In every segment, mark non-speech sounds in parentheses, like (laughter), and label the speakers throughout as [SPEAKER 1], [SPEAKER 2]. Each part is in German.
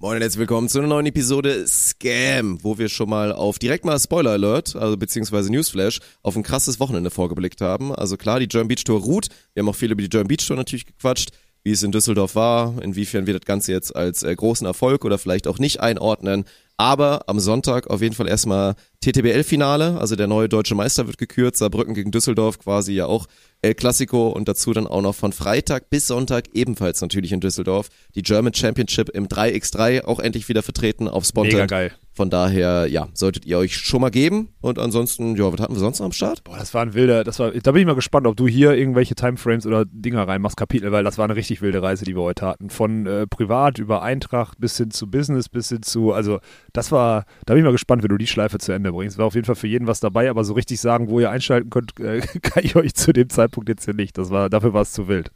[SPEAKER 1] Moin und herzlich willkommen zu einer neuen Episode Scam, wo wir schon mal auf direkt mal Spoiler Alert, also beziehungsweise Newsflash, auf ein krasses Wochenende vorgeblickt haben. Also klar, die German Beach Tour ruht. Wir haben auch viel über die German Beach Tour natürlich gequatscht, wie es in Düsseldorf war, inwiefern wir das Ganze jetzt als äh, großen Erfolg oder vielleicht auch nicht einordnen. Aber am Sonntag auf jeden Fall erstmal TTBL-Finale, also der neue deutsche Meister wird gekürt, Saarbrücken gegen Düsseldorf quasi ja auch El Clasico und dazu dann auch noch von Freitag bis Sonntag ebenfalls natürlich in Düsseldorf die German Championship im 3x3 auch endlich wieder vertreten auf Spontan.
[SPEAKER 2] Mega geil.
[SPEAKER 1] Von daher, ja, solltet ihr euch schon mal geben und ansonsten, ja, was hatten wir sonst noch am Start?
[SPEAKER 2] Boah, das war ein wilder, das war, da bin ich mal gespannt, ob du hier irgendwelche Timeframes oder Dinger reinmachst, Kapitel, weil das war eine richtig wilde Reise, die wir heute hatten. Von äh, privat über Eintracht bis hin zu Business, bis hin zu, also das war, da bin ich mal gespannt, wenn du die Schleife zu Ende bringst. War auf jeden Fall für jeden was dabei, aber so richtig sagen, wo ihr einschalten könnt, äh, (laughs) kann ich euch zu dem Zeitpunkt jetzt hier nicht. Das war, dafür war es zu wild.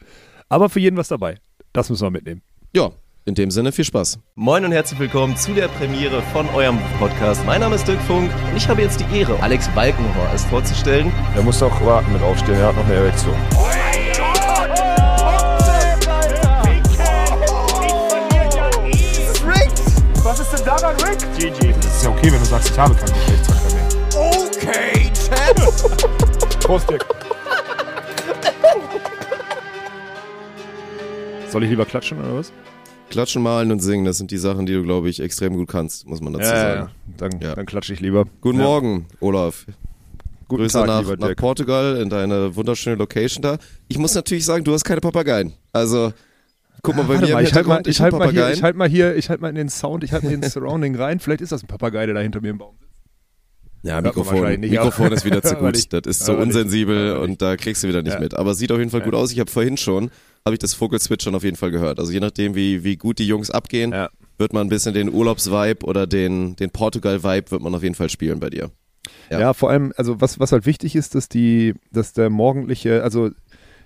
[SPEAKER 2] Aber für jeden was dabei. Das müssen wir mitnehmen.
[SPEAKER 1] Ja, in dem Sinne viel Spaß.
[SPEAKER 3] Moin und herzlich willkommen zu der Premiere von eurem Podcast. Mein Name ist Dirk Funk und ich habe jetzt die Ehre, Alex Balkenhorst vorzustellen.
[SPEAKER 4] Er muss auch warten mit aufstehen, er hat noch eine Erektion. Sagst, ich habe keinen Geschlechtsverkehr mehr.
[SPEAKER 5] Okay, Champ. (laughs)
[SPEAKER 4] Prost, Dick.
[SPEAKER 2] Soll ich lieber klatschen oder was?
[SPEAKER 1] Klatschen, malen und singen, das sind die Sachen, die du, glaube ich, extrem gut kannst, muss man dazu sagen.
[SPEAKER 2] Dann,
[SPEAKER 1] Ja.
[SPEAKER 2] dann klatsche ich lieber.
[SPEAKER 1] Guten
[SPEAKER 2] Ja.
[SPEAKER 1] Morgen, Olaf.
[SPEAKER 2] Guten
[SPEAKER 1] Grüße
[SPEAKER 2] Tag,
[SPEAKER 1] nach,
[SPEAKER 2] lieber
[SPEAKER 1] nach
[SPEAKER 2] Dirk.
[SPEAKER 1] Portugal in deine wunderschöne Location da. Ich muss natürlich sagen, du hast keine Papageien. Also, guck mal bei
[SPEAKER 2] Warte
[SPEAKER 1] mir
[SPEAKER 2] mal, ich halte mal,
[SPEAKER 1] Hintergrund,
[SPEAKER 2] ich halt mal hier, ich halt mal hier, ich halt mal in den Sound, ich halt mal in den Surrounding rein. Vielleicht ist das ein Papagei, der da hinter mir im Baum sitzt.
[SPEAKER 1] Ja, Mikrofon,
[SPEAKER 2] nicht,
[SPEAKER 1] Mikrofon ist wieder zu (laughs) gut. Das ist so unsensibel und da kriegst du wieder nicht
[SPEAKER 2] Ja.
[SPEAKER 1] mit. Aber sieht auf jeden Fall gut
[SPEAKER 2] Ja.
[SPEAKER 1] aus. Ich habe vorhin schon, habe ich das Vogelzwitschern auf jeden Fall gehört. Also je nachdem, wie, wie gut die Jungs abgehen,
[SPEAKER 2] Ja.
[SPEAKER 1] wird man ein bisschen den Urlaubsvibe oder den, den Portugal-Vibe wird man auf jeden Fall spielen bei dir. Ja.
[SPEAKER 2] Ja. vor allem, also was, was halt wichtig ist, dass die, dass der morgendliche, also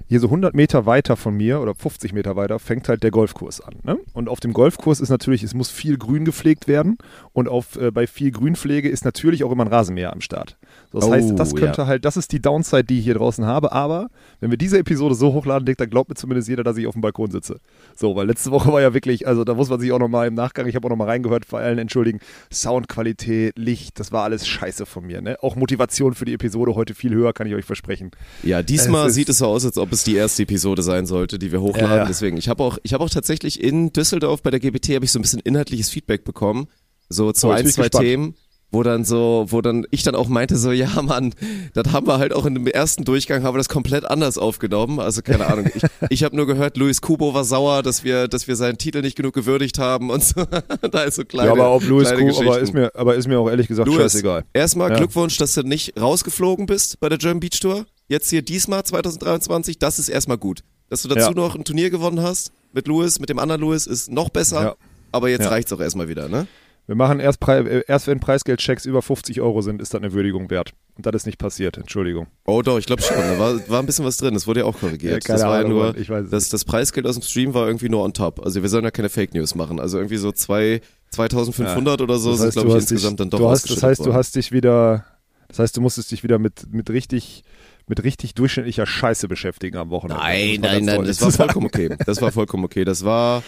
[SPEAKER 2] hier so 100 Meter weiter von mir oder 50 Meter weiter fängt halt der Golfkurs an. Ne? Und auf dem Golfkurs ist natürlich, es muss viel Grün gepflegt werden und auf, äh, bei viel Grünpflege ist natürlich auch immer ein Rasenmäher am Start. So, das
[SPEAKER 1] Oh,
[SPEAKER 2] heißt, das könnte
[SPEAKER 1] ja.
[SPEAKER 2] halt, das ist die Downside, die ich hier draußen habe. Aber wenn wir diese Episode so hochladen, Dick, dann glaubt mir zumindest jeder, dass ich auf dem Balkon sitze. So, weil letzte Woche war ja wirklich, also da muss man sich auch nochmal im Nachgang, ich habe auch nochmal reingehört, vor allen entschuldigen, Soundqualität, Licht, das war alles scheiße von mir. Ne? Auch Motivation für die Episode heute viel höher, kann ich euch versprechen.
[SPEAKER 1] Ja, diesmal
[SPEAKER 2] Es
[SPEAKER 1] sieht es so aus, als ob es die erste Episode sein sollte, die wir hochladen.
[SPEAKER 2] Ja.
[SPEAKER 1] Deswegen, ich habe auch, ich habe auch tatsächlich in Düsseldorf bei der GBT habe ich so ein bisschen inhaltliches Feedback bekommen, so zu
[SPEAKER 2] Oh,
[SPEAKER 1] ein zwei
[SPEAKER 2] gespannt.
[SPEAKER 1] Themen, wo dann so, wo dann ich dann auch meinte so, ja Mann, das haben wir halt auch in dem ersten Durchgang haben wir das komplett anders aufgenommen. Also keine (laughs) Ahnung, ich, ich habe nur gehört, Luis Kubo war sauer, dass wir, dass wir seinen Titel nicht genug gewürdigt haben und so. (laughs) da ist so kleine,
[SPEAKER 2] ja, aber ob
[SPEAKER 1] kleine
[SPEAKER 2] Kuh, aber ist, mir, aber ist mir auch ehrlich gesagt
[SPEAKER 1] Louis,
[SPEAKER 2] scheißegal.
[SPEAKER 1] Erstmal
[SPEAKER 2] Ja.
[SPEAKER 1] Glückwunsch, dass du nicht rausgeflogen bist bei der German Beach Tour. Jetzt hier diesmal 2023, das ist erstmal gut. Dass du dazu
[SPEAKER 2] Ja.
[SPEAKER 1] noch ein Turnier gewonnen hast mit Louis, mit dem anderen Louis, ist noch besser.
[SPEAKER 2] Ja.
[SPEAKER 1] Aber jetzt reicht's auch erstmal wieder, ne?
[SPEAKER 2] Wir machen erst, äh, erst wenn Preisgeldchecks über 50 Euro sind, ist das eine Würdigung wert. Und das ist nicht passiert, Entschuldigung.
[SPEAKER 1] Oh doch, ich glaube schon. Da war, war ein bisschen was drin. Das wurde ja auch korrigiert.
[SPEAKER 2] Ja,
[SPEAKER 1] das war
[SPEAKER 2] Ahnung,
[SPEAKER 1] ja nur,
[SPEAKER 2] ich weiß
[SPEAKER 1] das, das Preisgeld aus dem Stream war irgendwie nur on top. Also wir sollen ja keine Fake News machen. Also irgendwie so zwei, 2500 oder so
[SPEAKER 2] Das
[SPEAKER 1] sind,
[SPEAKER 2] heißt,
[SPEAKER 1] glaube
[SPEAKER 2] du
[SPEAKER 1] ich,
[SPEAKER 2] hast dich,
[SPEAKER 1] insgesamt dann doch
[SPEAKER 2] du hast, Das heißt, du
[SPEAKER 1] worden.
[SPEAKER 2] hast dich wieder, das heißt, du musstest dich wieder mit, mit richtig, mit richtig durchschnittlicher Scheiße beschäftigen am Wochenende.
[SPEAKER 1] Nein, nein, nein, das war (laughs) vollkommen okay. Das war vollkommen okay. Das war,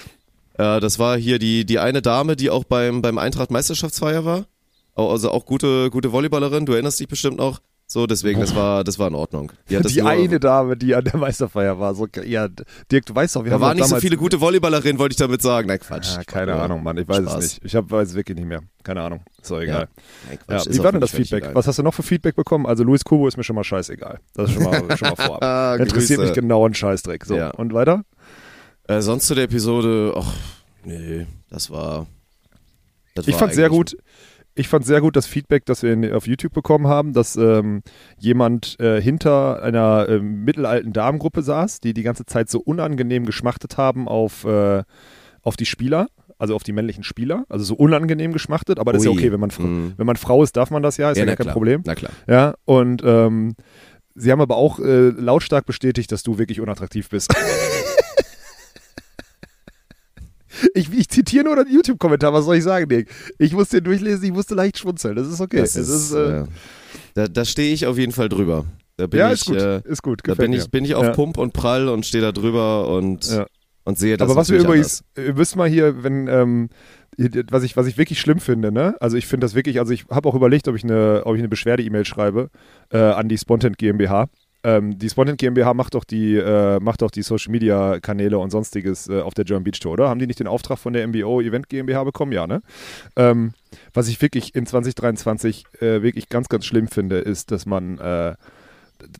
[SPEAKER 1] äh, das war hier die, die eine Dame, die auch beim, beim Eintracht Meisterschaftsfeier war. Also auch gute, gute Volleyballerin. Du erinnerst dich bestimmt noch. So, deswegen, das war, das war in Ordnung. Die,
[SPEAKER 2] Die
[SPEAKER 1] nur,
[SPEAKER 2] eine Dame, die an der Meisterfeier war. So, ja, Dirk, du weißt doch, wir
[SPEAKER 1] Da
[SPEAKER 2] haben
[SPEAKER 1] waren nicht so viele gute Volleyballerinnen, wollte ich damit sagen. Nein, Quatsch.
[SPEAKER 2] Ja, keine
[SPEAKER 1] Ja,
[SPEAKER 2] Ahnung, Mann. Ich weiß
[SPEAKER 1] Spaß.
[SPEAKER 2] es nicht. Ich hab, weiß es wirklich nicht mehr. Keine Ahnung. Ist doch egal.
[SPEAKER 1] Nein,
[SPEAKER 2] Ja,
[SPEAKER 1] Quatsch. Ist
[SPEAKER 2] wie war denn das Feedback?
[SPEAKER 1] egal.
[SPEAKER 2] Was hast du noch für Feedback bekommen? Also Luis Kubo ist mir schon mal scheißegal. Das ist schon mal, schon mal (laughs) vorab.
[SPEAKER 1] Ah,
[SPEAKER 2] Interessiert
[SPEAKER 1] Grüße.
[SPEAKER 2] mich genau ein Scheißdreck. So,
[SPEAKER 1] Ja.
[SPEAKER 2] und weiter?
[SPEAKER 1] Äh, sonst zu der Episode, ach, nee, das war. Das
[SPEAKER 2] Ich
[SPEAKER 1] war
[SPEAKER 2] fand sehr gut. Ich fand sehr gut das Feedback, das wir in, auf YouTube bekommen haben, dass ähm, jemand äh, hinter einer ähm, mittelalten Damengruppe saß, die die ganze Zeit so unangenehm geschmachtet haben auf, äh, auf die Spieler, also auf die männlichen Spieler, also so unangenehm geschmachtet, aber das ist ja
[SPEAKER 1] Ui.
[SPEAKER 2] okay, wenn man,
[SPEAKER 1] Mhm.
[SPEAKER 2] wenn man Frau ist, darf man das ja, ist ja, gar kein
[SPEAKER 1] klar.
[SPEAKER 2] Problem.
[SPEAKER 1] Na klar.
[SPEAKER 2] Ja, und ähm, sie haben aber auch äh, lautstark bestätigt, dass du wirklich unattraktiv bist. (laughs) Ich, ich zitiere nur den YouTube-Kommentar, was soll ich sagen, Nick? Ich musste den durchlesen, ich musste leicht schmunzeln. Das ist okay.
[SPEAKER 1] Das ist,
[SPEAKER 2] ist, äh,
[SPEAKER 1] äh, da da stehe ich auf jeden Fall drüber. Da bin
[SPEAKER 2] ja,
[SPEAKER 1] ich,
[SPEAKER 2] ist gut.
[SPEAKER 1] Äh,
[SPEAKER 2] ist gut.
[SPEAKER 1] da
[SPEAKER 2] Gefällt
[SPEAKER 1] bin
[SPEAKER 2] mir.
[SPEAKER 1] ich, bin ich auf
[SPEAKER 2] Ja.
[SPEAKER 1] Pump und Prall und stehe da drüber und,
[SPEAKER 2] Ja.
[SPEAKER 1] und sehe das
[SPEAKER 2] Aber was wir übrigens, ihr wisst mal hier, wenn, ähm, was ich, was ich wirklich schlimm finde, ne? Also ich finde das wirklich, also ich habe auch überlegt, ob ich eine, ob ich eine Beschwerde-E-Mail schreibe äh, an die Spontent GmbH. Ähm, die Spontent GmbH macht doch die, äh, macht doch die Social Media Kanäle und sonstiges äh, auf der German Beach Tour, oder? Haben die nicht den Auftrag von der MBO Event GmbH bekommen? Ja, ne? Ähm, was ich wirklich in 2023 äh, wirklich ganz, ganz schlimm finde, ist, dass man äh,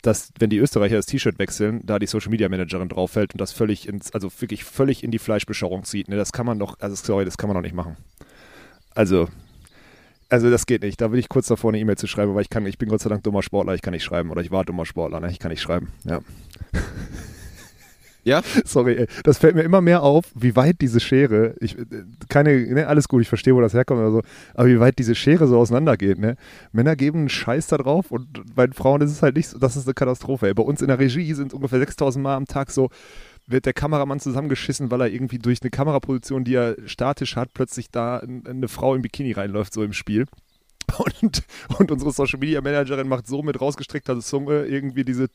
[SPEAKER 2] dass, wenn die Österreicher das T-Shirt wechseln, da die Social Media Managerin drauf fällt und das völlig ins, also wirklich völlig in die Fleischbeschauung zieht. Ne, das kann man doch, also sorry, das kann man doch nicht machen. Also, also das geht nicht. Da bin ich kurz davor, eine E-Mail zu schreiben, weil ich kann, ich bin Gott sei Dank dummer Sportler, ich kann nicht schreiben. Oder ich war dummer Sportler, ne? Ich kann nicht schreiben. Ja.
[SPEAKER 1] Ja? (laughs)
[SPEAKER 2] Sorry, ey. Das fällt mir immer mehr auf, wie weit diese Schere, ich, äh, keine, ne, alles gut, ich verstehe, wo das herkommt oder so, aber wie weit diese Schere so auseinandergeht, ne? Männer geben einen Scheiß da drauf und bei den Frauen ist es halt nicht so, das ist eine Katastrophe, ey. Bei uns in der Regie sind ungefähr 6000 Mal am Tag so, wird der Kameramann zusammengeschissen, weil er irgendwie durch eine Kameraposition, die er statisch hat, plötzlich da eine Frau im Bikini reinläuft, so im Spiel. (laughs) Und, und unsere Social Media Managerin macht so mit rausgestreckter Zunge irgendwie diese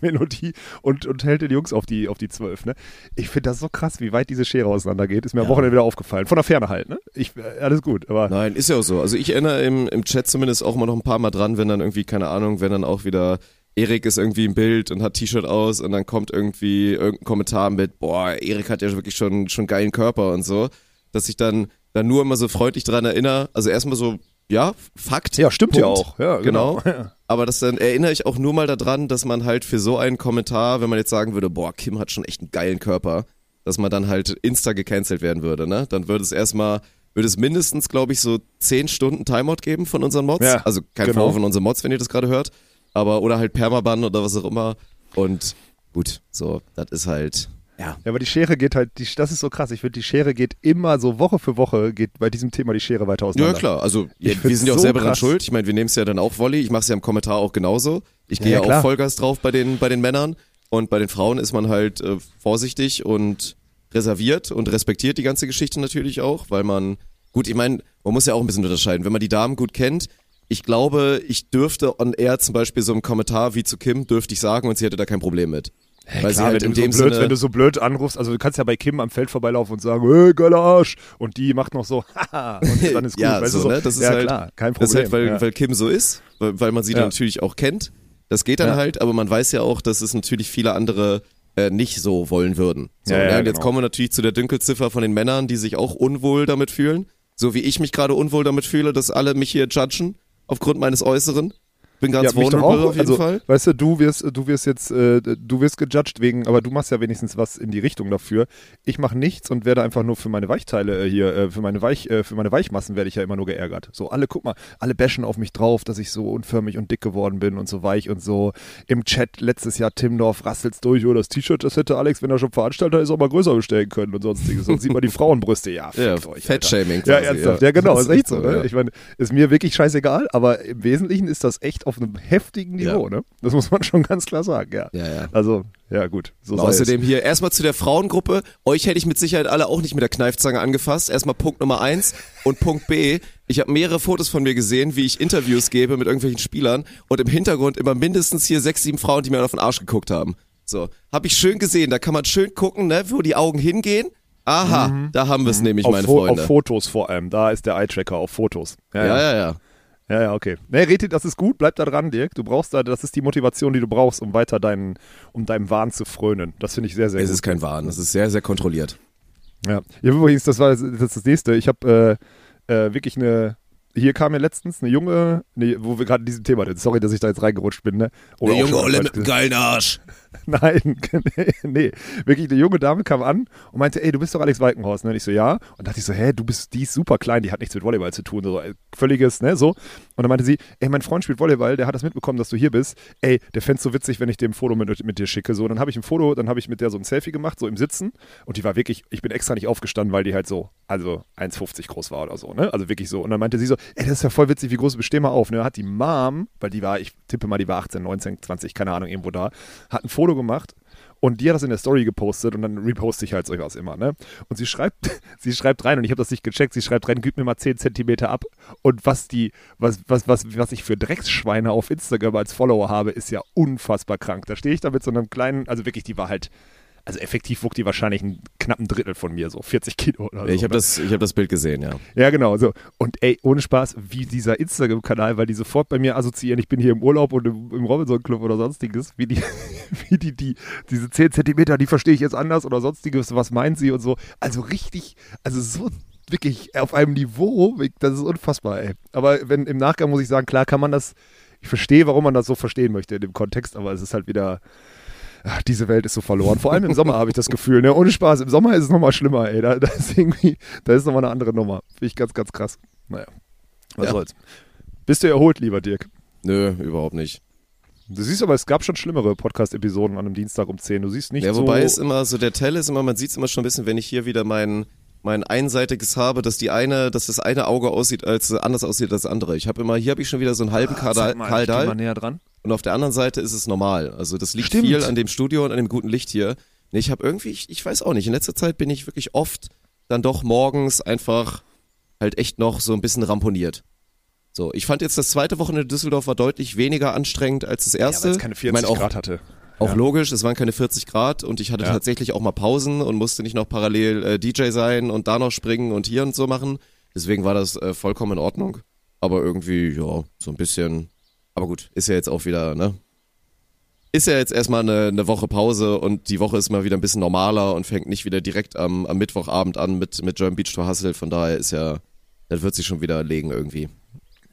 [SPEAKER 2] Melodie und, und hält den Jungs auf die, auf die 12. Ne? Ich finde das so krass, wie weit diese Schere auseinandergeht. Ist mir am Wochenende wieder aufgefallen. Von der Ferne halt, ne? Ich, alles gut, aber.
[SPEAKER 1] Nein, ist ja auch so. Also ich erinnere im, im Chat zumindest auch mal noch ein paar Mal dran, wenn dann irgendwie, keine Ahnung, wenn dann auch wieder Erik ist irgendwie im Bild und hat T-Shirt aus und dann kommt irgendwie irgendein Kommentar mit, boah, Erik hat ja wirklich schon, schon geilen Körper und so, dass ich dann dann nur immer so freundlich dran erinnere. Also erstmal so, ja, Fakt.
[SPEAKER 2] Ja, stimmt
[SPEAKER 1] Punkt.
[SPEAKER 2] ja auch. Ja, genau.
[SPEAKER 1] genau. (laughs) Aber das dann erinnere ich auch nur mal daran, dass man halt für so einen Kommentar, wenn man jetzt sagen würde, boah, Kim hat schon echt einen geilen Körper, dass man dann halt insta gecancelt werden würde, ne? Dann würde es erstmal, würde es mindestens, glaube ich, so zehn Stunden Timeout geben von unseren Mods.
[SPEAKER 2] Ja,
[SPEAKER 1] also kein
[SPEAKER 2] genau.
[SPEAKER 1] Vorwurf von unseren Mods, wenn ihr das gerade hört. Aber, oder halt Permaban oder was auch immer. Und gut, so, das ist halt, ja.
[SPEAKER 2] Ja, aber die Schere geht halt, die, das ist so krass. Ich finde, die Schere geht immer so Woche für Woche, geht bei diesem Thema die Schere weiter auseinander.
[SPEAKER 1] Ja, klar. Also, ja, wir sind ja auch
[SPEAKER 2] so
[SPEAKER 1] selber dran
[SPEAKER 2] krass.
[SPEAKER 1] schuld. Ich meine, wir nehmen es ja dann auch Volley. Ich mache es ja im Kommentar auch genauso. Ich gehe
[SPEAKER 2] ja,
[SPEAKER 1] ja, auch Vollgas drauf bei den, bei den Männern. Und bei den Frauen ist man halt äh, vorsichtig und reserviert und respektiert die ganze Geschichte natürlich auch, weil man, gut, ich meine, man muss ja auch ein bisschen unterscheiden. Wenn man die Damen gut kennt, ich glaube, ich dürfte on air zum Beispiel so im Kommentar wie zu Kim, dürfte ich sagen und sie hätte da kein Problem mit. weil sie
[SPEAKER 2] Klar,
[SPEAKER 1] halt
[SPEAKER 2] wenn,
[SPEAKER 1] in
[SPEAKER 2] du
[SPEAKER 1] dem
[SPEAKER 2] so blöd,
[SPEAKER 1] Sinne,
[SPEAKER 2] wenn du so blöd anrufst, also du kannst ja bei Kim am Feld vorbeilaufen und sagen, hey, geiler Arsch. Und die macht noch so, (laughs) haha, und dann ist (laughs) gut.
[SPEAKER 1] Ja,
[SPEAKER 2] weißt
[SPEAKER 1] so,
[SPEAKER 2] du, so,
[SPEAKER 1] ne? Das ist
[SPEAKER 2] ja,
[SPEAKER 1] halt-
[SPEAKER 2] klar, kein
[SPEAKER 1] Das
[SPEAKER 2] Problem.
[SPEAKER 1] ist halt, weil,
[SPEAKER 2] ja.
[SPEAKER 1] weil Kim so ist, weil, weil man sie
[SPEAKER 2] Ja.
[SPEAKER 1] dann natürlich auch kennt. Das geht dann
[SPEAKER 2] Ja.
[SPEAKER 1] halt, aber man weiß ja auch, dass es natürlich viele andere äh, nicht so wollen würden. So,
[SPEAKER 2] Ja, ja,
[SPEAKER 1] ne? Und jetzt
[SPEAKER 2] genau.
[SPEAKER 1] kommen wir natürlich zu der Dünkelziffer von den Männern, die sich auch unwohl damit fühlen. So wie ich mich gerade unwohl damit fühle, dass alle mich hier judgen aufgrund meines Äußeren. Bin ganz
[SPEAKER 2] ja,
[SPEAKER 1] vulnerable
[SPEAKER 2] auch,
[SPEAKER 1] auf jeden
[SPEAKER 2] also,
[SPEAKER 1] Fall.
[SPEAKER 2] Weißt du, du wirst, du wirst jetzt, äh, du wirst gejudged wegen, aber du machst ja wenigstens was in die Richtung dafür. Ich mache nichts und werde einfach nur für meine Weichteile äh, hier, äh, für meine Weich, äh, für meine Weichmassen werde ich ja immer nur geärgert. So alle, guck mal, alle bashen auf mich drauf, dass ich so unförmig und dick geworden bin und so weich und so. Im Chat letztes Jahr Timdorf rasselt's durch, oh, das T-Shirt, das hätte Alex, wenn er schon Veranstalter ist, auch mal größer bestellen können und sonstiges. Und sieht man die (laughs) Frauenbrüste, ja,
[SPEAKER 1] Ja,
[SPEAKER 2] euch.
[SPEAKER 1] Fettshaming
[SPEAKER 2] Ja, ernsthaft.
[SPEAKER 1] ja.
[SPEAKER 2] Ja, genau,
[SPEAKER 1] Das
[SPEAKER 2] ist echt so.
[SPEAKER 1] so,
[SPEAKER 2] ne?
[SPEAKER 1] ja.
[SPEAKER 2] Ich meine, ist mir wirklich scheißegal, aber im Wesentlichen ist das echt auf einem heftigen Niveau, ne? Das muss man schon ganz klar sagen, ja.
[SPEAKER 1] Ja, ja.
[SPEAKER 2] Also, ja, gut. So
[SPEAKER 1] Außerdem hier erstmal zu der Frauengruppe. Euch hätte ich mit Sicherheit alle auch nicht mit der Kneifzange angefasst. Erstmal Punkt Nummer eins und Punkt B. Ich habe mehrere Fotos von mir gesehen, wie ich Interviews gebe mit irgendwelchen Spielern und im Hintergrund immer mindestens hier sechs, sieben Frauen, die mir auf den Arsch geguckt haben. So, habe ich schön gesehen. Da kann man schön gucken, ne, wo die Augen hingehen. Aha, da haben wir es nämlich.
[SPEAKER 2] Mhm. Auf,
[SPEAKER 1] meine Freunde.
[SPEAKER 2] auf Fotos vor allem. Da ist der Eye-Tracker auf Fotos.
[SPEAKER 1] ja, ja, ja.
[SPEAKER 2] Ja, ja, okay. Nee, Reti, das ist gut. Bleib da dran, Dirk. Du brauchst da, das ist die Motivation, die du brauchst, um weiter deinen, um deinem Wahn zu frönen. Das finde ich sehr, sehr
[SPEAKER 1] Es
[SPEAKER 2] gut.
[SPEAKER 1] ist kein Wahn, es ist sehr, sehr kontrolliert.
[SPEAKER 2] Ja. ja, übrigens, das war das, das, ist das nächste. Ich habe äh, äh, wirklich eine. Hier kam mir letztens eine junge, nee, wo wir gerade in diesem Thema sind. Sorry, dass ich da jetzt reingerutscht bin, ne? Oder auch schon falsch gesagt.
[SPEAKER 1] geilen Arsch. (laughs)
[SPEAKER 2] Nein, (laughs) nee, wirklich eine junge Dame kam an und meinte, ey, du bist doch Alex Walkenhorst, ne? Und ich so, ja. Und dachte ich so, hä, du bist, die ist super klein, die hat nichts mit Volleyball zu tun, so äh, völliges, ne, so. Und dann meinte sie, ey, mein Freund spielt Volleyball, der hat das mitbekommen, dass du hier bist. Ey, der fänd's so witzig, wenn ich dem ein Foto mit, mit dir schicke. So, dann habe ich ein Foto, dann habe ich mit der so ein Selfie gemacht, so im Sitzen. Und die war wirklich, ich bin extra nicht aufgestanden, weil die halt so, also 1,50 groß war oder so, ne? Also wirklich so. Und dann meinte sie so, ey, das ist ja voll witzig, wie groß steh mal auf, ne? Hat die Mom, weil die war, ich tippe mal, die war 18, 19, 20, keine Ahnung, irgendwo da, hat ein Foto gemacht und die hat das in der Story gepostet und dann reposte ich halt sowas immer, ne? Und sie schreibt, (laughs) sie schreibt rein und ich habe das nicht gecheckt, sie schreibt rein, gib mir mal 10 Zentimeter ab. Und was die, was, was, was, was ich für Drecksschweine auf Instagram als Follower habe, ist ja unfassbar krank. Da stehe ich da mit so einem kleinen, also wirklich, die war halt also effektiv wog die wahrscheinlich einen knappen Drittel von mir, so 40 Kilo oder so.
[SPEAKER 1] Ich habe
[SPEAKER 2] ne?
[SPEAKER 1] das, ich hab das Bild gesehen, ja.
[SPEAKER 2] Ja, genau. So. Und ey, ohne Spaß, wie dieser Instagram-Kanal, weil die sofort bei mir assoziieren, ich bin hier im Urlaub und im, im Robinson-Club oder sonstiges, wie die, (laughs) wie die, die, diese 10 Zentimeter, die verstehe ich jetzt anders oder sonstiges, was meint sie und so. Also richtig, also so wirklich auf einem Niveau, das ist unfassbar, ey. Aber wenn im Nachgang muss ich sagen, klar kann man das, ich verstehe, warum man das so verstehen möchte in dem Kontext, aber es ist halt wieder, ach, diese Welt ist so verloren. Vor allem im Sommer habe ich das Gefühl, ne? Ohne Spaß. Im Sommer ist es nochmal schlimmer, ey. Da, da ist irgendwie, da ist nochmal eine andere Nummer. Finde ich ganz, ganz krass. Naja. Was
[SPEAKER 1] Ja.
[SPEAKER 2] soll's. Bist du erholt, lieber Dirk?
[SPEAKER 1] Nö, überhaupt nicht.
[SPEAKER 2] Du siehst aber, es gab schon schlimmere Podcast-Episoden an einem Dienstag um 10. Du siehst nicht
[SPEAKER 1] Ja,
[SPEAKER 2] so.
[SPEAKER 1] wobei es immer so, der Tell ist immer, man sieht es immer schon ein bisschen, wenn ich hier wieder mein, mein einseitiges habe, dass die eine, dass das eine Auge aussieht, als anders aussieht als das andere. Ich habe immer, hier habe ich schon wieder so einen halben
[SPEAKER 2] mal, geh mal
[SPEAKER 1] Dahl
[SPEAKER 2] näher dran.
[SPEAKER 1] und auf der anderen Seite ist es normal. Also das liegt
[SPEAKER 2] Stimmt.
[SPEAKER 1] viel an dem Studio und an dem guten Licht hier. Nee, ich habe irgendwie, ich, ich weiß auch nicht, in letzter Zeit bin ich wirklich oft dann doch morgens einfach halt echt noch so ein bisschen ramponiert. So, ich fand jetzt das zweite Wochenende in Düsseldorf war deutlich weniger anstrengend als das
[SPEAKER 2] Ja,
[SPEAKER 1] erste.
[SPEAKER 2] weil es keine 40
[SPEAKER 1] ich meine, auch,
[SPEAKER 2] Grad hatte.
[SPEAKER 1] Auch
[SPEAKER 2] Ja.
[SPEAKER 1] logisch, es waren keine 40 Grad und ich hatte
[SPEAKER 2] Ja.
[SPEAKER 1] tatsächlich auch mal Pausen und musste nicht noch parallel äh, DJ sein und da noch springen und hier und so machen. Deswegen war das äh, vollkommen in Ordnung. Aber irgendwie, ja, so ein bisschen. Aber gut, ist ja jetzt auch wieder, ne? Ist ja jetzt erstmal eine, eine Woche Pause und die Woche ist mal wieder ein bisschen normaler und fängt nicht wieder direkt am, am Mittwochabend an mit, mit German Beach Tour Hustle. Von daher ist ja, das wird sich schon wieder legen irgendwie.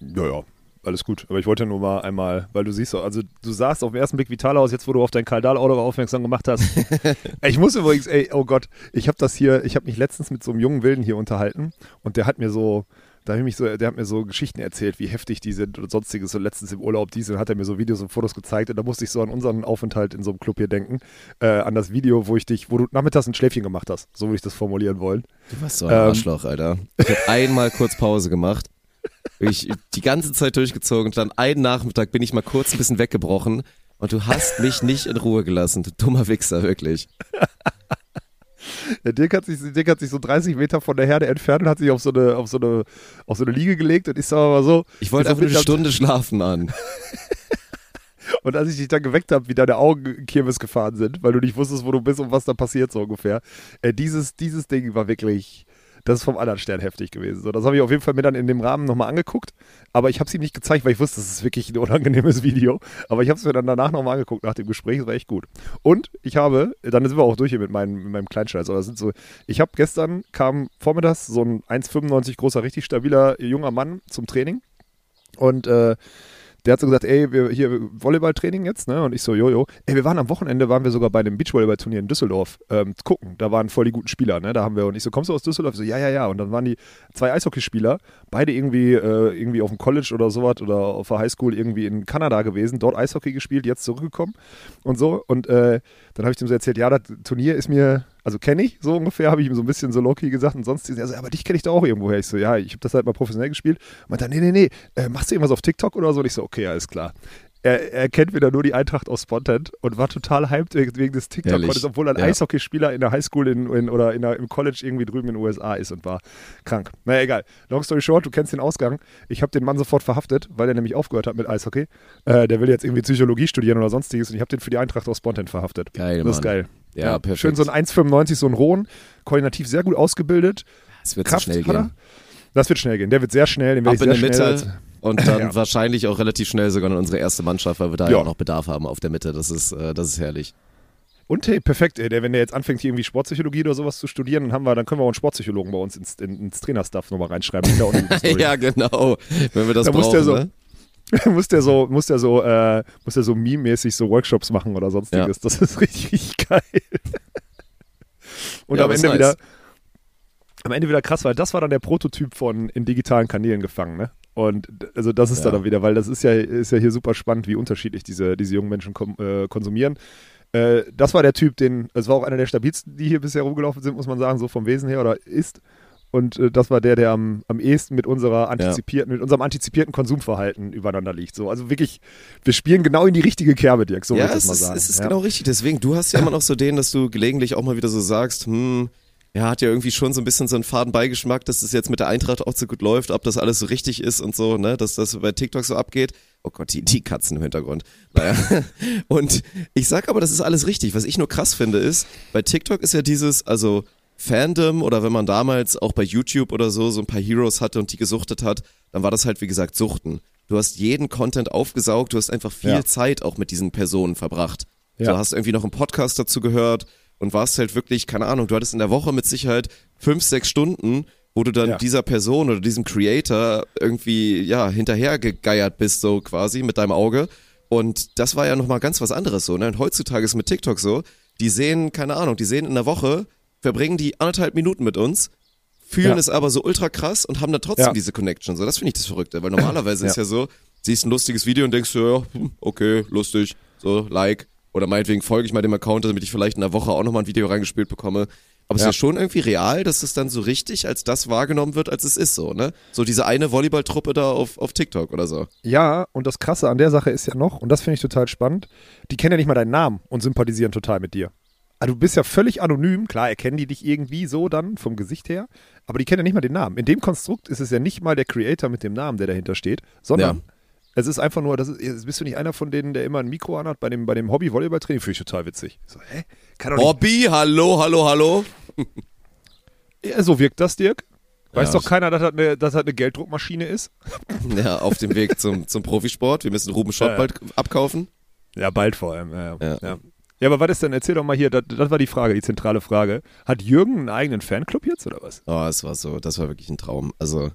[SPEAKER 2] Ja, ja, alles gut. Aber ich wollte nur mal einmal, weil du siehst, also du sahst auf den ersten Blick vital aus, jetzt wo du auf dein Kaldal-Auto aufmerksam gemacht hast. (laughs) Ich muss übrigens, ey, oh Gott, ich habe das hier, ich habe mich letztens mit so einem jungen Wilden hier unterhalten und der hat mir so, da hab ich mich so, der hat mir so Geschichten erzählt, wie heftig die sind und sonstiges. So letztens im Urlaub, diese hat er mir so Videos und Fotos gezeigt und da musste ich so an unseren Aufenthalt in so einem Club hier denken, äh, an das Video, wo ich dich, wo du nachmittags ein Schläfchen gemacht hast, so würde ich das formulieren wollen.
[SPEAKER 1] Du warst so ein
[SPEAKER 2] Ähm.
[SPEAKER 1] Arschloch, Alter. Ich habe einmal kurz Pause gemacht. Ich die ganze Zeit durchgezogen und dann einen Nachmittag bin ich mal kurz ein bisschen weggebrochen und du hast mich nicht in Ruhe gelassen, du dummer Wichser, wirklich.
[SPEAKER 2] Der Dirk hat sich, Dirk hat sich so 30 Meter von der Herde entfernt und hat sich auf so eine, auf so eine, auf so eine Liege gelegt und ich sag mal so.
[SPEAKER 1] Ich wollte einfach nur eine
[SPEAKER 2] mit-
[SPEAKER 1] Stunde schlafen an. (laughs)
[SPEAKER 2] Und als ich dich dann geweckt habe, wie deine Augen Kirmes gefahren sind, weil du nicht wusstest, wo du bist und was da passiert, so ungefähr. Äh, dieses, dieses Ding war wirklich, das ist vom anderen Stern heftig gewesen. So, das habe ich auf jeden Fall mir dann in dem Rahmen nochmal angeguckt, aber ich habe es ihm nicht gezeigt, weil ich wusste, das ist wirklich ein unangenehmes (laughs) Video. Aber ich habe es mir dann danach nochmal angeguckt nach dem Gespräch, das war echt gut. Und ich habe, dann sind wir auch durch hier mit meinem, mit meinem Kleinscheiß, aber das sind so, ich habe gestern, kam vormittags so ein 1,95 großer, richtig stabiler junger Mann zum Training und äh, der hat so gesagt, ey, wir hier Volleyballtraining jetzt, ne? Und ich so, jojo. Ey, wir waren am Wochenende, waren wir sogar bei einem Beachvolleyballturnier in Düsseldorf ähm, gucken. Da waren voll die guten Spieler, ne? Da haben wir, und ich so, kommst du aus Düsseldorf? Ich so, ja, ja, ja. Und dann waren die zwei Eishockeyspieler, beide irgendwie, äh, irgendwie auf dem College oder sowas oder auf der Highschool irgendwie in Kanada gewesen, dort Eishockey gespielt, jetzt zurückgekommen und so. Und äh, dann habe ich dem so erzählt, ja, das Turnier ist mir, also kenne ich so ungefähr, habe ich ihm so ein bisschen so low-key gesagt und sonst, also, aber dich kenne ich da auch irgendwoher. Ich so, ja, ich habe das halt mal professionell gespielt. Und meinte, er, nee, nee, nee, äh, machst du irgendwas auf TikTok oder so? Und ich so, okay, alles klar. Er, er kennt wieder nur die Eintracht aus Spontent und war total hyped wegen, wegen des
[SPEAKER 1] Herrlich.
[SPEAKER 2] TikTok-Contests, obwohl er ein
[SPEAKER 1] Ja.
[SPEAKER 2] Eishockeyspieler in der Highschool in, in, oder in der, im College irgendwie drüben in den USA ist und war krank. Naja, egal. Long story short, du kennst den Ausgang. Ich habe den Mann sofort verhaftet, weil er nämlich aufgehört hat mit Eishockey. Äh, der will jetzt irgendwie Psychologie studieren oder sonstiges und ich habe den für die Eintracht aus Spontent verhaftet.
[SPEAKER 1] Geil,
[SPEAKER 2] Das ist
[SPEAKER 1] Mann.
[SPEAKER 2] geil.
[SPEAKER 1] Ja, perfekt.
[SPEAKER 2] Schön so ein 1,95, so ein Rohn, koordinativ sehr gut ausgebildet.
[SPEAKER 1] Es wird so
[SPEAKER 2] Kraft
[SPEAKER 1] schnell
[SPEAKER 2] hat er.
[SPEAKER 1] gehen.
[SPEAKER 2] Das wird schnell gehen. Der wird sehr schnell. Den
[SPEAKER 1] Ab in
[SPEAKER 2] ich
[SPEAKER 1] der
[SPEAKER 2] sehr
[SPEAKER 1] Mitte
[SPEAKER 2] schnell als-
[SPEAKER 1] und (laughs) dann
[SPEAKER 2] Ja.
[SPEAKER 1] wahrscheinlich auch relativ schnell sogar in unsere erste Mannschaft, weil wir da ja, auch noch Bedarf haben auf der Mitte. Das ist, äh, das ist herrlich.
[SPEAKER 2] Und hey, perfekt, ey, der, wenn der jetzt anfängt, hier irgendwie Sportpsychologie oder sowas zu studieren, dann haben wir, dann können wir auch einen Sportpsychologen bei uns ins, in, ins Trainerstuff nochmal reinschreiben. In der (laughs)
[SPEAKER 1] ja, genau. Wenn wir das
[SPEAKER 2] Da muss
[SPEAKER 1] brauchen,
[SPEAKER 2] der so-
[SPEAKER 1] ne? (laughs)
[SPEAKER 2] muss der so, muss der so, äh, muss der so meme-mäßig so Workshops machen oder sonstiges. Das ist richtig, (laughs) richtig geil. Und
[SPEAKER 1] Ja,
[SPEAKER 2] am Ende
[SPEAKER 1] nice.
[SPEAKER 2] wieder, am Ende wieder krass, weil das war dann der Prototyp von in digitalen Kanälen gefangen, ne? Und also das ist
[SPEAKER 1] Ja.
[SPEAKER 2] dann wieder, weil das ist ja, ist ja hier super spannend, wie unterschiedlich diese, diese jungen Menschen kom äh, konsumieren. Äh, das war der Typ, den, es war auch einer der stabilsten, die hier bisher rumgelaufen sind, muss man sagen, so vom Wesen her oder ist. Und äh, das war der, der am, am ehesten mit unserer antizipierten, mit unserem antizipierten Konsumverhalten übereinander liegt. So, also wirklich, wir spielen genau in die richtige Kerbe, Dirk, so
[SPEAKER 1] ja,
[SPEAKER 2] würde ich das mal
[SPEAKER 1] ist,
[SPEAKER 2] sagen.
[SPEAKER 1] es ist
[SPEAKER 2] ja.
[SPEAKER 1] genau richtig. Deswegen, du hast ja immer noch so den, dass du gelegentlich auch mal wieder so sagst, hm, ja, hat ja irgendwie schon so ein bisschen so einen faden Beigeschmack, dass es jetzt mit der Eintracht auch so gut läuft, ob das alles so richtig ist und so, ne, dass das bei TikTok so abgeht. Oh Gott, die, die Katzen im Hintergrund. Naja. (laughs) Und ich sag aber, das ist alles richtig. Was ich nur krass finde, ist, bei TikTok ist ja dieses, also Fandom oder wenn man damals auch bei YouTube oder so so ein paar Heroes hatte und die gesuchtet hat, dann war das halt wie gesagt Suchten. Du hast jeden Content aufgesaugt, du hast einfach viel
[SPEAKER 2] Ja.
[SPEAKER 1] Zeit auch mit diesen Personen verbracht.
[SPEAKER 2] Ja.
[SPEAKER 1] Du hast irgendwie noch einen Podcast dazu gehört und warst halt wirklich, keine Ahnung, du hattest in der Woche mit Sicherheit fünf, sechs Stunden, wo du dann
[SPEAKER 2] Ja.
[SPEAKER 1] dieser Person oder diesem Creator irgendwie, ja, hinterhergegeiert bist, so quasi mit deinem Auge. Und das war ja nochmal ganz was anderes so, ne? Und heutzutage ist mit TikTok so, die sehen, keine Ahnung, die sehen in der Woche, verbringen die anderthalb Minuten mit uns, fühlen
[SPEAKER 2] Ja.
[SPEAKER 1] es aber so ultra krass und haben dann trotzdem
[SPEAKER 2] Ja.
[SPEAKER 1] diese Connection. So, das finde ich das Verrückte, weil normalerweise (laughs) ist ja so, siehst ein lustiges Video und denkst ja, hm, okay, lustig, so, like. Oder meinetwegen folge ich mal dem Account, damit ich vielleicht in der Woche auch nochmal ein Video reingespielt bekomme. Aber es ist ja schon irgendwie real, dass es dann so richtig als das wahrgenommen wird, als es ist so, ne? So diese eine Volleyballtruppe da auf, auf TikTok oder so.
[SPEAKER 2] Ja, und das Krasse an der Sache ist ja noch, und das finde ich total spannend, die kennen ja nicht mal deinen Namen und sympathisieren total mit dir. Also du bist ja völlig anonym, klar erkennen die dich irgendwie so dann vom Gesicht her, aber die kennen ja nicht mal den Namen. In dem Konstrukt ist es ja nicht mal der Creator mit dem Namen, der dahinter steht, sondern
[SPEAKER 1] Ja.
[SPEAKER 2] es ist einfach nur, das ist, bist du nicht einer von denen, der immer ein Mikro anhat bei dem, bei dem Hobby-Volleyball-Training? Finde ich total witzig. So, hä?
[SPEAKER 1] Hobby, hallo, hallo, hallo. (laughs)
[SPEAKER 2] Ja, so wirkt das, Dirk. Weiß
[SPEAKER 1] Ja.
[SPEAKER 2] doch keiner, dass das, eine, dass das eine Gelddruckmaschine ist? (laughs)
[SPEAKER 1] Ja, auf dem Weg zum, zum Profisport. Wir müssen Ruben Schott bald abkaufen.
[SPEAKER 2] Ja, bald vor allem. Ja,
[SPEAKER 1] Ja.
[SPEAKER 2] Ja. aber was ist denn? Erzähl doch mal hier, das, das war die Frage, die zentrale Frage. Hat Jürgen einen eigenen Fanclub jetzt oder was?
[SPEAKER 1] Oh, es war so, das war wirklich ein Traum. Also,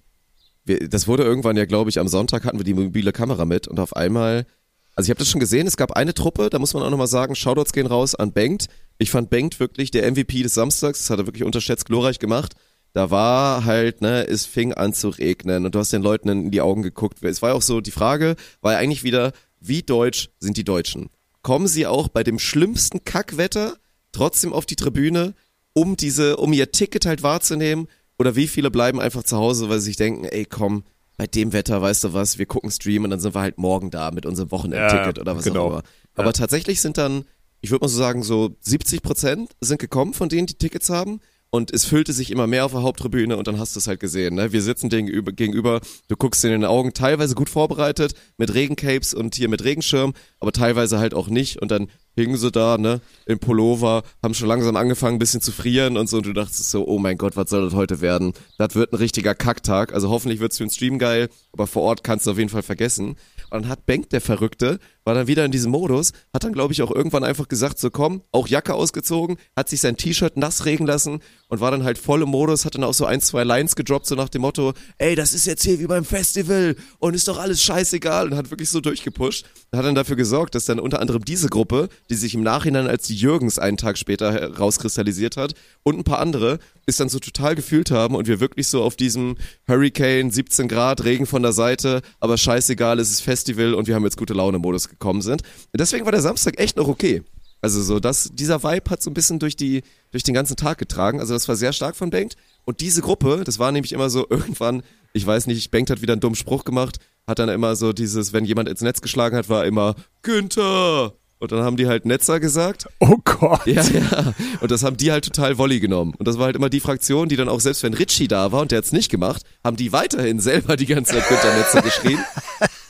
[SPEAKER 1] wir, das wurde irgendwann ja, glaube ich, am Sonntag hatten wir die mobile Kamera mit und auf einmal, also ich habe das schon gesehen, es gab eine Truppe, da muss man auch nochmal sagen, Shoutouts gehen raus an Bengt. Ich fand Bengt wirklich der MVP des Samstags, das hat er wirklich unterschätzt glorreich gemacht. Da war halt, ne, es fing an zu regnen und du hast den Leuten in die Augen geguckt. Es war ja auch so, die Frage war ja eigentlich wieder, wie deutsch sind die Deutschen? Kommen sie auch bei dem schlimmsten Kackwetter trotzdem auf die Tribüne, um diese, um ihr Ticket halt wahrzunehmen? Oder wie viele bleiben einfach zu Hause, weil sie sich denken, ey komm, bei dem Wetter, weißt du was, wir gucken Stream und dann sind wir halt morgen da mit unserem Wochenendticket
[SPEAKER 2] Ja,
[SPEAKER 1] oder was
[SPEAKER 2] genau.
[SPEAKER 1] auch immer. Aber tatsächlich sind dann, ich würde mal so sagen, so 70 Prozent sind gekommen von denen, die Tickets haben. Und es füllte sich immer mehr auf der Haupttribüne und dann hast du es halt gesehen. Ne? Wir sitzen gegenüber, gegenüber, du guckst in den Augen, teilweise gut vorbereitet, mit Regencapes und hier mit Regenschirm, aber teilweise halt auch nicht. Und dann hingen sie da, ne, im Pullover, haben schon langsam angefangen, ein bisschen zu frieren und so. Und du dachtest so, oh mein Gott, was soll das heute werden? Das wird ein richtiger Kacktag. Also hoffentlich wird's für den Stream geil, aber vor Ort kannst du auf jeden Fall vergessen. Und dann hat Bank, der Verrückte, war dann wieder in diesem Modus, hat dann, glaube ich, auch irgendwann einfach gesagt, so komm, auch Jacke ausgezogen, hat sich sein T-Shirt nass regen lassen und war dann halt voll im Modus, hat dann auch so ein, zwei Lines gedroppt, so nach dem Motto, ey, das ist jetzt hier wie beim Festival und ist doch alles scheißegal und hat wirklich so durchgepusht. Hat dann dafür gesorgt, dass dann unter anderem diese Gruppe, die sich im Nachhinein als die Jürgens einen Tag später herauskristallisiert hat und ein paar andere, ist dann so total gefühlt haben und wir wirklich so auf diesem Hurricane, 17 Grad, Regen von der Seite, aber scheißegal, es ist Festival und wir haben jetzt gute Laune-Modus gekommen sind. Deswegen war der Samstag echt noch okay. Also so, das, dieser Vibe hat so ein bisschen durch die, durch den ganzen Tag getragen. Also das war sehr stark von Bengt. Und diese Gruppe, das war nämlich immer so (laughs) irgendwann, ich weiß nicht, Bengt hat wieder einen dummen Spruch gemacht, hat dann immer so dieses, wenn jemand ins Netz geschlagen hat, war immer Günther. Und dann haben die halt Netzer gesagt.
[SPEAKER 2] Oh Gott.
[SPEAKER 1] Ja, ja. Und das haben die halt total Volley genommen. Und das war halt immer die Fraktion, die dann auch selbst wenn Ritchie da war und der hat's nicht gemacht, haben die weiterhin selber die ganze Zeit Günther Netzer geschrien.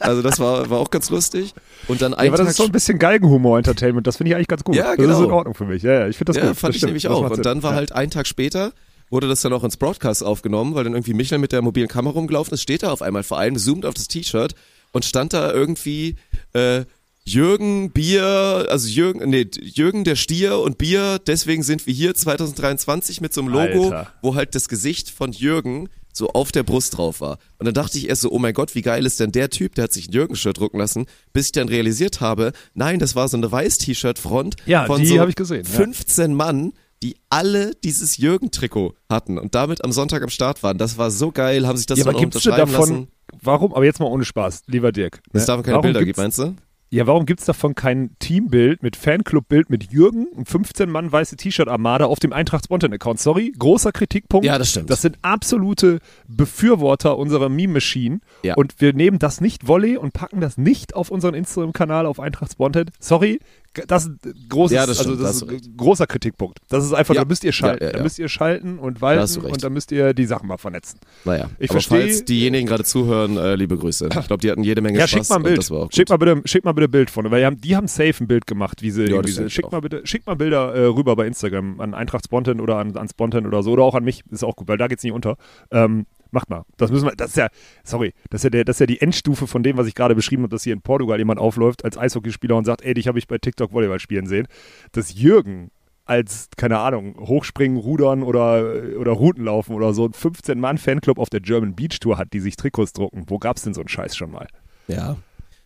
[SPEAKER 1] Also das war, war auch ganz lustig. Und dann
[SPEAKER 2] Ja, aber das ist so ein bisschen Galgenhumor-Entertainment. Das finde ich eigentlich ganz gut.
[SPEAKER 1] Ja,
[SPEAKER 2] Das ist
[SPEAKER 1] genau.
[SPEAKER 2] in Ordnung für mich. Ja, ja ich finde das
[SPEAKER 1] ja,
[SPEAKER 2] gut.
[SPEAKER 1] fand
[SPEAKER 2] das
[SPEAKER 1] ich
[SPEAKER 2] stimmt.
[SPEAKER 1] nämlich
[SPEAKER 2] Das
[SPEAKER 1] auch. Und dann war
[SPEAKER 2] ja.
[SPEAKER 1] halt ein Tag später, wurde das dann auch ins Broadcast aufgenommen, weil dann irgendwie Michael mit der mobilen Kamera rumgelaufen ist, steht da auf einmal vor allem, zoomt auf das T-Shirt und stand da irgendwie äh, Jürgen Bier, also Jürgen, nee, Jürgen der Stier und Bier, deswegen sind wir hier 2023 mit so einem Logo,
[SPEAKER 2] Alter.
[SPEAKER 1] wo halt das Gesicht von Jürgen so auf der Brust drauf war. Und dann dachte ich erst so, oh mein Gott, wie geil ist denn der Typ, der hat sich ein Jürgen-Shirt drucken lassen, bis ich dann realisiert habe, nein, das war so eine Weiß-T-Shirt-Front
[SPEAKER 2] Ja,
[SPEAKER 1] von
[SPEAKER 2] die
[SPEAKER 1] so
[SPEAKER 2] gesehen, ja.
[SPEAKER 1] 15 Mann, die alle dieses Jürgen-Trikot hatten und damit am Sonntag am Start waren. Das war so geil, haben sich das
[SPEAKER 2] ja, aber denn
[SPEAKER 1] unterschreiben
[SPEAKER 2] davon,
[SPEAKER 1] lassen.
[SPEAKER 2] warum, aber jetzt mal ohne Spaß, lieber Dirk.
[SPEAKER 1] Es
[SPEAKER 2] ne?
[SPEAKER 1] darf keine
[SPEAKER 2] warum
[SPEAKER 1] Bilder geben, meinst du?
[SPEAKER 2] Ja, warum gibt's davon kein Teambild mit Fanclub-Bild mit Jürgen und 15 Mann weiße T-Shirt-Armada auf dem Eintracht Spontan-Account? Sorry, großer Kritikpunkt.
[SPEAKER 1] Ja, das stimmt.
[SPEAKER 2] Das sind absolute Befürworter unserer Meme-Machine.
[SPEAKER 1] Ja.
[SPEAKER 2] Und wir nehmen das nicht Volley und packen das nicht auf unseren Instagram-Kanal auf Eintracht Spontan. Sorry, das ist ein großes,
[SPEAKER 1] Ja, das
[SPEAKER 2] also
[SPEAKER 1] stimmt, da
[SPEAKER 2] das
[SPEAKER 1] hast
[SPEAKER 2] ist ein großer Kritikpunkt. Das ist einfach,
[SPEAKER 1] Ja.
[SPEAKER 2] da müsst ihr schalten,
[SPEAKER 1] Ja, ja,
[SPEAKER 2] da müsst ihr schalten und walten und da müsst ihr die Sachen mal vernetzen.
[SPEAKER 1] Naja,
[SPEAKER 2] Ich
[SPEAKER 1] aber
[SPEAKER 2] versteh-
[SPEAKER 1] falls diejenigen gerade zuhören, äh, liebe Grüße. Ich glaube, die hatten jede Menge
[SPEAKER 2] Ja,
[SPEAKER 1] Spaß
[SPEAKER 2] schick mal ein Bild.
[SPEAKER 1] das.
[SPEAKER 2] Schick mal bitte, schick mal bitte ein Bild von, weil die haben, die haben safe ein Bild gemacht, wie sie
[SPEAKER 1] Ja, das ich
[SPEAKER 2] Schick
[SPEAKER 1] auch.
[SPEAKER 2] mal bitte, schick mal Bilder äh, rüber bei Instagram an Eintracht Spontan oder an, an Spontan oder so oder auch an mich, ist auch gut, weil da geht's nicht unter. Ähm, macht mal. Das müssen wir, das ist ja, sorry, das ist ja, der, das ist ja die Endstufe von dem, was ich gerade beschrieben habe, dass hier in Portugal jemand aufläuft als Eishockeyspieler und sagt, ey, dich habe ich bei TikTok Volleyball spielen sehen. Dass Jürgen als, keine Ahnung, Hochspringen, Rudern oder, oder Routenlaufen oder so einen 15-Mann-Fanclub auf der German Beach Tour hat, die sich Trikots drucken. Wo gab's denn so einen Scheiß schon mal?
[SPEAKER 1] Ja.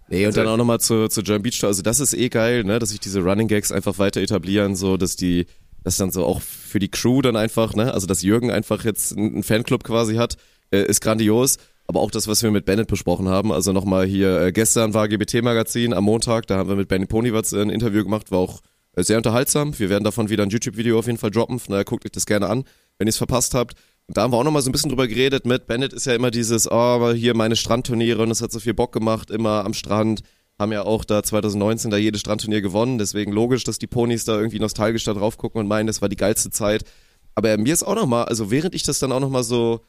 [SPEAKER 1] Nee, und dann auch nochmal zu, zu German Beach Tour. Also das ist eh geil, ne, dass sich diese Running Gags einfach weiter etablieren, so, dass die, dass dann so auch für die Crew dann einfach, ne, also dass Jürgen einfach jetzt einen Fanclub quasi hat, äh, ist grandios. Aber auch das, was wir mit Bennett besprochen haben, also nochmal hier, äh, gestern war GBT-Magazin am Montag, da haben wir mit Benny Ponywatz ein Interview gemacht, war auch äh, sehr unterhaltsam. Wir werden davon wieder ein YouTube-Video auf jeden Fall droppen, von daher guckt euch das gerne an, wenn ihr es verpasst habt. Und da haben wir auch nochmal so ein bisschen drüber geredet mit Bennett ist ja immer dieses, oh, hier meine Strandturniere und es hat so viel Bock gemacht, immer am Strand. Haben ja auch da 2019 da jedes Strandturnier gewonnen, deswegen logisch, dass die Ponys da irgendwie nostalgisch da drauf gucken und meinen, das war die geilste Zeit. Aber mir ist auch nochmal, also während ich das dann auch nochmal so,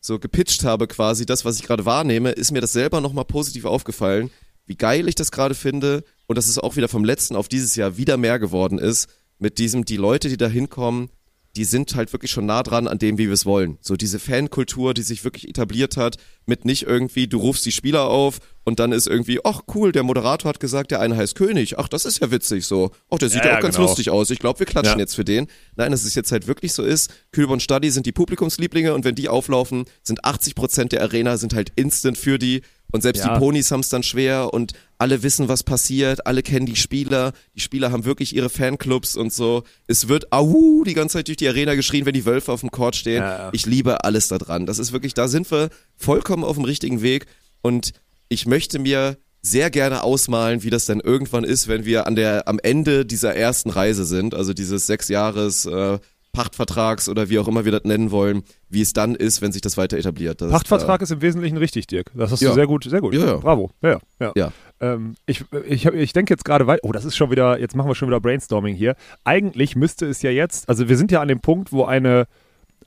[SPEAKER 1] so gepitcht habe quasi, das, was ich gerade wahrnehme, ist mir das selber nochmal positiv aufgefallen, wie geil ich das gerade finde und dass es auch wieder vom letzten auf dieses Jahr wieder mehr geworden ist, mit diesem, die Leute, die da hinkommen, die sind halt wirklich schon nah dran an dem, wie wir es wollen. So diese Fankultur, die sich wirklich etabliert hat, mit nicht irgendwie, du rufst die Spieler auf und dann ist irgendwie, ach cool, der Moderator hat gesagt, der eine heißt König. Ach, das ist ja witzig so. Ach, der sieht
[SPEAKER 2] Ja,
[SPEAKER 1] ja, auch
[SPEAKER 2] ja,
[SPEAKER 1] ganz
[SPEAKER 2] genau.
[SPEAKER 1] lustig aus. Ich glaube, wir klatschen
[SPEAKER 2] Ja.
[SPEAKER 1] jetzt für den. Nein, dass es jetzt halt wirklich so ist. Kühlborn Stadi sind die Publikumslieblinge und wenn die auflaufen, sind 80 Prozent der Arena sind halt instant für die. Und selbst
[SPEAKER 2] Ja.
[SPEAKER 1] die Ponys haben es dann schwer und alle wissen, was passiert, alle kennen die Spieler, die Spieler haben wirklich ihre Fanclubs und so. Es wird au die ganze Zeit durch die Arena geschrien, wenn die Wölfe auf dem Court stehen.
[SPEAKER 2] Ja, ja.
[SPEAKER 1] Ich liebe alles da dran. Das ist wirklich, da sind wir vollkommen auf dem richtigen Weg und ich möchte mir sehr gerne ausmalen, wie das dann irgendwann ist, wenn wir an der, am Ende dieser ersten Reise sind, also dieses sechs Jahres äh, Pachtvertrags oder wie auch immer wir das nennen wollen, wie es dann ist, wenn sich das weiter etabliert. Das,
[SPEAKER 2] Pachtvertrag ist im Wesentlichen richtig, Dirk. Das hast
[SPEAKER 1] Ja.
[SPEAKER 2] du sehr gut, sehr gut.
[SPEAKER 1] Ja, ja.
[SPEAKER 2] Bravo. Ja, ja.
[SPEAKER 1] Ja.
[SPEAKER 2] Ähm, ich ich, ich denke jetzt gerade weiter. Oh, das ist schon wieder, jetzt machen wir schon wieder Brainstorming hier. Eigentlich müsste es ja jetzt, also wir sind ja an dem Punkt, wo eine,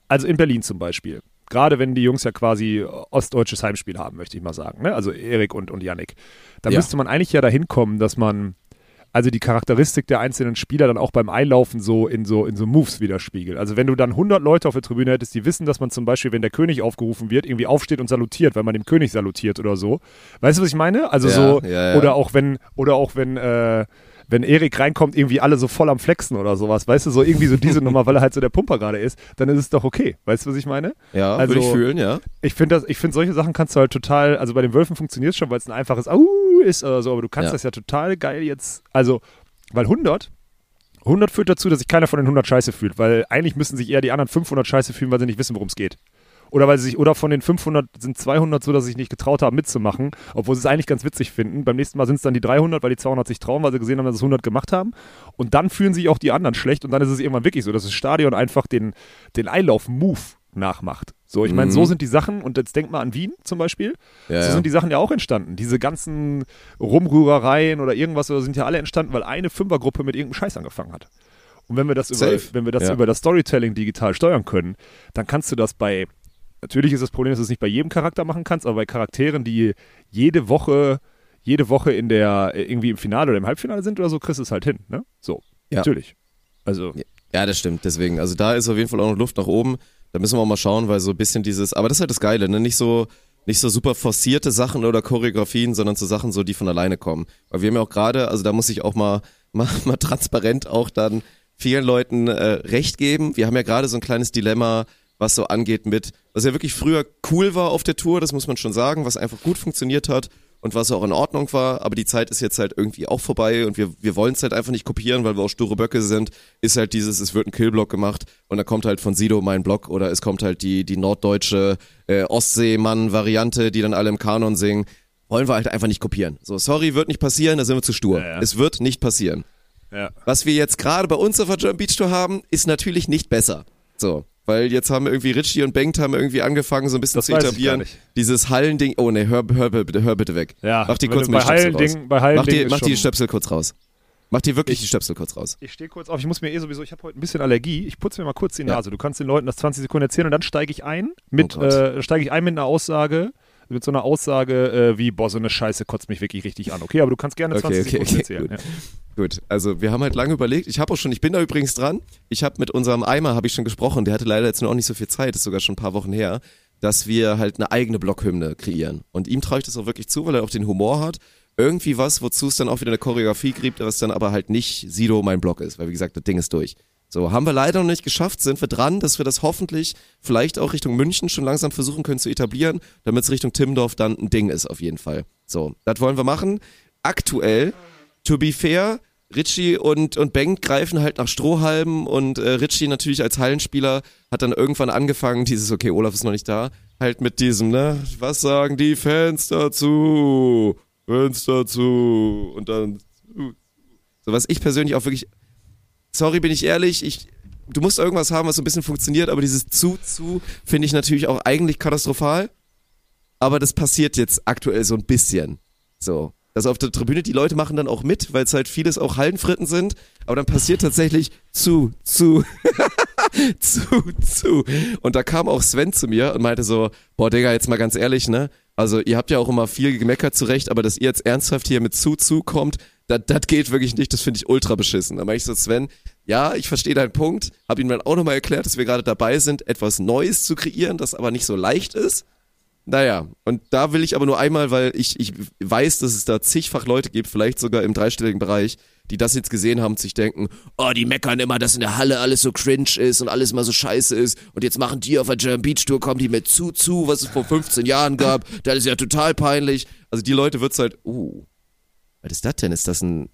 [SPEAKER 2] also in Berlin zum Beispiel, gerade wenn die Jungs ja quasi ostdeutsches Heimspiel haben, möchte ich mal sagen, ne? also Erik und, und Yannick, da müsste man eigentlich ja dahin kommen, dass man also die Charakteristik der einzelnen Spieler dann auch beim Einlaufen so in so in so Moves widerspiegelt. Also wenn du dann 100 Leute auf der Tribüne hättest, die wissen, dass man zum Beispiel, wenn der König aufgerufen wird, irgendwie aufsteht und salutiert, weil man dem König salutiert oder so. Weißt du, was ich meine? Also
[SPEAKER 1] Ja,
[SPEAKER 2] so
[SPEAKER 1] ja, ja.
[SPEAKER 2] oder auch wenn oder auch wenn äh, wenn Erik reinkommt, irgendwie alle so voll am Flexen oder sowas, weißt du, so irgendwie so diese (laughs) Nummer, weil er halt so der Pumper gerade ist, dann ist es doch okay. Weißt du, was ich meine?
[SPEAKER 1] Ja,
[SPEAKER 2] Also-
[SPEAKER 1] würde ich fühlen, ja.
[SPEAKER 2] Ich finde das, ich finde solche Sachen kannst du halt total, also bei den Wölfen funktioniert es schon, weil es ein einfaches Au ist oder so, aber du kannst
[SPEAKER 1] Ja.
[SPEAKER 2] das ja total geil jetzt, also, weil 100, 100 führt dazu, dass sich keiner von den 100 scheiße fühlt, weil eigentlich müssen sich eher die anderen 500 scheiße fühlen, weil sie nicht wissen, worum es geht. Oder weil sie sich, oder von den 500 sind 200 so, dass sie sich nicht getraut haben mitzumachen, obwohl sie es eigentlich ganz witzig finden. Beim nächsten Mal sind es dann die 300, weil die 200 sich trauen, weil sie gesehen haben, dass es 100 gemacht haben. Und dann fühlen sich auch die anderen schlecht und dann ist es irgendwann wirklich so, dass das Stadion einfach den, den Einlauf-Move nachmacht. So, ich meine,
[SPEAKER 1] Mhm.
[SPEAKER 2] so sind die Sachen, und jetzt denk mal an Wien zum Beispiel,
[SPEAKER 1] Ja,
[SPEAKER 2] so sind die Sachen ja auch entstanden. Diese ganzen Rumrührereien oder irgendwas oder sind ja alle entstanden, weil eine Fünfergruppe mit irgendeinem Scheiß angefangen hat. Und wenn wir das, über, wenn wir das
[SPEAKER 1] Ja.
[SPEAKER 2] über das Storytelling digital steuern können, dann kannst du das bei, natürlich ist das Problem, dass du es nicht bei jedem Charakter machen kannst, aber bei Charakteren, die jede Woche, jede Woche in der, irgendwie im Finale oder im Halbfinale sind oder so, kriegst du es halt hin, ne? So.
[SPEAKER 1] Ja.
[SPEAKER 2] Natürlich. Also,
[SPEAKER 1] Ja, das stimmt. Deswegen, also da ist auf jeden Fall auch noch Luft nach oben. Da müssen wir auch mal schauen, weil so ein bisschen dieses, aber das ist halt das Geile, ne? Nicht so, nicht so super forcierte Sachen oder Choreografien, sondern so Sachen so, die von alleine kommen. Weil wir haben ja auch gerade, also da muss ich auch mal, (laughs) mal, mal transparent auch dann vielen Leuten äh, recht geben. Wir haben ja gerade so ein kleines Dilemma, was so angeht mit, was ja wirklich früher cool war auf der Tour, das muss man schon sagen, was einfach gut funktioniert hat und was auch in Ordnung war, aber die Zeit ist jetzt halt irgendwie auch vorbei und wir, wir wollen es halt einfach nicht kopieren, weil wir auch sture Böcke sind, ist halt dieses, es wird ein Killblock gemacht und da kommt halt von Sido mein Block oder es kommt halt die, die norddeutsche äh, Ostseemann-Variante, die dann alle im Kanon singen. Wollen wir halt einfach nicht kopieren. So, sorry, wird nicht passieren, da sind wir zu stur.
[SPEAKER 2] Ja, ja.
[SPEAKER 1] Es wird nicht passieren.
[SPEAKER 2] ja.
[SPEAKER 1] Was wir jetzt gerade bei uns auf der German Beach Tour haben, ist natürlich nicht besser. So. Weil jetzt haben irgendwie Richie und Bengt haben irgendwie angefangen, so ein bisschen
[SPEAKER 2] Das
[SPEAKER 1] zu
[SPEAKER 2] ich
[SPEAKER 1] etablieren. Dieses Hallending. Oh ne, hör, hör, bitte, hör bitte weg.
[SPEAKER 2] Ja,
[SPEAKER 1] Mach die kurz Stöpsel
[SPEAKER 2] Hallending-
[SPEAKER 1] raus.
[SPEAKER 2] bei Hallending
[SPEAKER 1] mach die, mach die Stöpsel kurz raus. Mach dir wirklich die Stöpsel kurz raus.
[SPEAKER 2] Ich stehe kurz auf, ich muss mir eh sowieso, ich habe heute ein bisschen Allergie. Ich putze mir mal kurz die
[SPEAKER 1] Ja.
[SPEAKER 2] Nase. Du kannst den Leuten das 20 Sekunden erzählen und dann steige ich ein mit,
[SPEAKER 1] Oh
[SPEAKER 2] äh, steige ich ein mit einer Aussage, mit so einer Aussage äh, wie, boah, so eine Scheiße kotzt mich wirklich richtig an. Okay, aber du kannst gerne 20
[SPEAKER 1] Okay, okay,
[SPEAKER 2] Sekunden
[SPEAKER 1] okay,
[SPEAKER 2] erzählen. Ja.
[SPEAKER 1] Gut, also wir haben halt lange überlegt. Ich habe auch schon, ich bin da übrigens dran. Ich habe mit unserem Eimer, habe ich schon gesprochen, der hatte leider jetzt auch nicht so viel Zeit, ist sogar schon ein paar Wochen her, dass wir halt eine eigene Blockhymne kreieren. Und ihm traue ich das auch wirklich zu, weil er auch den Humor hat. Irgendwie was, wozu es dann auch wieder eine Choreografie gibt, was dann aber halt nicht Sido mein Block ist, weil wie gesagt, das Ding ist durch. So, haben wir leider noch nicht geschafft, sind wir dran, dass wir das hoffentlich vielleicht auch Richtung München schon langsam versuchen können zu etablieren, damit es Richtung Timmendorf dann ein Ding ist auf jeden Fall. So, das wollen wir machen. Aktuell, to be fair, Richie und, und Bengt greifen halt nach Strohhalmen und äh, Richie natürlich als Hallenspieler hat dann irgendwann angefangen, dieses, okay, Olaf ist noch nicht da, halt mit diesem, ne, was sagen die Fans dazu? Fans dazu. Und dann, so was ich persönlich auch wirklich, sorry, bin ich ehrlich, ich, du musst irgendwas haben, was so ein bisschen funktioniert, aber dieses zu, zu finde ich natürlich auch eigentlich katastrophal. Aber das passiert jetzt aktuell so ein bisschen. So. Also auf der Tribüne, die Leute machen dann auch mit, weil es halt vieles auch Hallenfritten sind, aber dann passiert tatsächlich zu, zu, (laughs) zu, zu. Und da kam auch Sven zu mir und meinte so, boah Digga, jetzt mal ganz ehrlich, ne? Also ihr habt ja auch immer viel gemeckert zurecht, aber dass ihr jetzt ernsthaft hier mit zu, zu kommt, das geht wirklich nicht, das finde ich ultra beschissen. Da meinte ich so, Sven, ja, ich verstehe deinen Punkt, habe ihm dann auch nochmal erklärt, dass wir gerade dabei sind, etwas Neues zu kreieren, das aber nicht so leicht ist. Naja, und da will ich aber nur einmal, weil ich, ich weiß, dass es da zigfach Leute gibt, vielleicht sogar im dreistelligen Bereich, die das jetzt gesehen haben und sich denken, oh, die meckern immer, dass in der Halle alles so cringe ist und alles immer so scheiße ist und jetzt machen die auf der German Beach Tour, kommen die mit zu, zu, was es vor 15 Jahren gab, das ist ja total peinlich. Also die Leute wird's halt, uh, was ist das denn? Ist das ein,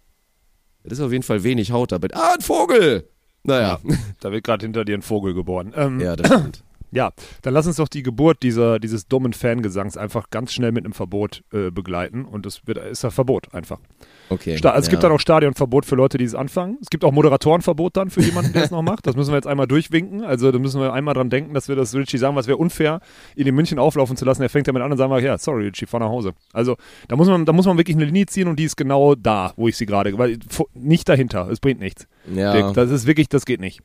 [SPEAKER 1] das ist auf jeden Fall wenig Haut damit. Ah, ein Vogel! Naja,
[SPEAKER 2] Da wird gerade hinter dir ein Vogel geboren. Ähm,
[SPEAKER 1] ja, das stimmt.
[SPEAKER 2] Ja, dann lass uns doch die Geburt dieser, dieses dummen Fangesangs einfach ganz schnell mit einem Verbot äh, begleiten und das wird, ist ein Verbot einfach.
[SPEAKER 1] Okay.
[SPEAKER 2] Sta also es gibt
[SPEAKER 1] ja.
[SPEAKER 2] dann auch Stadionverbot für Leute, die es anfangen. Es gibt auch Moderatorenverbot dann für jemanden, der es noch macht. Das müssen wir jetzt einmal durchwinken. Also da müssen wir einmal dran denken, dass wir das Richie sagen, was wäre unfair, ihn in München auflaufen zu lassen. Er fängt damit an und sagen wir, ja, sorry Richie, fahr nach Hause. Also da muss man, da muss man wirklich eine Linie ziehen und die ist genau da, wo ich sie gerade, weil nicht dahinter. Es bringt nichts.
[SPEAKER 1] Ja.
[SPEAKER 2] Dick, das ist wirklich, das geht nicht.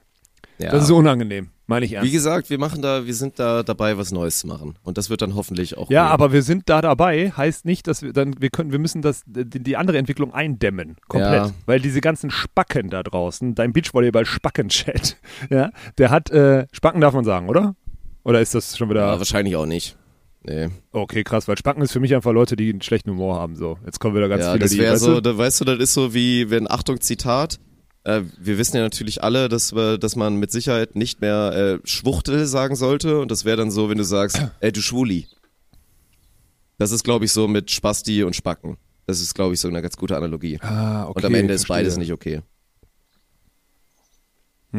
[SPEAKER 1] Ja.
[SPEAKER 2] Das ist unangenehm, meine ich ernst.
[SPEAKER 1] Wie gesagt, wir machen da, wir sind da dabei, was Neues zu machen. Und das wird dann hoffentlich auch.
[SPEAKER 2] Ja,
[SPEAKER 1] gehen.
[SPEAKER 2] aber wir sind da dabei, heißt nicht, dass wir dann, wir können, wir müssen das, die, die andere Entwicklung eindämmen, komplett.
[SPEAKER 1] Ja.
[SPEAKER 2] Weil diese ganzen Spacken da draußen, dein Beachvolleyball-Spacken-Chat, (laughs) ja, der hat, äh, Spacken darf man sagen, oder? Oder ist das schon wieder,
[SPEAKER 1] Ja, wahrscheinlich auch nicht. Nee.
[SPEAKER 2] okay, krass, weil Spacken ist für mich einfach Leute, die einen schlechten Humor haben, so. Jetzt kommen wieder ganz
[SPEAKER 1] ja,
[SPEAKER 2] viele,
[SPEAKER 1] das
[SPEAKER 2] die,
[SPEAKER 1] wäre
[SPEAKER 2] weißt
[SPEAKER 1] so,
[SPEAKER 2] du?
[SPEAKER 1] da, weißt du, das ist so wie, wenn, Achtung, Zitat, äh, wir wissen ja natürlich alle, dass dass man mit Sicherheit nicht mehr äh, Schwuchtel sagen sollte. Und das wäre dann so, wenn du sagst, (clears throat) ey, du Schwuli. Das ist, glaube ich, so mit Spasti und Spacken. Das ist, glaube ich, so eine ganz gute Analogie.
[SPEAKER 2] Ah, okay,
[SPEAKER 1] und am Ende ist
[SPEAKER 2] verstehe.
[SPEAKER 1] beides nicht okay.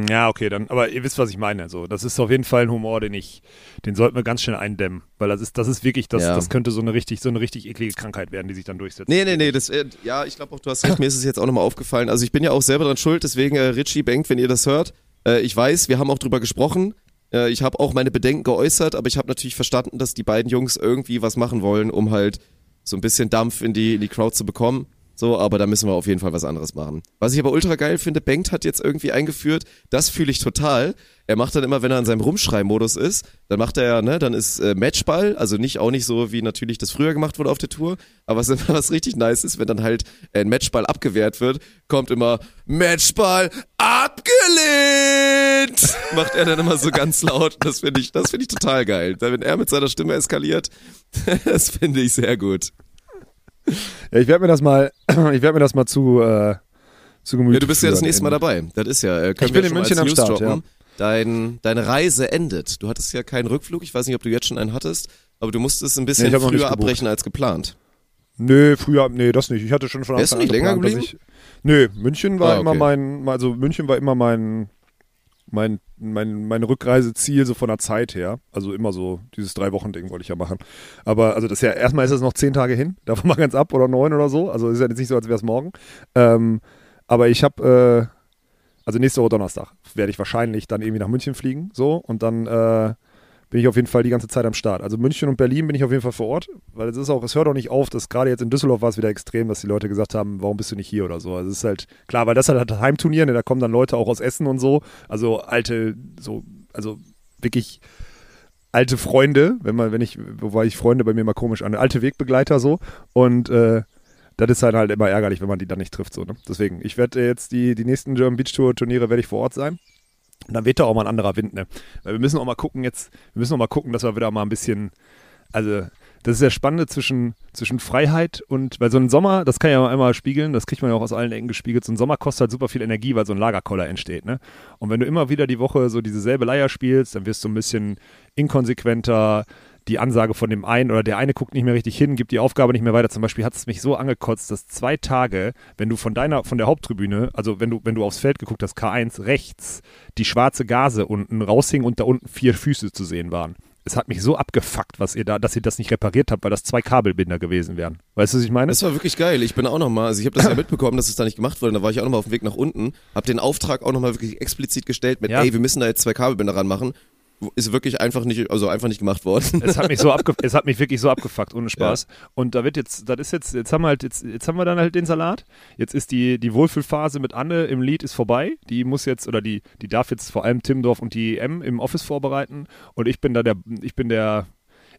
[SPEAKER 2] Ja, okay, dann, aber ihr wisst, was ich meine. So, das ist auf jeden Fall ein Humor, den ich, den sollten wir ganz schnell eindämmen, weil das ist, das ist wirklich, das,
[SPEAKER 1] Ja.
[SPEAKER 2] das könnte so eine richtig, so eine richtig eklige Krankheit werden, die sich dann durchsetzt.
[SPEAKER 1] Nee, nee, nee, das, äh, ja, ich glaube auch, du hast recht, mir ist es jetzt auch nochmal aufgefallen. Also ich bin ja auch selber dran schuld, deswegen, äh, Richie, Bank, wenn ihr das hört, äh, ich weiß, wir haben auch drüber gesprochen. Äh, ich habe auch meine Bedenken geäußert, aber ich habe natürlich verstanden, dass die beiden Jungs irgendwie was machen wollen, um halt so ein bisschen Dampf in die, in die Crowd zu bekommen. So, aber da müssen wir auf jeden Fall was anderes machen. Was ich aber ultra geil finde, Bengt hat jetzt irgendwie eingeführt, das fühle ich total. Er macht dann immer, wenn er in seinem Rumschreimodus ist, dann macht er ja, ne, dann ist äh, Matchball, also nicht auch nicht so, wie natürlich das früher gemacht wurde auf der Tour, aber was, (laughs) immer was richtig nice ist, wenn dann halt äh, ein Matchball abgewehrt wird, kommt immer Matchball abgelehnt! (laughs) macht er dann immer so ganz laut. Das finde ich, das finde ich total geil. Wenn er mit seiner Stimme eskaliert, (laughs) das finde ich sehr gut.
[SPEAKER 2] Ja, ich werde mir das mal, (clears throat) ich werde mir das mal zu, äh, zu Gemüte
[SPEAKER 1] Ja, du bist ja das nächste Mal dabei. Das ist ja, äh, können
[SPEAKER 2] Ich
[SPEAKER 1] wir
[SPEAKER 2] bin in München am
[SPEAKER 1] News
[SPEAKER 2] Start,
[SPEAKER 1] droppen. Dein, deine Reise endet. Du hattest ja keinen Rückflug. Ich weiß nicht, ob du jetzt schon einen hattest, aber du musstest ein bisschen
[SPEAKER 2] Nee,
[SPEAKER 1] früher abbrechen als geplant.
[SPEAKER 2] Nö, früher, nee, das nicht. Ich hatte schon von Anfang
[SPEAKER 1] du nicht
[SPEAKER 2] an
[SPEAKER 1] länger
[SPEAKER 2] geplant, dass Ich, nö, München war
[SPEAKER 1] Ah,
[SPEAKER 2] immer
[SPEAKER 1] okay.
[SPEAKER 2] mein, also München war immer mein, mein, mein, mein Rückreiseziel so von der Zeit her. Also immer so, dieses Drei-Wochen-Ding wollte ich ja machen. Aber, also das ist ja, erstmal ist es noch zehn Tage hin, (laughs) davon mal ganz ab oder neun oder so. Also ist ja jetzt nicht so, als wäre es morgen. Ähm, aber ich habe, äh, also nächste Woche Donnerstag werde ich wahrscheinlich dann irgendwie nach München fliegen, so, und dann, äh, bin ich auf jeden Fall die ganze Zeit am Start. Also München und Berlin bin ich auf jeden Fall vor Ort, weil es ist auch, es hört auch nicht auf, dass gerade jetzt in Düsseldorf war es wieder extrem, dass die Leute gesagt haben, warum bist du nicht hier oder so. Also es ist halt, klar, weil das halt ein Heimturnier, ne, da kommen dann Leute auch aus Essen und so, also alte, so, also wirklich alte Freunde, wenn man, wenn ich, wobei ich Freunde bei mir mal komisch an, alte Wegbegleiter so und äh, das ist halt, halt immer ärgerlich, wenn man die dann nicht trifft. So, ne? Deswegen, ich werde jetzt die, die nächsten German Beach Tour Turniere werde ich vor Ort sein. Und dann weht da auch mal ein anderer Wind, ne? Weil wir müssen auch mal gucken jetzt, wir müssen auch mal gucken, dass wir wieder mal ein bisschen, also das ist ja Spannende zwischen, zwischen Freiheit und, weil so ein Sommer, das kann ja einmal spiegeln, das kriegt man ja auch aus allen Ecken gespiegelt, so ein Sommer kostet halt super viel Energie, weil so ein Lagerkoller entsteht, ne? Und wenn du immer wieder die Woche so diese selbe Leier spielst, dann wirst du ein bisschen inkonsequenter, die Ansage von dem einen oder der eine guckt nicht mehr richtig hin, gibt die Aufgabe nicht mehr weiter. Zum Beispiel hat es mich so angekotzt, dass zwei Tage, wenn du von deiner, von der Haupttribüne, also wenn du, wenn du aufs Feld geguckt hast, K1 rechts, die schwarze Gase unten raushing und da unten vier Füße zu sehen waren. Es hat mich so abgefuckt, was ihr da, dass ihr das nicht repariert habt, weil das zwei Kabelbinder gewesen wären. Weißt du, was ich meine?
[SPEAKER 1] Das war wirklich geil. Ich bin auch nochmal, also ich habe das ja (clears throat) mitbekommen, dass es da nicht gemacht wurde. Da war ich auch nochmal auf dem Weg nach unten, habe den Auftrag auch nochmal wirklich explizit gestellt mit,
[SPEAKER 2] Ja.
[SPEAKER 1] ey, wir müssen da jetzt zwei Kabelbinder ranmachen. Ist wirklich einfach nicht, also einfach nicht gemacht worden.
[SPEAKER 2] es hat mich so abge (laughs) es hat mich wirklich so abgefuckt, ohne Spaß. Und da wird jetzt, das ist jetzt, jetzt haben wir halt, jetzt, jetzt haben wir dann halt den Salat. Jetzt ist die, die Wohlfühlphase mit Anne im Lied ist vorbei. Die muss jetzt, oder die, die darf jetzt vor allem Timdorf und die EM im Office vorbereiten. Und ich bin da der, ich bin der,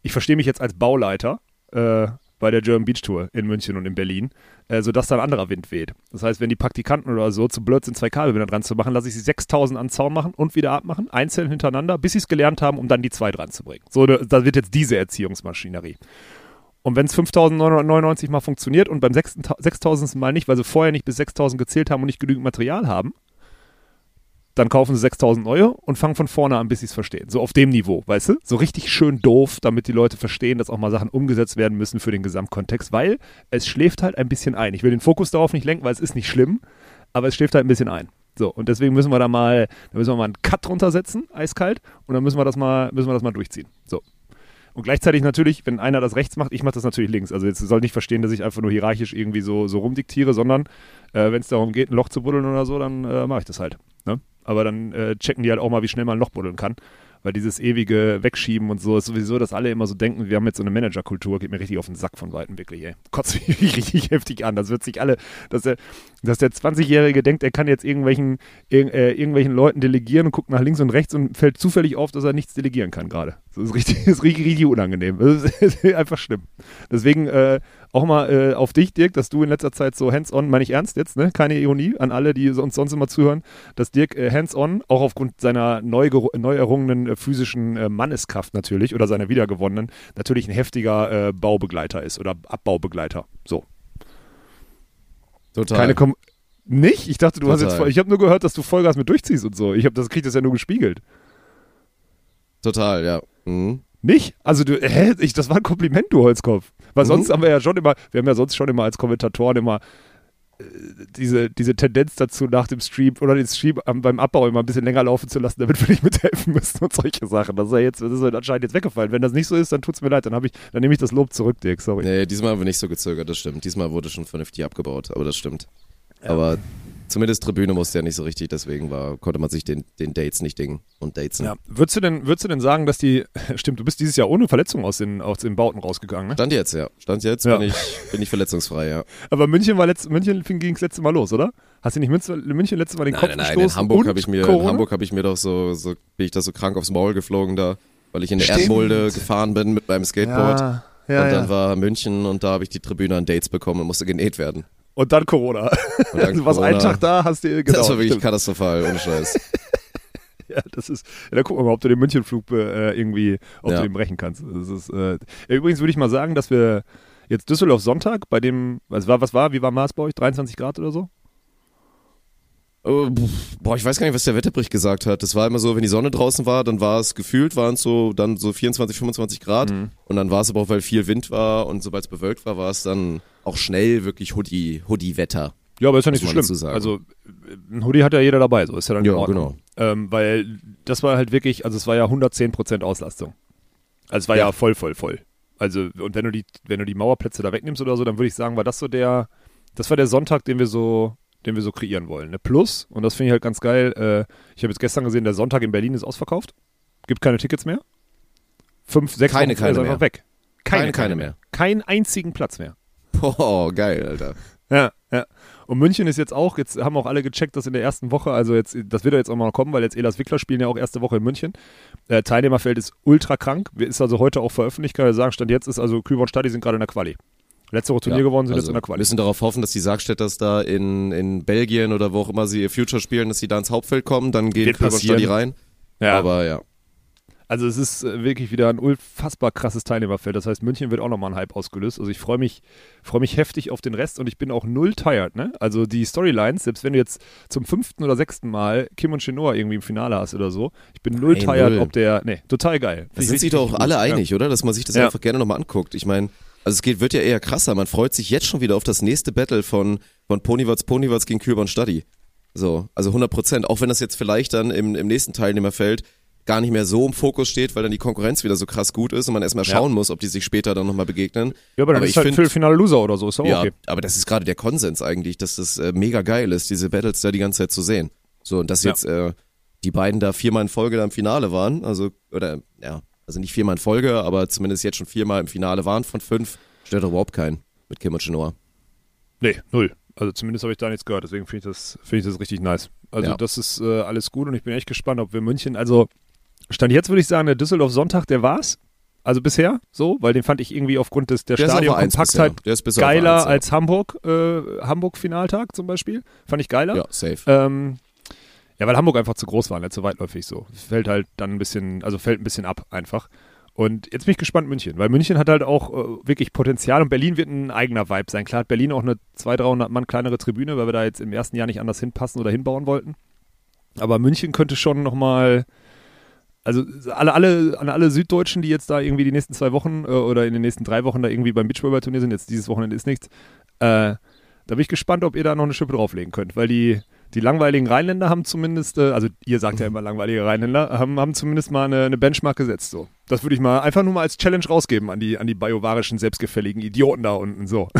[SPEAKER 2] ich verstehe mich jetzt als Bauleiter, äh, bei der German Beach Tour in München und in Berlin, äh, sodass da ein anderer Wind weht. Das heißt, wenn die Praktikanten oder so zu blöd sind, zwei Kabelbinder dran zu machen, lasse ich sie 6000 an den Zaun machen und wieder abmachen, einzeln hintereinander, bis sie es gelernt haben, um dann die zwei dran zu bringen. So, da da wird jetzt diese Erziehungsmaschinerie. Und wenn es 5999 Mal funktioniert und beim 6000. Mal nicht, weil sie vorher nicht bis 6000 gezählt haben und nicht genügend Material haben, dann kaufen sie 6000 neue und fangen von vorne an, bis sie es verstehen. So auf dem Niveau, weißt du? So richtig schön doof, damit die Leute verstehen, dass auch mal Sachen umgesetzt werden müssen für den Gesamtkontext, weil es schläft halt ein bisschen ein. Ich will den Fokus darauf nicht lenken, weil es ist nicht schlimm, aber es schläft halt ein bisschen ein. So, und deswegen müssen wir da mal, da müssen wir mal einen Cut drunter setzen, eiskalt, und dann müssen wir das mal, müssen wir das mal durchziehen. So. Und gleichzeitig natürlich, wenn einer das rechts macht, ich mache das natürlich links. Also jetzt soll nicht verstehen, dass ich einfach nur hierarchisch irgendwie so, so rumdiktiere, sondern äh, wenn es darum geht, ein Loch zu buddeln oder so, dann äh, mache ich das halt. Ne? Aber dann äh, checken die halt auch mal, wie schnell man ein Loch buddeln kann. Weil dieses ewige Wegschieben und so ist sowieso, dass alle immer so denken, wir haben jetzt so eine Managerkultur, geht mir richtig auf den Sack von Weitem wirklich, ey. Kotzt mich (laughs) richtig heftig an. Das wird sich alle, dass der, dass der 20-Jährige denkt, er kann jetzt irgendwelchen, irg äh, irgendwelchen Leuten delegieren und guckt nach links und rechts und fällt zufällig auf, dass er nichts delegieren kann gerade. Das ist richtig, das (laughs) ist richtig, richtig unangenehm. Das ist, das (laughs) ist einfach schlimm. Deswegen äh, auch mal äh, auf dich, Dirk, dass du in letzter Zeit so hands-on, meine ich ernst jetzt, ne? Keine Ironie an alle, die uns sonst immer zuhören, dass Dirk äh, hands-on, auch aufgrund seiner neu, neu errungenen äh, physischen äh, Manneskraft natürlich oder seiner wiedergewonnenen, natürlich ein heftiger äh, Baubegleiter ist oder Abbaubegleiter. So.
[SPEAKER 1] Total.
[SPEAKER 2] Keine Kom nicht? Ich dachte, du hast
[SPEAKER 1] Total.
[SPEAKER 2] jetzt voll, ich habe nur gehört, dass du Vollgas mit durchziehst und so. Ich habe das krieg das ja nur gespiegelt.
[SPEAKER 1] Total, ja. Mhm.
[SPEAKER 2] Nicht? Also du, hä? Ich, das war ein Kompliment, du Holzkopf. Weil
[SPEAKER 1] Mhm.
[SPEAKER 2] sonst haben wir ja schon immer, wir haben ja sonst schon immer als Kommentatoren immer äh, diese, diese Tendenz dazu, nach dem Stream oder den Stream am, beim Abbau immer ein bisschen länger laufen zu lassen, damit wir nicht mithelfen müssen und solche Sachen. Das ist ja jetzt, das ist ja anscheinend jetzt weggefallen. Wenn das nicht so ist, dann tut's mir leid, dann habe ich, dann nehme ich das Lob zurück, Dirk, sorry.
[SPEAKER 1] Nee, diesmal haben wir nicht so gezögert, das stimmt. Diesmal wurde schon vernünftig abgebaut, aber das stimmt. Aber zumindest Tribüne musste ja nicht so richtig, deswegen war, konnte man sich den, den Dates nicht dingen und datesen.
[SPEAKER 2] Ja. Würdest du denn, würdest du denn sagen, dass die, (laughs) stimmt, du bist dieses Jahr ohne Verletzung aus den, aus den Bauten rausgegangen, ne?
[SPEAKER 1] Stand jetzt, ja. Stand jetzt
[SPEAKER 2] Ja.
[SPEAKER 1] bin, ich, bin ich verletzungsfrei, ja. (laughs)
[SPEAKER 2] Aber München war letzt, München ging das letzte Mal los, oder? Hast du nicht München, München letztes Mal den Kopf
[SPEAKER 1] Nein, nein, nein.
[SPEAKER 2] gestoßen?
[SPEAKER 1] In Hamburg habe ich mir, in
[SPEAKER 2] Corona?
[SPEAKER 1] Hamburg habe ich mir doch so, so, bin ich da so krank aufs Maul geflogen da, weil ich in der. Erdmulde gefahren bin mit meinem Skateboard.
[SPEAKER 2] Ja, ja,
[SPEAKER 1] und dann
[SPEAKER 2] ja.
[SPEAKER 1] war München und da habe ich die Tribüne an Dates bekommen und musste genäht werden.
[SPEAKER 2] Und dann Corona.
[SPEAKER 1] Und dann (laughs)
[SPEAKER 2] Also was einen. Tag da hast du genau.
[SPEAKER 1] das war wirklich
[SPEAKER 2] stimmt.
[SPEAKER 1] katastrophal, ohne Scheiß. (laughs)
[SPEAKER 2] Ja, das ist. Ja, dann gucken wir mal, ob du den Münchenflug äh, irgendwie, ob
[SPEAKER 1] Ja.
[SPEAKER 2] du den brechen kannst. Das ist, äh, übrigens würde ich mal sagen, dass wir jetzt Düsseldorf Sonntag bei dem, was war, was war, wie war Mars bei euch? 23 Grad oder so?
[SPEAKER 1] Pf, Boah, ich weiß gar nicht, was der Wetterbericht gesagt hat. Das war immer so, wenn die Sonne draußen war, dann war es gefühlt, waren es so dann so 24, 25 Grad.
[SPEAKER 2] Mhm.
[SPEAKER 1] Und dann war es aber auch, weil viel Wind war und sobald es bewölkt war, war es dann auch schnell wirklich Hoodie, Hoodie-Wetter.
[SPEAKER 2] Ja, aber ist ja nicht so schlimm. Also äh, ein Hoodie hat ja jeder dabei, so ist ja dann in
[SPEAKER 1] Ja,
[SPEAKER 2] Ordnung. Ähm, weil das war halt wirklich, also es war ja 110% Auslastung. Also es war ja.
[SPEAKER 1] Ja.
[SPEAKER 2] voll, voll, voll. Also und wenn du die, wenn du die Mauerplätze da wegnimmst oder so, dann würde ich sagen, war das so der, das war der Sonntag, den wir so, den wir so kreieren wollen. Ne? Plus, und das finde ich halt ganz geil, äh, ich habe jetzt gestern gesehen, der Sonntag in Berlin ist ausverkauft. Gibt keine Tickets mehr. fünf, sechs
[SPEAKER 1] Keine,
[SPEAKER 2] Wochen vorher ist
[SPEAKER 1] keine
[SPEAKER 2] einfach
[SPEAKER 1] mehr.
[SPEAKER 2] weg. Keine,
[SPEAKER 1] Keine, keine mehr.
[SPEAKER 2] Keinen einzigen Platz mehr.
[SPEAKER 1] Boah, geil, Alter.
[SPEAKER 2] Ja, ja. Und München ist jetzt auch, jetzt haben auch alle gecheckt, dass in der ersten Woche, also jetzt, das wird ja jetzt auch mal kommen, weil jetzt Elas Wickler spielen ja auch erste Woche in München. Äh, Teilnehmerfeld ist ultra krank, ist also heute auch veröffentlicht, kann ich sagen, Stand jetzt ist also Kühlborn Stadi sind gerade in der Quali. Letzte Woche Turnier
[SPEAKER 1] Ja,
[SPEAKER 2] gewonnen, sind
[SPEAKER 1] also
[SPEAKER 2] jetzt in der Quali.
[SPEAKER 1] müssen darauf hoffen, dass die Sargstädters da in, in Belgien oder wo auch immer sie ihr Future spielen, dass sie da ins Hauptfeld kommen, dann gehen
[SPEAKER 2] Wird
[SPEAKER 1] Kühlborn
[SPEAKER 2] passieren.
[SPEAKER 1] Stadi rein.
[SPEAKER 2] Ja,
[SPEAKER 1] Aber ja.
[SPEAKER 2] Also es ist äh, wirklich wieder ein unfassbar krasses Teilnehmerfeld. Das heißt, München wird auch nochmal ein Hype ausgelöst. Also ich freue mich, freue mich heftig auf den Rest und ich bin auch null tired, ne? Also die Storylines, selbst wenn du jetzt zum fünften oder sechsten Mal Kim und Chinoa irgendwie im Finale hast oder so, ich bin null
[SPEAKER 1] Nein,
[SPEAKER 2] tired,
[SPEAKER 1] null.
[SPEAKER 2] ob der, ne, total geil.
[SPEAKER 1] Da
[SPEAKER 2] Finde ich
[SPEAKER 1] sind sich doch alle einig, oder? Dass man sich das
[SPEAKER 2] Ja.
[SPEAKER 1] einfach gerne nochmal anguckt. Ich meine, also es geht, wird ja eher krasser. Man freut sich jetzt schon wieder auf das nächste Battle von, von Ponywatz Ponywatz gegen Kühlborn Stadi. So, also 100 Prozent. Auch wenn das jetzt vielleicht dann im, im nächsten Teilnehmerfeld gar nicht mehr so im Fokus steht, weil dann die Konkurrenz wieder so krass gut ist und man erstmal
[SPEAKER 2] Ja.
[SPEAKER 1] schauen muss, ob die sich später dann nochmal begegnen.
[SPEAKER 2] Ja, aber dann
[SPEAKER 1] Aber
[SPEAKER 2] ist
[SPEAKER 1] ich
[SPEAKER 2] halt
[SPEAKER 1] find-
[SPEAKER 2] Viertelfinale Loser oder so, ist auch
[SPEAKER 1] Ja,
[SPEAKER 2] okay.
[SPEAKER 1] aber das ist gerade der Konsens eigentlich, dass das äh, mega geil ist, diese Battles da die ganze Zeit zu sehen. So, und dass
[SPEAKER 2] Ja.
[SPEAKER 1] jetzt äh, die beiden da viermal in Folge da im Finale waren, also, oder, ja, also nicht viermal in Folge, aber zumindest jetzt schon viermal im Finale waren von fünf, stört doch überhaupt keinen mit Kim und Chinoa.
[SPEAKER 2] Nee, null. Also zumindest habe ich da nichts gehört, deswegen finde ich, das finde ich das richtig nice. Also
[SPEAKER 1] Ja.
[SPEAKER 2] das ist äh, alles gut und ich bin echt gespannt, ob wir München, also Stand jetzt würde ich sagen, der Düsseldorf Sonntag, der war's. Also bisher so, weil den fand ich irgendwie aufgrund des der,
[SPEAKER 1] Der
[SPEAKER 2] Stadionkompaktheit geiler
[SPEAKER 1] Eins, ja.
[SPEAKER 2] als Hamburg, äh, Hamburg-Finaltag zum Beispiel. Fand ich geiler.
[SPEAKER 1] Ja, safe.
[SPEAKER 2] Ähm, ja, weil Hamburg einfach zu groß war, nicht so weitläufig so. Fällt halt dann ein bisschen, also fällt ein bisschen ab einfach. Und jetzt bin ich gespannt München, weil München hat halt auch äh, wirklich Potenzial und Berlin wird ein eigener Vibe sein. Klar hat Berlin auch eine 200, 300 Mann kleinere Tribüne, weil wir da jetzt im ersten Jahr nicht anders hinpassen oder hinbauen wollten. Aber München könnte schon nochmal, also alle, alle, an alle Süddeutschen, die jetzt da irgendwie die nächsten zwei Wochen äh, oder in den nächsten drei Wochen da irgendwie beim Beachvolleyball-Turnier sind, jetzt dieses Wochenende ist nichts, äh, da bin ich gespannt, ob ihr da noch eine Schippe drauflegen könnt, weil die, die langweiligen Rheinländer haben zumindest, äh, also ihr sagt ja immer langweilige Rheinländer, haben, haben zumindest mal eine, eine Benchmark gesetzt. So. Das würde ich mal einfach nur mal als Challenge rausgeben an die, an die biovarischen, selbstgefälligen Idioten da unten. So. (laughs)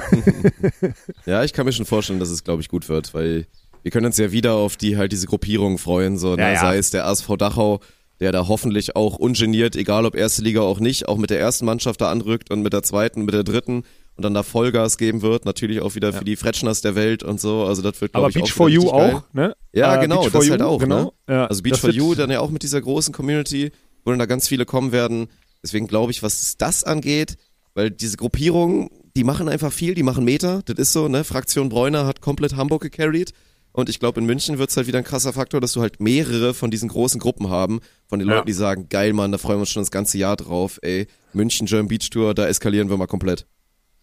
[SPEAKER 1] Ja, ich kann mir schon vorstellen, dass es, glaube ich, gut wird, weil wir können uns ja wieder auf die halt diese Gruppierungen freuen, so, ne?
[SPEAKER 2] Ja, ja.
[SPEAKER 1] sei es der ASV Dachau, der da hoffentlich auch ungeniert, egal ob erste Liga auch nicht, auch mit der ersten Mannschaft da anrückt und mit der zweiten, mit der dritten und dann da Vollgas geben wird, natürlich auch wieder für die Fretschners der Welt und so, also das wird, glaube
[SPEAKER 2] Aber
[SPEAKER 1] ich,
[SPEAKER 2] Beach
[SPEAKER 1] auch
[SPEAKER 2] for You auch, ne?
[SPEAKER 1] Ja,
[SPEAKER 2] Äh,
[SPEAKER 1] genau,
[SPEAKER 2] Beach
[SPEAKER 1] das
[SPEAKER 2] You,
[SPEAKER 1] halt auch,
[SPEAKER 2] genau.
[SPEAKER 1] ne?
[SPEAKER 2] Ja,
[SPEAKER 1] Also Beach for
[SPEAKER 2] wird-
[SPEAKER 1] You dann ja auch mit dieser großen Community, wo dann da ganz viele kommen werden. Deswegen glaube ich, was das angeht, weil diese Gruppierungen, die machen einfach viel, die machen Meter, das ist so, ne? Fraktion Bräuner hat komplett Hamburg gecarried. Und ich glaube, in München wird's halt wieder ein krasser Faktor, dass du halt mehrere von diesen großen Gruppen haben, von den
[SPEAKER 2] Ja.
[SPEAKER 1] Leuten, die sagen, geil, Mann, da freuen wir uns schon das ganze Jahr drauf, ey. München German Beach Tour, da eskalieren wir mal komplett.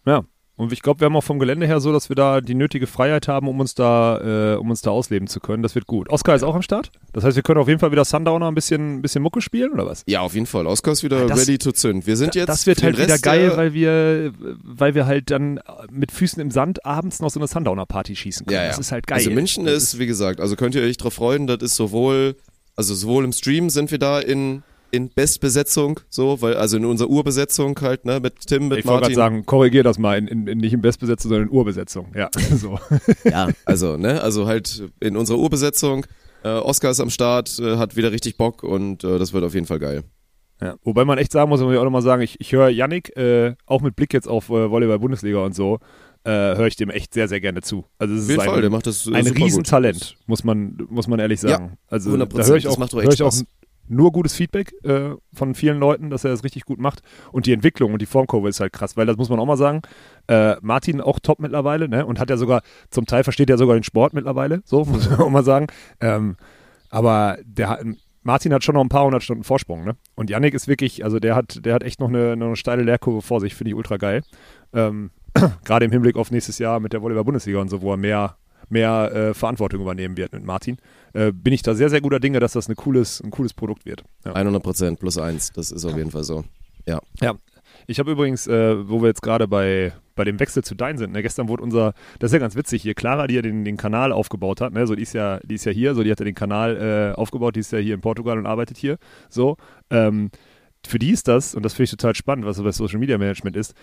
[SPEAKER 2] Ja. Und ich glaube, wir haben auch vom Gelände her so, dass wir da die nötige Freiheit haben, um uns da, äh, um uns da ausleben zu können. Das wird gut. Oskar ist auch am Start. Das heißt, wir können auf jeden Fall wieder Sundowner ein bisschen, ein bisschen Mucke spielen, oder was?
[SPEAKER 1] Ja, auf jeden Fall. Oskar ist wieder
[SPEAKER 2] Das-
[SPEAKER 1] ready to zünd. Wir sind jetzt.
[SPEAKER 2] das wird halt wieder geil, weil wir, weil wir halt dann mit Füßen im Sand abends noch so eine Sundowner-Party schießen können.
[SPEAKER 1] Ja, ja.
[SPEAKER 2] Das ist halt geil.
[SPEAKER 1] Also München ist, wie gesagt, also könnt ihr euch drauf freuen, das ist sowohl, also sowohl im Stream sind wir da in, in Bestbesetzung, so, weil, also in unserer Urbesetzung halt, ne, mit Tim, mit
[SPEAKER 2] Ich wollte gerade
[SPEAKER 1] Martin.
[SPEAKER 2] sagen, korrigier das mal, in, in, in, nicht in Bestbesetzung, sondern in Urbesetzung. Ja, (laughs) so.
[SPEAKER 1] Ja, also, ne, also halt in unserer Urbesetzung. Äh, Oskar ist am Start, äh, hat wieder richtig Bock und äh, das wird auf jeden Fall geil.
[SPEAKER 2] Ja. Wobei man echt sagen muss, muss ich auch nochmal sagen, ich, ich höre Yannick, äh, auch mit Blick jetzt auf äh, Volleyball-Bundesliga und so, äh, höre ich dem echt sehr, sehr gerne zu. Also es ist ein,
[SPEAKER 1] Fall, der macht das äh,
[SPEAKER 2] ein
[SPEAKER 1] gut.
[SPEAKER 2] Riesentalent, muss man, muss man ehrlich sagen. also
[SPEAKER 1] 100%,
[SPEAKER 2] da höre ich auch,
[SPEAKER 1] macht doch
[SPEAKER 2] höre
[SPEAKER 1] echt
[SPEAKER 2] ich auch
[SPEAKER 1] Spaß.
[SPEAKER 2] Nur gutes Feedback äh, von vielen Leuten, dass er das richtig gut macht. Und die Entwicklung und die Formkurve ist halt krass, weil das muss man auch mal sagen. Äh, Martin auch top mittlerweile, ne? Und hat ja sogar, zum Teil versteht er sogar den Sport mittlerweile, so (laughs) muss man auch mal sagen. Ähm, aber der Martin hat schon noch ein paar hundert Stunden Vorsprung, ne? Und Yannick ist wirklich, also der hat, der hat echt noch eine, eine steile Lehrkurve vor sich, finde ich ultra geil. Ähm, (clears throat) Gerade im Hinblick auf nächstes Jahr mit der Volleyball-Bundesliga und so, wo er mehr, mehr äh, Verantwortung übernehmen wird mit Martin, äh, bin ich da sehr, sehr guter Dinge, dass das eine cooles, ein cooles Produkt wird. Ja.
[SPEAKER 1] 100 Prozent plus eins, das ist auf jeden Fall so. Ja.
[SPEAKER 2] Ja, ich habe übrigens, äh, wo wir jetzt gerade bei, bei dem Wechsel zu Dein sind, ne, gestern wurde unser, das ist ja ganz witzig hier, Clara, die ja den, den Kanal aufgebaut hat, ne, so die ist ja, die ist ja hier, so die hat ja den Kanal äh, aufgebaut, die ist ja hier in Portugal und arbeitet hier, so. Ähm, für die ist das, und das finde ich total spannend, was so bei Social Media Management ist,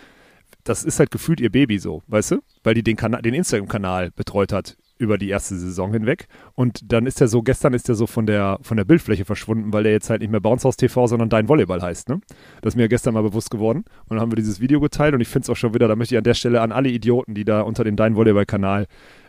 [SPEAKER 2] das ist halt gefühlt ihr Baby so, weißt du? Weil die den, Kana den Instagram-Kanal betreut hat über die erste Saison hinweg. Und dann ist er so, gestern ist er so von der, von der Bildfläche verschwunden, weil der jetzt halt nicht mehr Bounce House TV, sondern Dein Volleyball heißt. Ne? Das ist mir gestern mal bewusst geworden. Und dann haben wir dieses Video geteilt und ich finde es auch schon wieder, da möchte ich an der Stelle an alle Idioten, die da unter dem Dein Volleyball-Kanal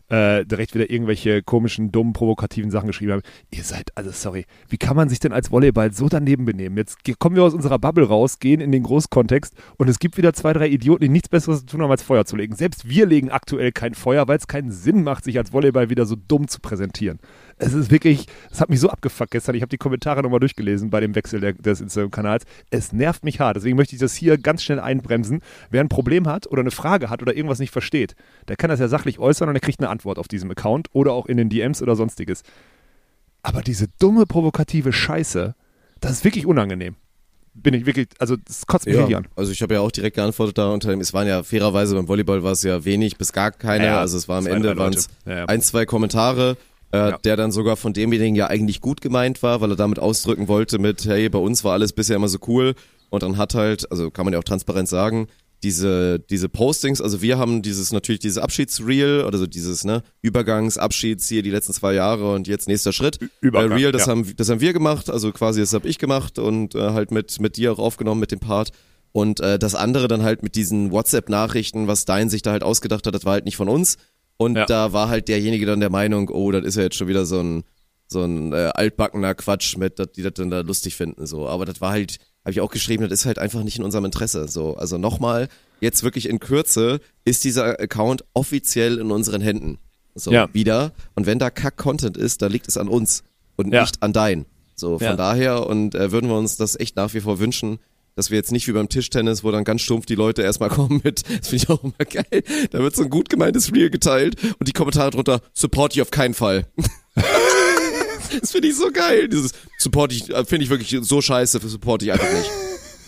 [SPEAKER 2] äh, direkt wieder irgendwelche komischen, dummen, provokativen Sachen geschrieben haben. Ihr seid, also sorry, wie kann man sich denn als Volleyball so daneben benehmen? Jetzt kommen wir aus unserer Bubble raus, gehen in den Großkontext und es gibt wieder zwei, drei Idioten, die nichts Besseres zu tun haben, als Feuer zu legen. Selbst wir legen aktuell kein Feuer, weil es keinen Sinn macht, sich als Volleyball wieder so dumm zu präsentieren. Es ist wirklich, es hat mich so abgefuckt gestern. Ich habe die Kommentare nochmal durchgelesen bei dem Wechsel der, des Instagram-Kanals. Es nervt mich hart. Deswegen möchte ich das hier ganz schnell einbremsen. Wer ein Problem hat oder eine Frage hat oder irgendwas nicht versteht, der kann das ja sachlich äußern und er kriegt eine Antwort auf diesem Account oder auch in den DMs oder sonstiges. Aber diese dumme, provokative Scheiße, das ist wirklich unangenehm. Bin ich wirklich, also das kotzt mich richtig an.
[SPEAKER 1] also ich habe ja auch direkt geantwortet da unter dem, es waren ja fairerweise beim Volleyball war es ja wenig bis gar keine,
[SPEAKER 2] Ja,
[SPEAKER 1] also es war am
[SPEAKER 2] zwei,
[SPEAKER 1] Ende waren es
[SPEAKER 2] Ja, ja.
[SPEAKER 1] ein, zwei Kommentare, äh,
[SPEAKER 2] Ja.
[SPEAKER 1] der dann sogar von demjenigen ja eigentlich gut gemeint war, weil er damit ausdrücken wollte mit, hey, bei uns war alles bisher immer so cool und dann hat halt, also kann man ja auch transparent sagen, diese, diese Postings, also wir haben dieses, natürlich dieses Abschiedsreel, oder so dieses, ne, Übergangsabschieds hier die letzten zwei Jahre und jetzt nächster Schritt.
[SPEAKER 2] Übergang,
[SPEAKER 1] äh, Reel, das
[SPEAKER 2] ja.
[SPEAKER 1] haben, das haben wir gemacht, also quasi das habe ich gemacht und äh, halt mit, mit dir auch aufgenommen mit dem Part. Und äh, das andere dann halt mit diesen WhatsApp-Nachrichten, was Dein sich da halt ausgedacht hat, das war halt nicht von uns. Und
[SPEAKER 2] Ja.
[SPEAKER 1] da war halt derjenige dann der Meinung, oh, das ist ja jetzt schon wieder so ein, so ein äh, altbackener Quatsch mit, dass die das dann da lustig finden. so. Aber das war halt, habe ich auch geschrieben, das ist halt einfach nicht in unserem Interesse. So, also nochmal, jetzt wirklich in Kürze ist dieser Account offiziell in unseren Händen. So,
[SPEAKER 2] Ja.
[SPEAKER 1] wieder. Und wenn da Kack-Content ist, da liegt es an uns und
[SPEAKER 2] Ja.
[SPEAKER 1] nicht an dein. So, von daher und äh, würden wir uns das echt nach wie vor wünschen, dass wir jetzt nicht wie beim Tischtennis, wo dann ganz stumpf die Leute erstmal (laughs) kommen mit, das finde ich auch immer geil, da wird so ein gut gemeintes Reel geteilt und die Kommentare drunter, support ich auf keinen Fall. (laughs) das finde ich so geil, dieses support ich, äh, finde ich wirklich so scheiße, support ich einfach nicht.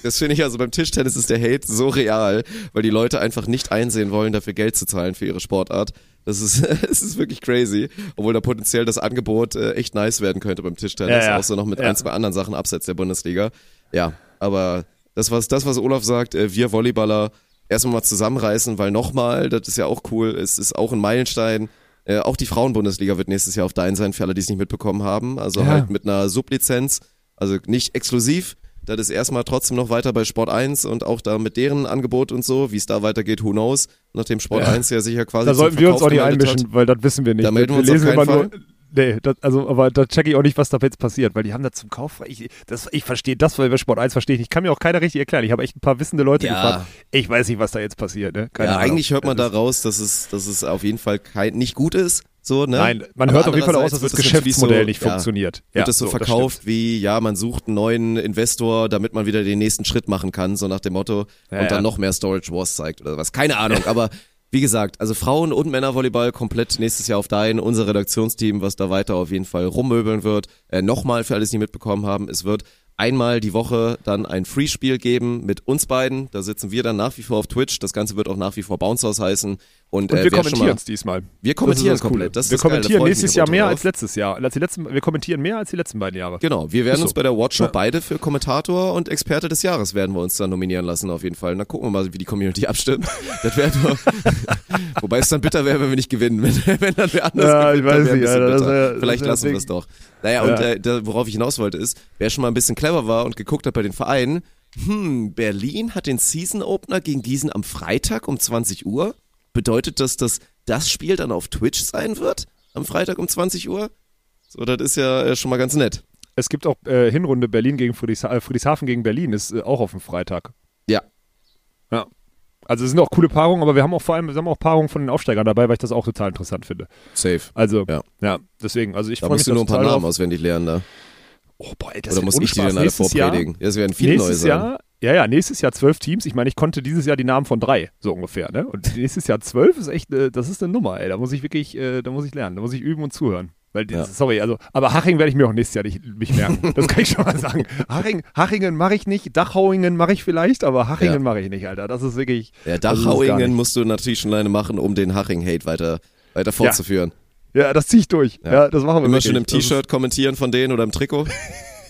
[SPEAKER 1] Das finde ich also beim Tischtennis ist der Hate so real, weil die Leute einfach nicht einsehen wollen, dafür Geld zu zahlen für ihre Sportart. Das ist, (laughs) es ist wirklich crazy, obwohl da potenziell das Angebot äh, echt nice werden könnte beim Tischtennis,
[SPEAKER 2] Ja, ja.
[SPEAKER 1] auch so noch mit
[SPEAKER 2] Ja.
[SPEAKER 1] ein, zwei anderen Sachen abseits der Bundesliga. Ja, aber das was das was Olaf sagt, äh, wir Volleyballer erstmal mal zusammenreißen, weil nochmal, das ist ja auch cool, es ist auch ein Meilenstein. Äh, auch die Frauenbundesliga wird nächstes Jahr auf Dein sein, für alle, die es nicht mitbekommen haben. Also
[SPEAKER 2] Ja.
[SPEAKER 1] halt mit einer Sublizenz, also nicht exklusiv. Das ist erstmal trotzdem noch weiter bei Sport 1 und auch da mit deren Angebot und so, wie es da weitergeht, who knows. Nachdem Sport
[SPEAKER 2] Ja.
[SPEAKER 1] 1 ja sicher quasi
[SPEAKER 2] Da sollten wir uns auch nicht einmischen,
[SPEAKER 1] hat.
[SPEAKER 2] weil das wissen wir nicht.
[SPEAKER 1] Da melden wir uns
[SPEAKER 2] lesen
[SPEAKER 1] auf keinen
[SPEAKER 2] immer nur. Nee, das, also, aber da checke ich auch nicht, was da jetzt passiert, weil die haben da zum Kauf. Ich, das, ich verstehe das, weil bei Sport 1 verstehe ich nicht. Kann mir auch keiner richtig erklären. Ich habe echt ein paar wissende Leute
[SPEAKER 1] Ja.
[SPEAKER 2] gefragt. Ich weiß nicht, was da jetzt passiert. Ne? Keine
[SPEAKER 1] Ja,
[SPEAKER 2] Ahnung.
[SPEAKER 1] eigentlich hört man da
[SPEAKER 2] Das ist-
[SPEAKER 1] raus, dass es, dass es auf jeden Fall kein, nicht gut ist. So, ne?
[SPEAKER 2] Nein, man
[SPEAKER 1] Aber
[SPEAKER 2] hört auf jeden Fall aus, dass das
[SPEAKER 1] natürlich
[SPEAKER 2] Geschäftsmodell
[SPEAKER 1] so,
[SPEAKER 2] nicht
[SPEAKER 1] ja,
[SPEAKER 2] funktioniert.
[SPEAKER 1] Wird es so,
[SPEAKER 2] das
[SPEAKER 1] verkauft
[SPEAKER 2] stimmt.
[SPEAKER 1] wie, ja, man sucht einen neuen Investor, damit man wieder den nächsten Schritt machen kann, so nach dem Motto,
[SPEAKER 2] Ja,
[SPEAKER 1] und dann
[SPEAKER 2] ja.
[SPEAKER 1] noch mehr Storage Wars zeigt oder was. Keine Ahnung, (laughs) aber wie gesagt, also Frauen- und Männervolleyball komplett nächstes Jahr auf Dein, unser Redaktionsteam, was da weiter auf jeden Fall rummöbeln wird. Äh, Nochmal für alle, die mitbekommen haben, es wird einmal die Woche dann ein Freespiel geben mit uns beiden. Da sitzen wir dann nach wie vor auf Twitch. Das Ganze wird auch nach wie vor Bounce House heißen. Und,
[SPEAKER 2] Und
[SPEAKER 1] äh,
[SPEAKER 2] wir kommentieren es diesmal.
[SPEAKER 1] wir kommentieren
[SPEAKER 2] das Coole.
[SPEAKER 1] komplett. Das
[SPEAKER 2] wir kommentieren
[SPEAKER 1] ich mich
[SPEAKER 2] nächstes Jahr mehr
[SPEAKER 1] drauf.
[SPEAKER 2] als letztes Jahr. Als die letzten, wir kommentieren mehr als die letzten beiden Jahre.
[SPEAKER 1] Genau, wir werden
[SPEAKER 2] Ist
[SPEAKER 1] uns
[SPEAKER 2] so.
[SPEAKER 1] bei der Watch Show
[SPEAKER 2] Ja.
[SPEAKER 1] beide für Kommentator und Experte des Jahres werden wir uns dann nominieren lassen auf jeden Fall. Dann gucken wir mal, wie die Community abstimmt. (laughs) Das wäre nur, (laughs) wobei es dann bitter wäre, wenn wir nicht gewinnen. (laughs) Wenn, wenn dann wer anders
[SPEAKER 2] Ja, ich
[SPEAKER 1] gewinnt, dann
[SPEAKER 2] weiß nicht, Alter, wär-
[SPEAKER 1] Vielleicht lassen wir es doch. Naja, und äh, da, worauf ich hinaus wollte ist, wer schon mal ein bisschen clever war und geguckt hat bei den Vereinen, hm, Berlin hat den Season Opener gegen Gießen am Freitag um 20 Uhr. Bedeutet das, dass das Spiel dann auf Twitch sein wird? Am Freitag um 20 Uhr? So, das ist ja äh, schon mal ganz nett.
[SPEAKER 2] Es gibt auch äh, Hinrunde Berlin gegen Friedrichsha äh, Friedrichshafen gegen Berlin, ist äh, auch auf dem Freitag.
[SPEAKER 1] Ja,
[SPEAKER 2] Ja. Also es sind auch coole Paarungen, aber wir haben auch vor allem, wir haben auch Paarungen von den Aufsteigern dabei, weil ich das auch total interessant finde.
[SPEAKER 1] safe.
[SPEAKER 2] Also,
[SPEAKER 1] Ja.
[SPEAKER 2] ja, deswegen, also ich
[SPEAKER 1] Da
[SPEAKER 2] freue mich
[SPEAKER 1] musst du nur ein paar Namen auswendig lernen da.
[SPEAKER 2] Oh, boah, ey, das
[SPEAKER 1] Oder muss ich die denn alle
[SPEAKER 2] Jahr-
[SPEAKER 1] vorpredigen? Ja, es werden viele
[SPEAKER 2] nächstes
[SPEAKER 1] neue sein.
[SPEAKER 2] Jahr, ja, ja, nächstes Jahr zwölf Teams. Ich meine, ich konnte dieses Jahr die Namen von drei, so ungefähr, ne? Und (laughs) nächstes Jahr zwölf ist echt, äh, das ist eine Nummer, ey. Da muss ich wirklich, äh, da muss ich lernen, da muss ich üben und zuhören. Weil, dieses,
[SPEAKER 1] Ja.
[SPEAKER 2] sorry, also, aber Haching werde ich mir auch nächstes Jahr nicht, nicht merken. (laughs) Das kann ich schon mal sagen. Haching, Hachingen mache ich nicht, Dachauingen mache ich vielleicht, aber Hachingen
[SPEAKER 1] Ja.
[SPEAKER 2] mache ich nicht, Alter. Das ist wirklich.
[SPEAKER 1] Ja,
[SPEAKER 2] das
[SPEAKER 1] Dachauingen musst du natürlich schon alleine machen, um den Haching-Hate weiter, weiter fortzuführen.
[SPEAKER 2] Ja, das ziehe ich durch. Ja, das machen wir
[SPEAKER 1] Immer
[SPEAKER 2] wirklich.
[SPEAKER 1] schon im
[SPEAKER 2] Das
[SPEAKER 1] T-Shirt kommentieren von denen oder im Trikot. (laughs)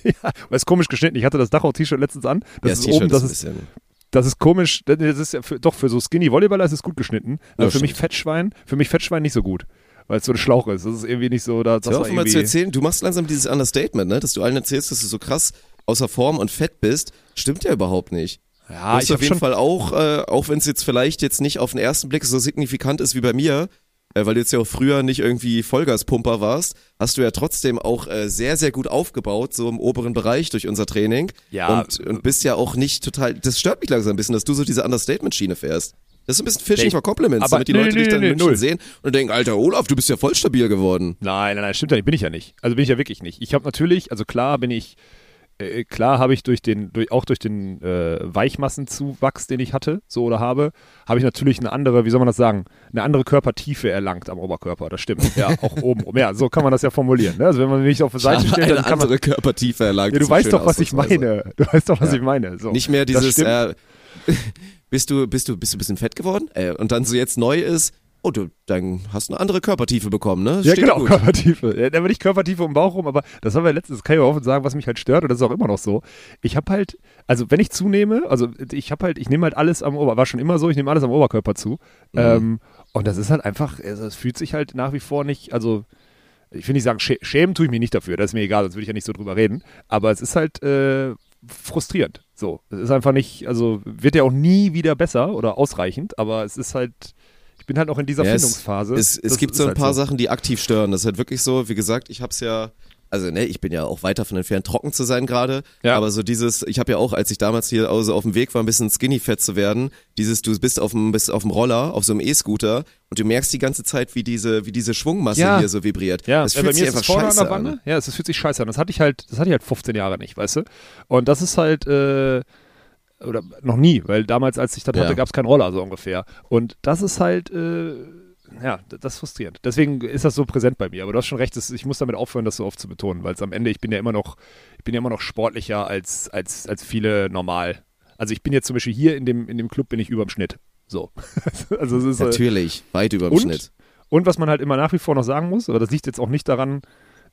[SPEAKER 2] Ja, weil es komisch geschnitten. Ich hatte das Dachau-T-Shirt letztens an. Das ist oben, das
[SPEAKER 1] ein
[SPEAKER 2] ist,
[SPEAKER 1] bisschen.
[SPEAKER 2] das ist komisch. Das ist ja für, doch für so Skinny Volleyballer ist es gut geschnitten.
[SPEAKER 1] Ja,
[SPEAKER 2] für mich
[SPEAKER 1] stimmt.
[SPEAKER 2] Fettschwein, für mich Fettschwein nicht so gut. Weil es so ein Schlauch ist. Das ist irgendwie nicht so, da das
[SPEAKER 1] Hör auf mal zu erzählen, du machst langsam dieses Understatement, ne? Dass du allen erzählst, dass du so krass außer Form und fett bist. Stimmt ja überhaupt nicht.
[SPEAKER 2] ja, ich
[SPEAKER 1] auf jeden Fall auch, äh, auch wenn es jetzt vielleicht jetzt nicht auf den ersten Blick so signifikant ist wie bei mir, äh, weil du jetzt ja auch früher nicht irgendwie Vollgaspumper warst, hast du ja trotzdem auch äh, sehr, sehr gut aufgebaut, so im oberen Bereich durch unser Training.
[SPEAKER 2] Ja.
[SPEAKER 1] Und, und bist ja auch nicht total, das stört mich langsam ein bisschen, dass du so diese Understatement-Schiene fährst. Das ist ein bisschen Fishing
[SPEAKER 2] Nee,
[SPEAKER 1] for Compliments,
[SPEAKER 2] aber
[SPEAKER 1] damit die
[SPEAKER 2] nee,
[SPEAKER 1] Leute
[SPEAKER 2] nee,
[SPEAKER 1] dich dann
[SPEAKER 2] nee,
[SPEAKER 1] München
[SPEAKER 2] null.
[SPEAKER 1] sehen und denken, alter Olaf, du bist ja voll stabil geworden.
[SPEAKER 2] Nein, nein, nein, stimmt ja nicht. Bin ich ja nicht. Also bin ich ja wirklich nicht. Ich habe natürlich, also klar bin ich, äh, klar habe ich durch den, durch, auch durch den äh, Weichmassenzuwachs, den ich hatte, so oder habe, habe ich natürlich eine andere, wie soll man das sagen, eine andere Körpertiefe erlangt am Oberkörper. Das stimmt. Ja, auch (laughs) oben. Ja, so kann man das ja formulieren. Ne? Also wenn man mich auf die Seite stellt,
[SPEAKER 1] eine
[SPEAKER 2] dann kann man.
[SPEAKER 1] andere Körpertiefe erlangt.
[SPEAKER 2] Ja, du
[SPEAKER 1] eine
[SPEAKER 2] weißt doch, was ich meine. Du weißt doch, was
[SPEAKER 1] Ja.
[SPEAKER 2] ich meine. So.
[SPEAKER 1] Nicht mehr dieses, äh, bist du, bist du, bist du ein bisschen fett geworden? Äh, und dann so jetzt neu ist, oh, du, dann hast du eine andere Körpertiefe bekommen, ne?
[SPEAKER 2] Ja,
[SPEAKER 1] Steht dir
[SPEAKER 2] genau,
[SPEAKER 1] gut.
[SPEAKER 2] Körpertiefe. Ja, da bin ich Körpertiefe um den Bauch rum, aber das haben wir letztens, das kann ich auch offen sagen, was mich halt stört, und das ist auch immer noch so. Ich habe halt, also wenn ich zunehme, also ich habe halt, ich nehme halt alles am Ober, war schon immer so, ich nehme alles am Oberkörper zu.
[SPEAKER 1] Mhm.
[SPEAKER 2] Ähm, und das ist halt einfach, also es fühlt sich halt nach wie vor nicht, also ich will nicht sagen, schä schämen tue ich mich nicht dafür, das ist mir egal, sonst würde ich ja nicht so drüber reden. Aber es ist halt äh, frustrierend. So. Es ist einfach nicht, also wird ja auch nie wieder besser oder ausreichend, aber es ist halt, ich bin halt noch in dieser
[SPEAKER 1] Ja, es-
[SPEAKER 2] Findungsphase.
[SPEAKER 1] Es, es
[SPEAKER 2] Das
[SPEAKER 1] gibt so ein
[SPEAKER 2] halt
[SPEAKER 1] paar Sachen, die aktiv stören. Das ist halt wirklich so, wie gesagt, ich hab's ja, also ne, ich bin ja auch weit davon entfernt, trocken zu sein gerade.
[SPEAKER 2] Ja.
[SPEAKER 1] Aber so dieses, ich habe ja auch, als ich damals hier also auf dem Weg war, ein bisschen skinny fett zu werden, dieses, du bist auf dem, bist auf dem Roller, auf so einem E-Scooter und du merkst die ganze Zeit, wie diese, wie diese Schwungmasse
[SPEAKER 2] Ja.
[SPEAKER 1] hier so vibriert.
[SPEAKER 2] Ja,
[SPEAKER 1] das
[SPEAKER 2] äh,
[SPEAKER 1] fühlt
[SPEAKER 2] bei
[SPEAKER 1] sich
[SPEAKER 2] mir ist
[SPEAKER 1] einfach
[SPEAKER 2] vorne an
[SPEAKER 1] scheiße
[SPEAKER 2] der Wanne.
[SPEAKER 1] an.
[SPEAKER 2] Ja, es fühlt sich scheiße an. Das hatte ich halt, das hatte ich halt 15 Jahre nicht, weißt du? Und das ist halt, äh, oder noch nie, weil damals, als ich das hatte, gab es keinen Roller, so ungefähr. Und das ist halt, äh, ja, das ist frustrierend. Deswegen ist das so präsent bei mir. Aber du hast schon recht, ich muss damit aufhören, das so oft zu betonen, weil es am Ende, ich bin ja immer noch, ich bin ja immer noch sportlicher als, als, als viele normal. Also ich bin jetzt zum Beispiel hier in dem, in dem Club bin ich überm Schnitt. So. (laughs) also äh,
[SPEAKER 1] Natürlich, weit über dem Schnitt.
[SPEAKER 2] Und was man halt immer nach wie vor noch sagen muss, aber das liegt jetzt auch nicht daran,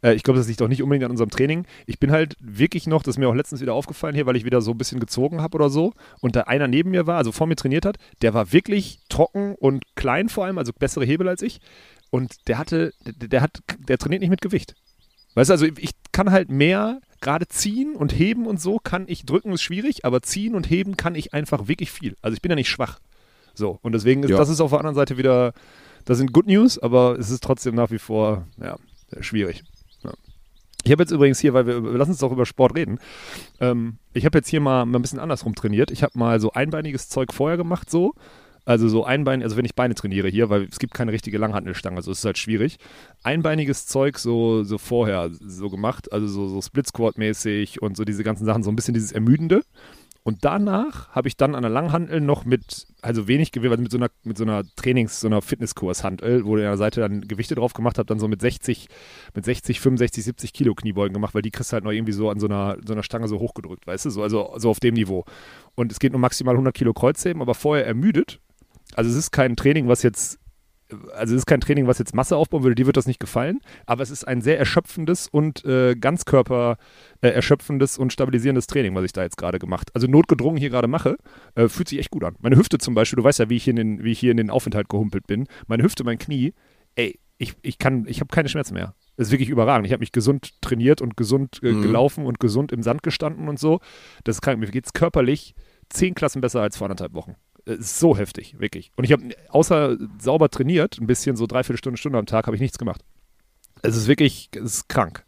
[SPEAKER 2] äh, ich glaube, das liegt auch nicht unbedingt an unserem Training. Ich bin halt wirklich noch, das ist mir auch letztens wieder aufgefallen hier, weil ich wieder so ein bisschen gezogen habe oder so. Und da einer neben mir war, also vor mir trainiert hat, der war wirklich trocken und klein vor allem, also bessere Hebel als ich. Und der hatte, der, der hat, der trainiert nicht mit Gewicht. Weißt du, also ich kann halt mehr gerade ziehen und heben und so kann ich drücken ist schwierig, aber ziehen und heben kann ich einfach wirklich viel. Also ich bin ja nicht schwach. So und deswegen ist
[SPEAKER 1] Ja.
[SPEAKER 2] das ist auf der anderen Seite wieder, das sind Good News, aber es ist trotzdem nach wie vor ja schwierig. Ich habe jetzt übrigens hier, weil wir lass uns doch über Sport reden. Ähm, ich habe jetzt hier mal, mal ein bisschen andersrum trainiert. Ich habe mal so einbeiniges Zeug vorher gemacht so. Also so Einbein, also wenn ich Beine trainiere hier, weil es gibt keine richtige Langhantelstange, also es ist halt schwierig. Einbeiniges Zeug so, so vorher so gemacht, also so, so Split Squat mäßig und so diese ganzen Sachen, so ein bisschen dieses Ermüdende. Und danach habe ich dann an der Langhantel noch mit, also wenig Gewicht, also mit so einer, mit so einer Trainings-, so einer Fitnesskurshantel, wo ich an der Seite dann Gewichte drauf gemacht habe, dann so mit 60, mit 60, 65, 70 Kilo Kniebeugen gemacht, weil die kriegst du halt noch irgendwie so an so einer, so einer Stange so hochgedrückt, weißt du, so, also so auf dem Niveau. Und es geht nur maximal 100 Kilo Kreuzheben, aber vorher ermüdet. Also es ist kein Training, was jetzt also es ist kein Training, was jetzt Masse aufbauen würde, dir wird das nicht gefallen, aber es ist ein sehr erschöpfendes und äh, Ganzkörper äh, erschöpfendes und stabilisierendes Training, was ich da jetzt gerade gemacht. Also notgedrungen hier gerade mache, äh, fühlt sich echt gut an. Meine Hüfte zum Beispiel, du weißt ja, wie ich hier in den, wie ich hier in den Aufenthalt gehumpelt bin. Meine Hüfte, mein Knie, ey, ich, ich kann, ich habe keine Schmerzen mehr. Das ist wirklich überragend. Ich habe mich gesund trainiert und gesund äh,
[SPEAKER 1] Mhm.
[SPEAKER 2] gelaufen und gesund im Sand gestanden und so. Das ist krank. Mir geht es körperlich zehn Klassen besser als vor anderthalb Wochen. Ist so heftig, wirklich. Und ich habe außer sauber trainiert, ein bisschen so dreiviertel Stunde, Stunde am Tag, habe ich nichts gemacht. Es ist wirklich, es ist krank.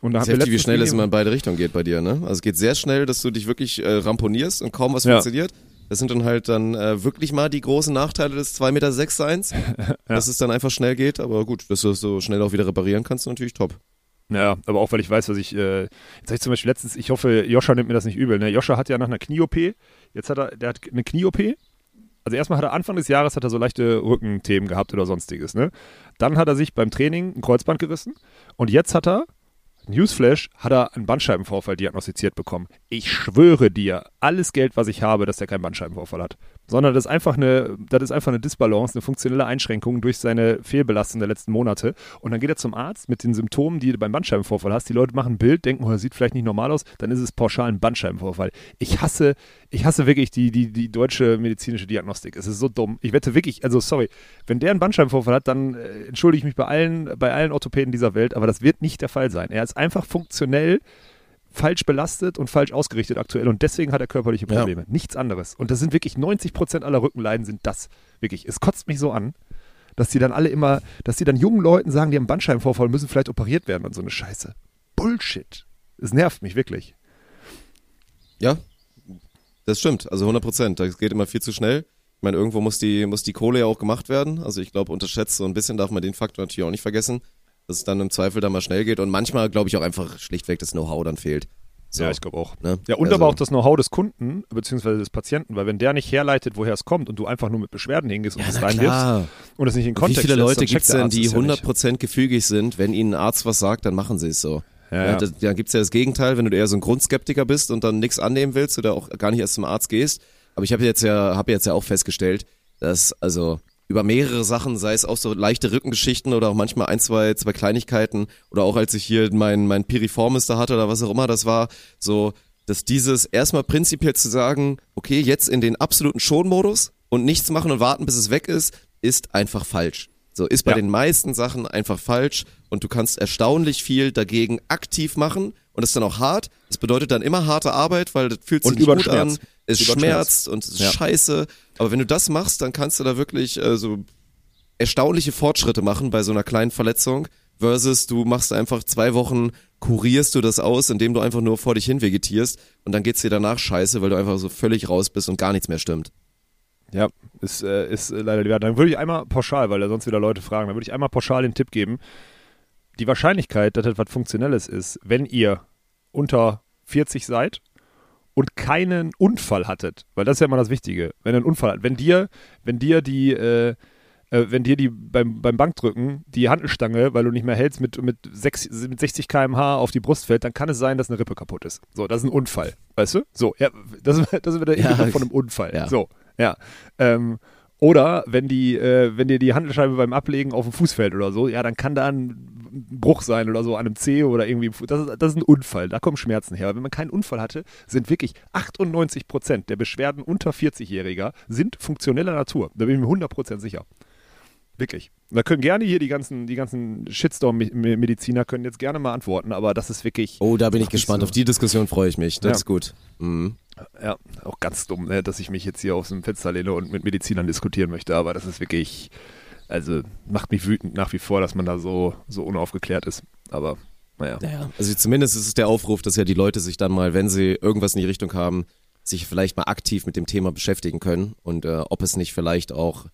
[SPEAKER 2] Und da
[SPEAKER 1] heftig, wie schnell es immer in beide Richtungen geht bei dir, ne? Also es geht sehr schnell, dass du dich wirklich äh, ramponierst und kaum was
[SPEAKER 2] Ja.
[SPEAKER 1] funktioniert. Das sind dann halt dann äh, wirklich mal die großen Nachteile des 2,6 Meter Seins, (laughs) dass es dann einfach schnell geht. Aber gut, dass du es so schnell auch wieder reparieren kannst, natürlich top.
[SPEAKER 2] Ja, aber auch weil ich weiß, was ich, äh, jetzt habe ich zum Beispiel letztens, ich hoffe, Joscha nimmt mir das nicht übel, ne? Joscha hat ja nach einer Knie-OP, jetzt hat er, der hat eine Knie-OP, also erstmal hat er Anfang des Jahres hat er so leichte Rückenthemen gehabt oder sonstiges, ne? Dann hat er sich beim Training ein Kreuzband gerissen und jetzt hat er Newsflash hat er einen Bandscheibenvorfall diagnostiziert bekommen. Ich schwöre dir, alles Geld, was ich habe, dass er keinen Bandscheibenvorfall hat. Sondern das ist einfach eine, das ist einfach eine Disbalance, eine funktionelle Einschränkung durch seine Fehlbelastung der letzten Monate. Und dann geht er zum Arzt mit den Symptomen, die du beim Bandscheibenvorfall hast. Die Leute machen ein Bild, denken, oh, er sieht vielleicht nicht normal aus, dann ist es pauschal ein Bandscheibenvorfall. Ich hasse, ich hasse wirklich die, die, die deutsche medizinische Diagnostik. Es ist so dumm. Ich wette wirklich, also sorry, wenn der einen Bandscheibenvorfall hat, dann äh, entschuldige ich mich bei allen, bei allen Orthopäden dieser Welt, aber das wird nicht der Fall sein. Er ist einfach funktionell falsch belastet und falsch ausgerichtet aktuell und deswegen hat er körperliche
[SPEAKER 1] Ja.
[SPEAKER 2] Probleme. Nichts anderes. Und das sind wirklich 90 Prozent aller Rückenleiden sind das. Wirklich. Es kotzt mich so an, dass die dann alle immer, dass die dann jungen Leuten sagen, die haben Bandscheibenvorfall, müssen vielleicht operiert werden und so eine Scheiße. Bullshit. Es nervt mich wirklich.
[SPEAKER 1] Ja, das stimmt. Also 100 Prozent. Das geht immer viel zu schnell. Ich meine, irgendwo muss die, muss die Kohle ja auch gemacht werden. Also ich glaube, unterschätzt so ein bisschen darf man den Faktor natürlich auch nicht vergessen, dass es dann im Zweifel dann mal schnell geht. Und manchmal glaube ich auch einfach schlichtweg das Know-how dann fehlt. So,
[SPEAKER 2] Ja, ich glaube auch.
[SPEAKER 1] ne?
[SPEAKER 2] Ja, und
[SPEAKER 1] Also-
[SPEAKER 2] aber auch das Know-how des Kunden, beziehungsweise des Patienten, weil wenn der nicht herleitet, woher es kommt und du einfach nur mit Beschwerden hingehst und
[SPEAKER 1] Ja,
[SPEAKER 2] es
[SPEAKER 1] klar.
[SPEAKER 2] und es nicht in
[SPEAKER 1] Wie
[SPEAKER 2] Kontext
[SPEAKER 1] viele
[SPEAKER 2] setzt,
[SPEAKER 1] Leute
[SPEAKER 2] checkt der
[SPEAKER 1] denn, die
[SPEAKER 2] es ja nicht.
[SPEAKER 1] 100% gefügig sind? Wenn ihnen ein Arzt was sagt, dann machen sie es so.
[SPEAKER 2] Ja,
[SPEAKER 1] Ja, das, da gibt's ja das Gegenteil, wenn du eher so ein Grundskeptiker bist und dann nichts annehmen willst oder auch gar nicht erst zum Arzt gehst. Aber ich habe jetzt ja, habe jetzt ja auch festgestellt, dass also über mehrere Sachen, sei es auch so leichte Rückengeschichten oder auch manchmal ein, zwei, zwei Kleinigkeiten oder auch als ich hier mein, mein Piriformis da hatte oder was auch immer das war, so, dass dieses erstmal prinzipiell zu sagen, okay, jetzt in den absoluten Schonmodus und nichts machen und warten, bis es weg ist, ist einfach falsch. So ist bei
[SPEAKER 2] Ja.
[SPEAKER 1] den meisten Sachen einfach falsch und du kannst erstaunlich viel dagegen aktiv machen und das ist dann auch hart. Das bedeutet dann immer harte Arbeit, weil das fühlt sich
[SPEAKER 2] Und
[SPEAKER 1] nicht gut an. Es schmerzt und es ist
[SPEAKER 2] Ja.
[SPEAKER 1] scheiße. Aber wenn du das machst, dann kannst du da wirklich äh, so erstaunliche Fortschritte machen bei so einer kleinen Verletzung versus du machst einfach zwei Wochen, kurierst du das aus, indem du einfach nur vor dich hin vegetierst und dann geht's dir danach scheiße, weil du einfach so völlig raus bist und gar nichts mehr stimmt.
[SPEAKER 2] Ja, ist, äh, ist äh, leider die Wahrheit. Dann würde ich einmal pauschal, weil da sonst wieder Leute fragen, dann würde ich einmal pauschal den Tipp geben. Die Wahrscheinlichkeit, dass etwas Funktionelles ist, wenn ihr unter 40 seid und keinen Unfall hattet, weil das ist ja immer das Wichtige, wenn ihr einen Unfall hat, wenn dir, wenn dir die, äh, äh, wenn dir die beim, beim Bankdrücken die Handelstange, weil du nicht mehr hältst, mit, mit, sechs, mit 60 km/h auf die Brust fällt, dann kann es sein, dass eine Rippe kaputt ist. So, das ist ein Unfall. Weißt du? So, ja, das, ist- (laughs) das ist wieder der
[SPEAKER 1] Ja,
[SPEAKER 2] von einem Unfall.
[SPEAKER 1] ja.
[SPEAKER 2] So, ja. Ähm, oder wenn die, äh, wenn dir die Handelscheibe beim Ablegen auf dem Fuß fällt oder so, ja, dann kann da ein Bruch sein oder so an einem Zeh oder irgendwie. Das ist, das ist ein Unfall, da kommen Schmerzen her. Aber wenn man keinen Unfall hatte, sind wirklich 98 Prozent der Beschwerden unter 40-Jähriger sind funktioneller Natur. Da bin ich mir 100 Prozent sicher. Wirklich. Da können gerne hier die ganzen, die ganzen Shitstorm-Mediziner können jetzt gerne mal antworten, aber das ist wirklich.
[SPEAKER 1] Oh, da bin ich gespannt. Auf die Diskussion freue ich mich. Das
[SPEAKER 2] Ja.
[SPEAKER 1] ist gut. Mhm.
[SPEAKER 2] Ja, auch ganz dumm, ne, dass ich mich jetzt hier aus dem Fenster lehne und mit Medizinern diskutieren möchte, aber das ist wirklich, also macht mich wütend nach wie vor, dass man da so, so unaufgeklärt ist. Aber naja.
[SPEAKER 1] Naja, also zumindest ist es der Aufruf, dass ja die Leute sich dann mal, wenn sie irgendwas in die Richtung haben, sich vielleicht mal aktiv mit dem Thema beschäftigen können und äh, ob es nicht vielleicht auch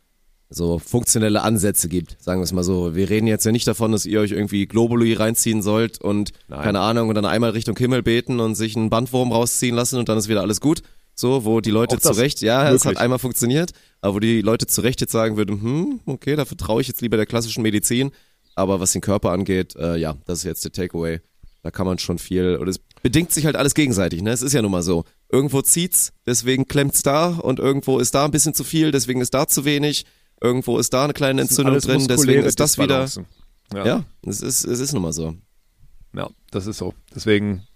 [SPEAKER 1] so funktionelle Ansätze gibt, sagen wir es mal so. Wir reden jetzt ja nicht davon, dass ihr euch irgendwie Globuli reinziehen sollt und
[SPEAKER 2] Nein.
[SPEAKER 1] keine Ahnung und dann einmal Richtung Himmel beten und sich einen Bandwurm rausziehen lassen und dann ist wieder alles gut. So, wo die Leute zu Recht, ja, es hat einmal funktioniert, aber wo die Leute zu Recht jetzt sagen würden, hm, okay, da vertraue ich jetzt lieber der klassischen Medizin. Aber was den Körper angeht, äh, ja, das ist jetzt der Takeaway. Da kann man schon viel, oder es bedingt sich halt alles gegenseitig, ne? Es ist ja nun mal so. Irgendwo zieht's, deswegen klemmt's da und irgendwo ist da ein bisschen zu viel, deswegen ist da zu wenig. Irgendwo ist da eine kleine Entzündung drin, deswegen ist das wieder.
[SPEAKER 2] Ja.
[SPEAKER 1] Ja, es ist, es ist nun mal so.
[SPEAKER 2] Ja, das ist so. Deswegen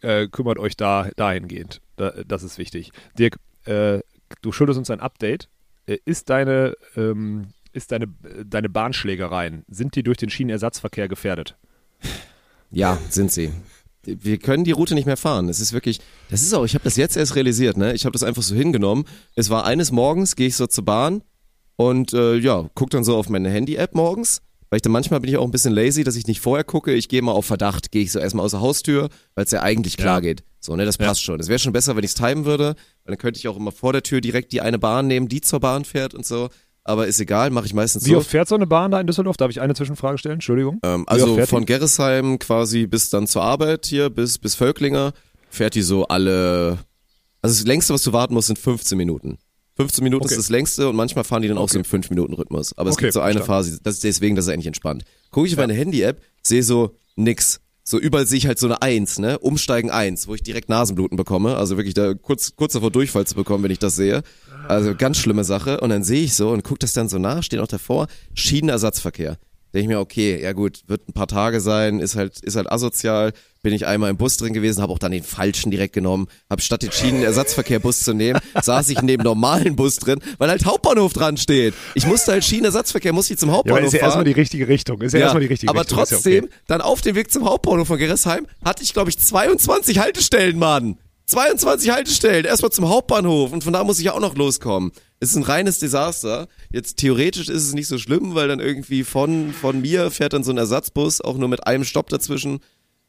[SPEAKER 2] äh, kümmert euch da dahingehend. Da, das ist wichtig. Dirk, äh, du schuldest uns ein Update. Äh, ist deine, ähm, ist deine, deine Bahnschlägereien, sind die durch den Schienenersatzverkehr gefährdet?
[SPEAKER 1] Ja, sind sie. Wir können die Route nicht mehr fahren. Es ist wirklich, das ist auch, ich habe das jetzt erst realisiert, ne? Ich habe das einfach so hingenommen. Es war eines Morgens, gehe ich so zur Bahn und äh, ja, guck dann so auf meine Handy-App morgens, weil ich dann manchmal bin ich auch ein bisschen lazy, dass ich nicht vorher gucke. Ich gehe mal auf Verdacht, gehe ich so erstmal aus der Haustür, weil es ja eigentlich klar
[SPEAKER 2] Ja.
[SPEAKER 1] geht. So, ne, das passt schon. Es wäre schon besser, wenn ich es timen würde, weil dann könnte ich auch immer vor der Tür direkt die eine Bahn nehmen, die zur Bahn fährt und so. Aber ist egal, mache ich meistens
[SPEAKER 2] Wie
[SPEAKER 1] so.
[SPEAKER 2] oft fährt so eine Bahn da in Düsseldorf? Darf ich eine Zwischenfrage stellen? Entschuldigung.
[SPEAKER 1] Ähm, also von
[SPEAKER 2] die?
[SPEAKER 1] Gerresheim quasi bis dann zur Arbeit hier, bis, bis Völklinger, fährt die so alle, also das längste, was du warten musst, sind 15 Minuten. 15 Minuten
[SPEAKER 2] Okay.
[SPEAKER 1] ist das längste und manchmal fahren die dann auch so im 5-Minuten-Rhythmus. Aber es
[SPEAKER 2] Okay,
[SPEAKER 1] gibt so eine
[SPEAKER 2] verstanden.
[SPEAKER 1] Phase, das ist deswegen, das ist eigentlich entspannt. Gucke ich auf meine Handy-App, sehe so nix. So überall sehe ich halt so eine Eins, ne? Umsteigen eins, wo ich direkt Nasenbluten bekomme. Also wirklich da kurz, kurz davor Durchfall zu bekommen, wenn ich das sehe. Also ganz schlimme Sache. Und dann sehe ich so und gucke das dann so nach, steht auch davor, Schienenersatzverkehr. Denke ich mir, okay, ja gut, wird ein paar Tage sein, ist halt, ist halt asozial. Bin ich einmal im Bus drin gewesen, habe auch dann den falschen direkt genommen. Hab statt den Schienenersatzverkehrbus zu nehmen, (laughs) saß ich in dem normalen Bus drin, weil halt Hauptbahnhof dran steht. Ich musste halt Schienenersatzverkehr, musste ich zum
[SPEAKER 2] Ja, aber
[SPEAKER 1] Hauptbahnhof
[SPEAKER 2] ist ja
[SPEAKER 1] fahren.
[SPEAKER 2] erstmal die richtige Richtung. Ist ja, erstmal die richtige
[SPEAKER 1] aber
[SPEAKER 2] Richtung. ja
[SPEAKER 1] trotzdem,
[SPEAKER 2] okay.
[SPEAKER 1] dann auf dem Weg zum Hauptbahnhof von Gerresheim hatte ich, glaube ich, 22 Haltestellen, Mann. 22 Haltestellen, erstmal zum Hauptbahnhof und von da muss ich ja auch noch loskommen. Es ist ein reines Desaster. Jetzt theoretisch ist es nicht so schlimm, weil dann irgendwie von, von mir fährt dann so ein Ersatzbus, auch nur mit einem Stopp dazwischen,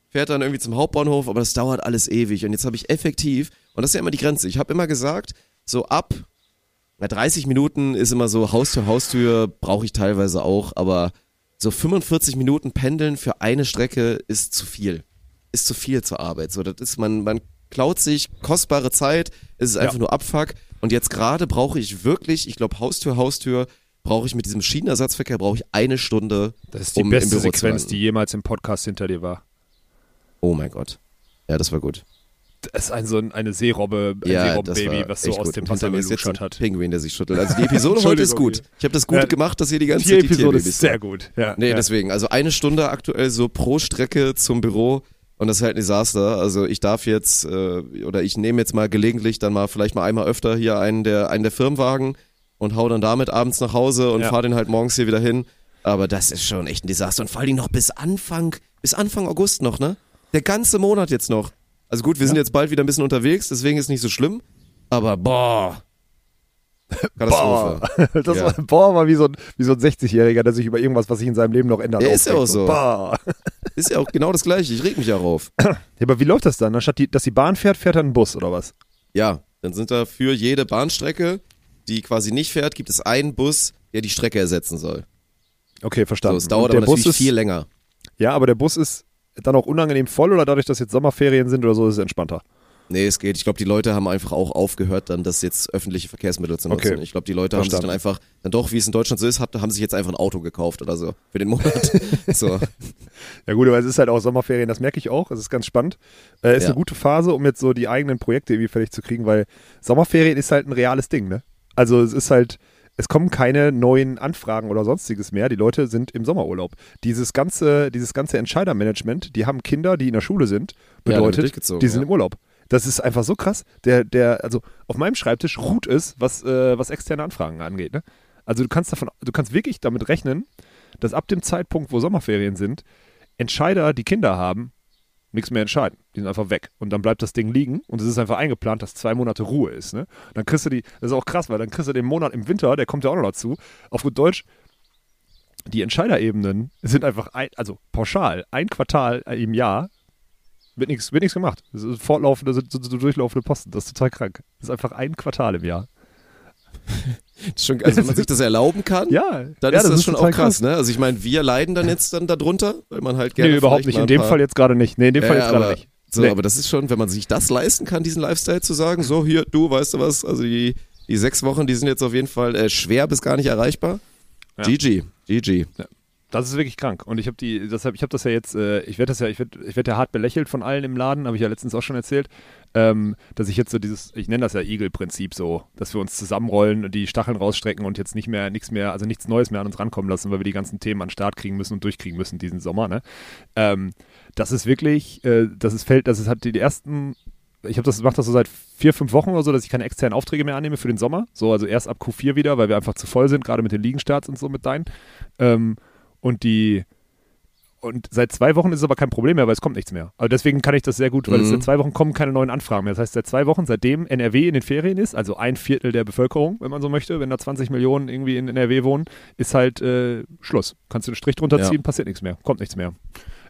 [SPEAKER 1] fährt dann irgendwie zum Hauptbahnhof, aber das dauert alles ewig. Und jetzt habe ich effektiv, und das ist ja immer die Grenze, ich habe immer gesagt, so ab na, 30 Minuten ist immer so Haustür, Haustür, brauche ich teilweise auch, aber so 45 Minuten pendeln für eine Strecke ist zu viel. Ist zu viel zur Arbeit. So, das ist, man, man klaut sich kostbare Zeit, es ist einfach
[SPEAKER 2] Ja.
[SPEAKER 1] nur Abfuck. Und jetzt gerade brauche ich wirklich, ich glaube, Haustür, Haustür, brauche ich mit diesem Schienenersatzverkehr, brauche ich eine Stunde.
[SPEAKER 2] Das ist die
[SPEAKER 1] um
[SPEAKER 2] beste Sequenz, die jemals im Podcast hinter dir war.
[SPEAKER 1] Oh mein Gott. Ja, das war gut.
[SPEAKER 2] Das ist ein, so ein, eine Seerobbe, ein
[SPEAKER 1] Ja,
[SPEAKER 2] Seerobben-Baby, was so aus
[SPEAKER 1] gut.
[SPEAKER 2] dem Wasser geluschert hat.
[SPEAKER 1] Pinguin, der sich schüttelt. Also die (laughs) Episode heute ist gut. Ich habe das gut
[SPEAKER 2] Ja.
[SPEAKER 1] gemacht, dass ihr die ganze Zeit die
[SPEAKER 2] Episode ist sehr gut. Ja,
[SPEAKER 1] Nee,
[SPEAKER 2] ja.
[SPEAKER 1] deswegen. Also eine Stunde aktuell so pro Strecke zum Büro und das ist halt ein Desaster. Also ich darf jetzt äh, oder ich nehme jetzt mal gelegentlich dann mal vielleicht mal einmal öfter hier einen der einen der Firmenwagen und hau dann damit abends nach Hause und
[SPEAKER 2] Ja.
[SPEAKER 1] fahr den halt morgens hier wieder hin. Aber das ist schon echt ein Desaster und vor Dingen noch bis Anfang bis Anfang August noch, ne? Der ganze Monat jetzt noch. Also gut, wir sind jetzt bald wieder ein bisschen unterwegs, deswegen ist nicht so schlimm. Aber boah. Katastrophe.
[SPEAKER 2] Boah. (laughs) Das
[SPEAKER 1] Ja.
[SPEAKER 2] war, boah, war wie so ein, wie so ein 60-Jähriger, der sich über irgendwas, was sich in seinem Leben noch ändert.
[SPEAKER 1] Ja, ist ja auch so.
[SPEAKER 2] Boah. (laughs)
[SPEAKER 1] Ist ja auch genau das gleiche. Ich reg mich ja rauf. (clears throat)
[SPEAKER 2] Ja, aber wie läuft das dann? Anstatt die, dass die Bahn fährt, fährt dann ein Bus oder was?
[SPEAKER 1] Ja, dann sind da für jede Bahnstrecke, die quasi nicht fährt, gibt es einen Bus, der die Strecke ersetzen soll.
[SPEAKER 2] Okay,
[SPEAKER 1] So,
[SPEAKER 2] verstanden.
[SPEAKER 1] es dauert aber
[SPEAKER 2] Bus
[SPEAKER 1] natürlich
[SPEAKER 2] ist,
[SPEAKER 1] viel länger.
[SPEAKER 2] Ja, aber der Bus ist dann auch unangenehm voll oder dadurch, dass jetzt Sommerferien sind oder so, ist es entspannter.
[SPEAKER 1] Nee, es geht. Ich glaube, die Leute haben einfach auch aufgehört, dann das jetzt öffentliche Verkehrsmittel zu nutzen.
[SPEAKER 2] Okay.
[SPEAKER 1] Ich glaube, die Leute haben sich
[SPEAKER 2] Verstanden.
[SPEAKER 1] dann einfach, dann doch, wie es in Deutschland so ist, haben sich jetzt einfach ein Auto gekauft oder so für den Monat. (laughs) so.
[SPEAKER 2] Ja gut, aber es ist halt auch Sommerferien, das merke ich auch. Es ist ganz spannend. Äh, ist
[SPEAKER 1] Ja.
[SPEAKER 2] eine gute Phase, um jetzt so die eigenen Projekte irgendwie fertig zu kriegen, weil Sommerferien ist halt ein reales Ding, ne? Also es ist halt, es kommen keine neuen Anfragen oder sonstiges mehr. Die Leute sind im Sommerurlaub. Dieses ganze, dieses ganze Entscheidermanagement, die haben Kinder, die in der Schule sind,
[SPEAKER 1] Ja,
[SPEAKER 2] bedeutet,
[SPEAKER 1] durchgezogen,
[SPEAKER 2] die sind
[SPEAKER 1] ja.
[SPEAKER 2] im Urlaub. Das ist einfach so krass. Der, der, also auf meinem Schreibtisch ruht es, was, äh, was externe Anfragen angeht. Ne? Also du kannst davon, du kannst wirklich damit rechnen, dass ab dem Zeitpunkt, wo Sommerferien sind, Entscheider, die Kinder haben, nichts mehr entscheiden. Die sind einfach weg. Und dann bleibt das Ding liegen und es ist einfach eingeplant, dass zwei Monate Ruhe ist. Ne? Dann kriegst du die, das ist auch krass, weil dann kriegst du den Monat im Winter, der kommt ja auch noch dazu. Auf gut Deutsch, die Entscheiderebenen sind einfach, ein, also pauschal, ein Quartal im Jahr wird nichts wird gemacht. Das ist fortlaufende, so, so, durchlaufende Posten. Das ist total krank. Das ist einfach ein Quartal im Jahr. (laughs)
[SPEAKER 1] Das ist schon, also wenn man sich das erlauben kann,
[SPEAKER 2] Ja,
[SPEAKER 1] dann
[SPEAKER 2] ja,
[SPEAKER 1] ist das, schon
[SPEAKER 2] total
[SPEAKER 1] auch krass, ne? Also ich meine, wir leiden dann jetzt dann darunter, weil man halt gerne
[SPEAKER 2] Nee, überhaupt nicht. In dem Fall jetzt gerade nicht. Nee, in dem
[SPEAKER 1] Ja,
[SPEAKER 2] Fall
[SPEAKER 1] ja,
[SPEAKER 2] jetzt gerade nicht.
[SPEAKER 1] So,
[SPEAKER 2] Nee.
[SPEAKER 1] aber das ist schon, wenn man sich das leisten kann, diesen Lifestyle zu sagen, so hier, du, weißt du was, also die, die sechs Wochen, die sind jetzt auf jeden Fall äh, schwer bis gar nicht erreichbar.
[SPEAKER 2] Ja.
[SPEAKER 1] GG, GG.
[SPEAKER 2] Das ist wirklich krank. Und ich habe die, deshalb, ich habe das ja jetzt, äh, ich werde das ja, ich werde, ich werde ja hart belächelt von allen im Laden, habe ich ja letztens auch schon erzählt, ähm, dass ich jetzt so dieses, ich nenne das ja Igel-Prinzip so, dass wir uns zusammenrollen und die Stacheln rausstrecken und jetzt nicht mehr, nichts mehr, also nichts Neues mehr an uns rankommen lassen, weil wir die ganzen Themen an den Start kriegen müssen und durchkriegen müssen diesen Sommer. Ne? Ähm, das ist wirklich, äh, das ist Feld, das ist hat die ersten ich habe das mache das so seit vier, fünf Wochen oder so, dass ich keine externen Aufträge mehr annehme für den Sommer. So, also erst ab Q4 wieder, weil wir einfach zu voll sind, gerade mit den Liegenstarts und so mit deinen. Ähm, und die und seit zwei Wochen ist es aber kein Problem mehr, weil es kommt nichts mehr. Also deswegen kann ich das sehr gut, weil es
[SPEAKER 1] Mhm.
[SPEAKER 2] seit zwei Wochen kommen keine neuen Anfragen mehr. Das heißt, seit zwei Wochen, seitdem NRW in den Ferien ist, also ein Viertel der Bevölkerung, wenn man so möchte, wenn da 20 Millionen irgendwie in NRW wohnen, ist halt äh, Schluss. Kannst du einen Strich drunter
[SPEAKER 1] Ja.
[SPEAKER 2] ziehen, passiert nichts mehr, kommt nichts mehr.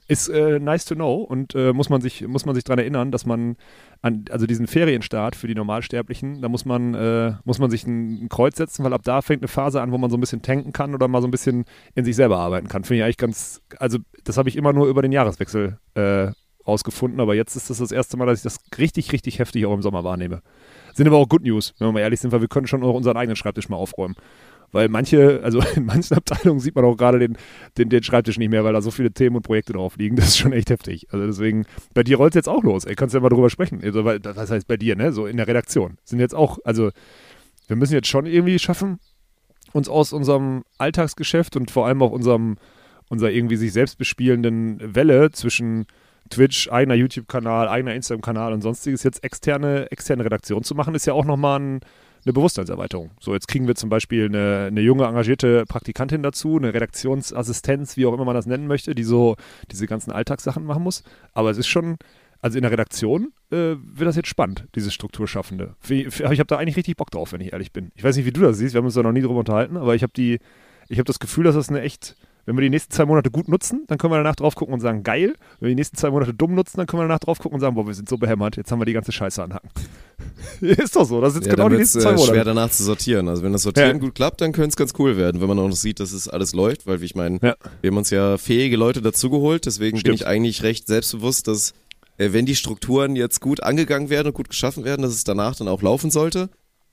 [SPEAKER 2] Ist äh, nice to know und äh, muss man sich muss man sich dran erinnern, dass man an also diesen Ferienstart für die Normalsterblichen, da muss man äh, muss man sich ein, ein Kreuz setzen, weil ab da fängt eine Phase an, wo man so ein bisschen tanken kann oder mal so ein bisschen in sich selber arbeiten kann. Finde ich eigentlich ganz also das habe ich immer nur über den Jahreswechsel äh, rausgefunden, aber jetzt ist das das erste Mal, dass ich das richtig richtig heftig auch im Sommer wahrnehme. Sind aber auch Good News, wenn wir mal ehrlich sind, weil wir können schon auch unseren eigenen Schreibtisch mal aufräumen. Weil manche, also (laughs) in manchen Abteilungen sieht man auch gerade den, den, den Schreibtisch nicht mehr, weil da so viele Themen und Projekte drauf liegen. (laughs) Das ist schon echt heftig. Also deswegen, bei dir rollt es jetzt auch los. Ey, kannst du ja mal drüber sprechen. Also, was heißt bei dir, ne? So in der Redaktion. Sind jetzt auch, also wir müssen jetzt schon irgendwie schaffen, uns aus unserem Alltagsgeschäft und vor allem auch unserem, unserer irgendwie sich selbst bespielenden Welle zwischen Twitch, eigener YouTube-Kanal, eigener Instagram-Kanal und sonstiges jetzt externe, externe Redaktion zu machen, ist ja auch nochmal ein, eine Bewusstseinserweiterung. So, jetzt kriegen wir zum Beispiel eine, eine junge, engagierte Praktikantin dazu, eine Redaktionsassistenz, wie auch immer man das nennen möchte, die so diese ganzen Alltagssachen machen muss. Aber es ist schon, also in der Redaktion äh, wird das jetzt spannend, dieses Strukturschaffende. Wie, ich habe da eigentlich richtig Bock drauf, wenn ich ehrlich bin. Ich weiß nicht, wie du das siehst, wir haben uns da noch nie drüber unterhalten, aber ich habe die, ich habe das Gefühl, dass das eine echt, wenn wir die nächsten zwei Monate gut nutzen, dann können wir danach drauf gucken und sagen, geil. Wenn wir die nächsten zwei Monate dumm nutzen, dann können wir danach drauf gucken und sagen, boah, wir sind so behämmert, jetzt haben wir die ganze Scheiße anhacken. (laughs) ist doch so, das ist
[SPEAKER 1] Ja,
[SPEAKER 2] genau die nächsten zwei
[SPEAKER 1] äh,
[SPEAKER 2] Monate.
[SPEAKER 1] schwer danach zu sortieren. Also wenn das Sortieren
[SPEAKER 2] Ja.
[SPEAKER 1] gut klappt, dann könnte es ganz cool werden, wenn man auch noch sieht, dass es alles läuft, weil wie ich meine,
[SPEAKER 2] Ja.
[SPEAKER 1] wir haben uns ja fähige Leute dazugeholt, deswegen bin
[SPEAKER 2] Stimmt.
[SPEAKER 1] ich eigentlich recht selbstbewusst, dass äh, wenn die Strukturen jetzt gut angegangen werden und gut geschaffen werden, dass es danach dann auch laufen sollte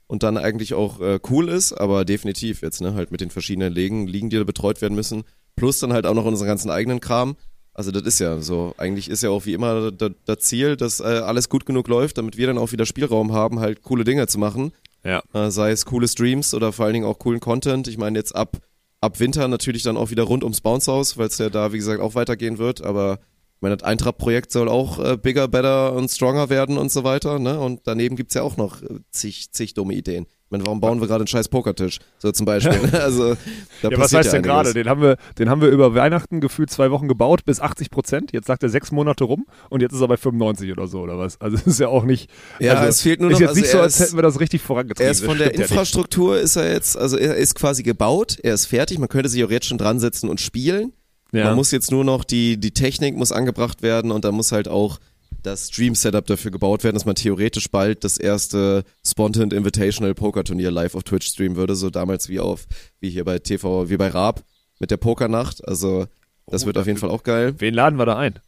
[SPEAKER 1] und dann eigentlich auch äh, cool ist, aber definitiv jetzt, ne, halt mit den verschiedenen Ligen, Ligen, die da betreut werden müssen, plus dann halt auch noch unseren ganzen eigenen Kram. Also das ist ja so, eigentlich ist ja auch wie immer das, Ziel, dass äh, alles gut genug läuft, damit wir dann auch wieder Spielraum haben, halt coole Dinge zu machen.
[SPEAKER 2] Ja.
[SPEAKER 1] Äh, sei es coole Streams oder vor allen Dingen auch coolen Content. Ich meine jetzt ab, ab Winter natürlich dann auch wieder rund ums Bounce House, weil es ja da, wie gesagt, auch weitergehen wird. Aber ich meine, das Eintracht-Projekt soll auch äh, bigger, better und stronger werden und so weiter. Ne? Und daneben gibt's ja auch noch zig, zig dumme Ideen. Meine, warum bauen wir gerade einen scheiß Pokertisch? So zum Beispiel. (laughs) (laughs) also, da
[SPEAKER 2] Ja, was heißt denn gerade? Den haben wir, den haben wir über Weihnachten gefühlt zwei Wochen gebaut bis 80 Prozent. Jetzt sagt er sechs Monate rum und jetzt ist er bei 95 oder so oder was. Also es (laughs) ist ja auch nicht.
[SPEAKER 1] Ja,
[SPEAKER 2] also,
[SPEAKER 1] es fehlt nur
[SPEAKER 2] ist
[SPEAKER 1] noch-
[SPEAKER 2] jetzt
[SPEAKER 1] also
[SPEAKER 2] nicht so, als
[SPEAKER 1] ist-
[SPEAKER 2] hätten wir das richtig vorangetrieben.
[SPEAKER 1] Er ist von der
[SPEAKER 2] stimmt ja.
[SPEAKER 1] Infrastruktur ist er jetzt, also er ist quasi gebaut, er ist fertig, man könnte sich auch jetzt schon dran setzen und spielen.
[SPEAKER 2] Ja.
[SPEAKER 1] Man muss jetzt nur noch die, die Technik muss angebracht werden und dann muss halt auch das Stream-Setup dafür gebaut werden, dass man theoretisch bald das erste Spontan Invitational Poker-Turnier live auf Twitch streamen würde, so damals wie auf, wie hier bei TV, wie bei Raab mit der Pokernacht. Also, das
[SPEAKER 2] Oh,
[SPEAKER 1] wird auf jeden Fall auch geil.
[SPEAKER 2] Wen laden wir da ein?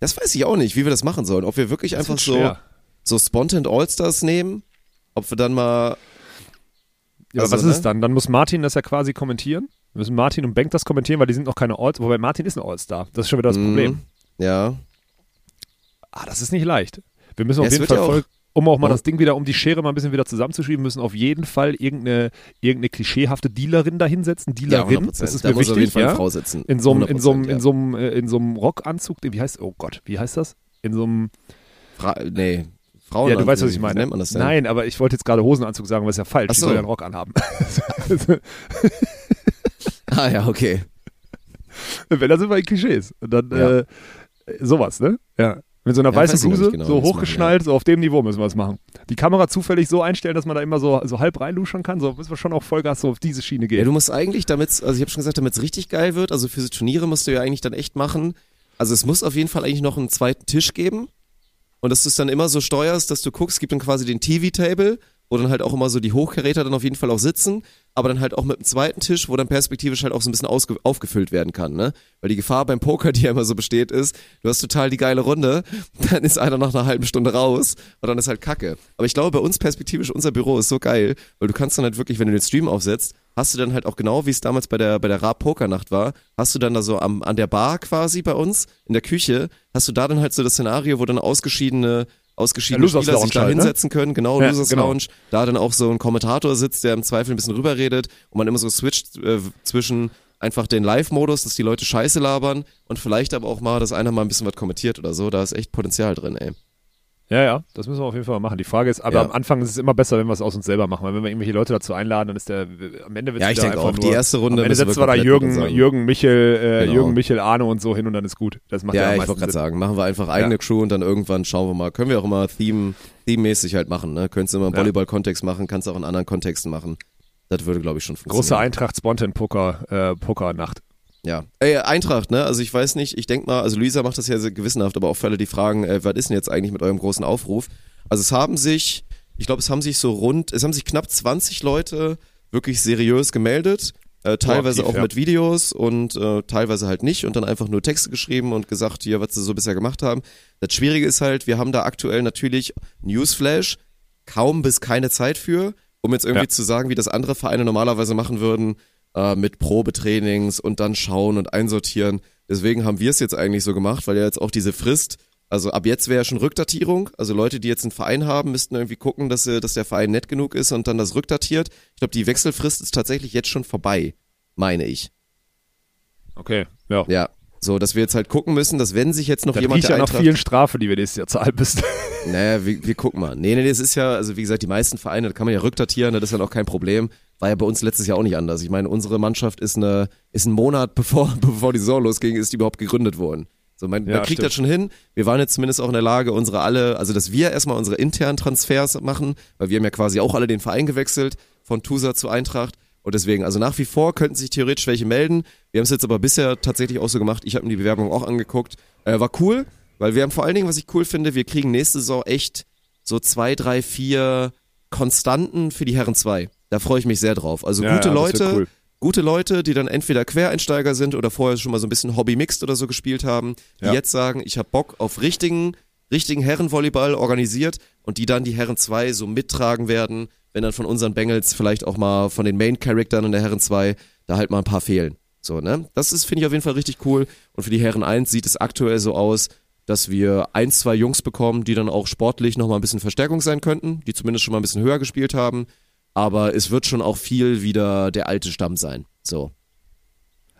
[SPEAKER 1] Das weiß ich auch nicht, wie wir das machen sollen. Ob wir wirklich einfach
[SPEAKER 2] wird
[SPEAKER 1] so,
[SPEAKER 2] schwer.
[SPEAKER 1] so Spontan All-Stars nehmen, ob wir dann mal
[SPEAKER 2] Ja,
[SPEAKER 1] Also,
[SPEAKER 2] aber was ist
[SPEAKER 1] ne?
[SPEAKER 2] dann? Dann muss Martin das ja quasi kommentieren. Wir müssen Martin und Bank das kommentieren, weil die sind noch keine All Wobei Martin ist ein All-Star. Das ist schon wieder das
[SPEAKER 1] Mhm.
[SPEAKER 2] Problem.
[SPEAKER 1] Ja,
[SPEAKER 2] Ah, das ist nicht leicht. Wir müssen
[SPEAKER 1] Ja,
[SPEAKER 2] auf jeden Fall
[SPEAKER 1] ja auch-
[SPEAKER 2] voll, um auch mal das Ding wieder, um die Schere mal ein bisschen wieder zusammenzuschieben, müssen auf jeden Fall irgendeine, irgendeine klischeehafte Dealerin da hinsetzen. Dealerin,
[SPEAKER 1] 100
[SPEAKER 2] das ist
[SPEAKER 1] da
[SPEAKER 2] mir
[SPEAKER 1] muss
[SPEAKER 2] wichtig.
[SPEAKER 1] auf jeden Fall
[SPEAKER 2] ja?
[SPEAKER 1] eine Frau sitzen.
[SPEAKER 2] In so einem, in so einem,
[SPEAKER 1] 100%, ja.
[SPEAKER 2] in so einem, äh, in so einem Rockanzug, wie heißt, oh Gott, wie heißt das? In so einem,
[SPEAKER 1] Fra nee, Frauen.
[SPEAKER 2] ja, du weißt, was ich meine.
[SPEAKER 1] Das?
[SPEAKER 2] Nein, aber ich wollte jetzt gerade Hosenanzug sagen, aber ist ja falsch.
[SPEAKER 1] Ach
[SPEAKER 2] Die
[SPEAKER 1] so.
[SPEAKER 2] soll ja einen Rock anhaben. (laughs)
[SPEAKER 1] Ah ja, okay.
[SPEAKER 2] Wenn, dann sind wir in Klischees. Und dann,
[SPEAKER 1] Ja.
[SPEAKER 2] äh, sowas, ne? Ja. Mit so einer
[SPEAKER 1] Ja,
[SPEAKER 2] weißen Bluse,
[SPEAKER 1] genau,
[SPEAKER 2] so
[SPEAKER 1] wie das
[SPEAKER 2] hochgeschnallt, so auf dem Niveau müssen wir es machen. Die Kamera zufällig so einstellen, dass man da immer so, so halb reinluschern kann, so müssen wir schon auf Vollgas so auf diese Schiene
[SPEAKER 1] Ja,
[SPEAKER 2] gehen.
[SPEAKER 1] du musst eigentlich, damit also ich habe schon gesagt, damit es richtig geil wird, also für so Turniere musst du ja eigentlich dann echt machen. Also es muss auf jeden Fall eigentlich noch einen zweiten Tisch geben. Und dass du es dann immer so steuerst, dass du guckst, gibt dann quasi den TV-Table, wo dann halt auch immer so die Hochkaräter dann auf jeden Fall auch sitzen, aber dann halt auch mit einem zweiten Tisch, wo dann perspektivisch halt auch so ein bisschen aufgefüllt werden kann, ne? Weil die Gefahr beim Poker, die ja immer so besteht, ist, du hast total die geile Runde, (laughs) dann ist einer nach einer halben Stunde raus und dann ist halt Kacke. Aber ich glaube, bei uns perspektivisch, unser Büro ist so geil, weil du kannst dann halt wirklich, wenn du den Stream aufsetzt, hast du dann halt auch genau, wie es damals bei der, bei der Raab Pokernacht war, hast du dann da so am, an der Bar quasi bei uns, in der Küche, hast du da dann halt so das Szenario, wo dann ausgeschiedene, ausgeschiedene
[SPEAKER 2] Ja,
[SPEAKER 1] Spieler sich da
[SPEAKER 2] halt, ne?
[SPEAKER 1] hinsetzen können, genau,
[SPEAKER 2] Ja,
[SPEAKER 1] Losers
[SPEAKER 2] genau.
[SPEAKER 1] Lounge, da dann auch so ein Kommentator sitzt, der im Zweifel ein bisschen rüberredet und man immer so switcht äh, zwischen einfach den Live-Modus, dass die Leute Scheiße labern und vielleicht aber auch mal, dass einer mal ein bisschen was kommentiert oder so, da ist echt Potenzial drin, ey.
[SPEAKER 2] Ja, ja, das müssen wir auf jeden Fall mal machen. Die Frage ist, aber
[SPEAKER 1] Ja.
[SPEAKER 2] am Anfang ist es immer besser, wenn wir es aus uns selber machen, weil wenn wir irgendwelche Leute dazu einladen, dann ist der, am Ende wird
[SPEAKER 1] Ja, ich denke auch, die erste Runde
[SPEAKER 2] am Ende setzen wir da Jürgen, Jürgen, Michel, äh,
[SPEAKER 1] Genau.
[SPEAKER 2] Jürgen, Michel, Arne und so hin und dann ist gut. Das macht ja,
[SPEAKER 1] Ja,
[SPEAKER 2] am
[SPEAKER 1] ich wollte gerade sagen, machen wir einfach eigene
[SPEAKER 2] Ja.
[SPEAKER 1] Crew und dann irgendwann schauen wir mal. Können wir auch immer Theme, Theme-mäßig halt machen, ne? Könntest du immer im
[SPEAKER 2] Ja.
[SPEAKER 1] Volleyball-Kontext machen, kannst du auch in anderen Kontexten machen. Das würde, glaube ich, schon funktionieren.
[SPEAKER 2] Große Eintracht Spontan Poker, äh, Pokernacht.
[SPEAKER 1] Ja. Ey, Eintracht, ne? Also ich weiß nicht, ich denk mal, also Luisa macht das ja sehr gewissenhaft, aber auch für alle, die fragen, äh, was ist denn jetzt eigentlich mit eurem großen Aufruf? Also es haben sich, ich glaube, es haben sich so rund, es haben sich knapp 20 Leute wirklich seriös gemeldet. Äh, teilweise
[SPEAKER 2] Proaktiv,
[SPEAKER 1] auch
[SPEAKER 2] ja.
[SPEAKER 1] mit Videos und äh, teilweise halt nicht und dann einfach nur Texte geschrieben und gesagt, hier, was sie so bisher gemacht haben. Das Schwierige ist halt, wir haben da aktuell natürlich Newsflash, kaum bis keine Zeit für. um jetzt irgendwie
[SPEAKER 2] Ja.
[SPEAKER 1] zu sagen, wie das andere Vereine normalerweise machen würden, äh, mit Probetrainings und dann schauen und einsortieren. Deswegen haben wir es jetzt eigentlich so gemacht, weil ja jetzt auch diese Frist, also ab jetzt wäre ja schon Rückdatierung. Also Leute, die jetzt einen Verein haben, müssten irgendwie gucken, dass, dass der Verein nett genug ist und dann das rückdatiert. Ich glaube, die Wechselfrist ist tatsächlich jetzt schon vorbei, meine ich.
[SPEAKER 2] Okay, ja.
[SPEAKER 1] Ja. So, dass wir jetzt halt gucken müssen, dass wenn sich jetzt noch
[SPEAKER 2] Das
[SPEAKER 1] jemand der
[SPEAKER 2] ja nach vielen Strafe, die wir nächstes Jahr zahlen müssen. (laughs)
[SPEAKER 1] Naja, wir, wir gucken mal. Nee, nee, es ist ja, also wie gesagt, die meisten Vereine, da kann man ja rückdatieren, das ist dann auch kein Problem. War ja bei uns letztes Jahr auch nicht anders. Ich meine, unsere Mannschaft ist eine, ist ein Monat (laughs) bevor, bevor die Saison losging, ist die überhaupt gegründet worden. So, man,
[SPEAKER 2] Ja,
[SPEAKER 1] man kriegt
[SPEAKER 2] stimmt.
[SPEAKER 1] das schon hin. Wir waren jetzt zumindest auch in der Lage, unsere alle, also dass wir erstmal unsere internen Transfers machen, weil wir haben ja quasi auch alle den Verein gewechselt, von Tusa zu Eintracht. Und deswegen, also nach wie vor könnten sich theoretisch welche melden. Wir haben es jetzt aber bisher tatsächlich auch so gemacht. Ich habe mir die Bewerbung auch angeguckt. Äh, war cool, weil wir haben vor allen Dingen, was ich cool finde, wir kriegen nächste Saison echt so zwei, drei, vier Konstanten für die Herren 2. Da freue ich mich sehr drauf. Also
[SPEAKER 2] Ja,
[SPEAKER 1] gute
[SPEAKER 2] ja,
[SPEAKER 1] Leute,
[SPEAKER 2] cool.
[SPEAKER 1] gute Leute, die dann entweder Quereinsteiger sind oder vorher schon mal so ein bisschen Hobby-Mixed oder so gespielt haben, die
[SPEAKER 2] Ja.
[SPEAKER 1] jetzt sagen, ich habe Bock auf richtigen, richtigen Herrenvolleyball organisiert und die dann die Herren 2 so mittragen werden, wenn dann von unseren Bengals vielleicht auch mal von den Main-Charaktern in der Herren 2 da halt mal ein paar fehlen. So, ne? Das ist, finde ich, auf jeden Fall richtig cool. Und für die Herren 1 sieht es aktuell so aus, dass wir ein, zwei Jungs bekommen, die dann auch sportlich nochmal ein bisschen Verstärkung sein könnten, die zumindest schon mal ein bisschen höher gespielt haben. Aber es wird schon auch viel wieder der alte Stamm sein. So.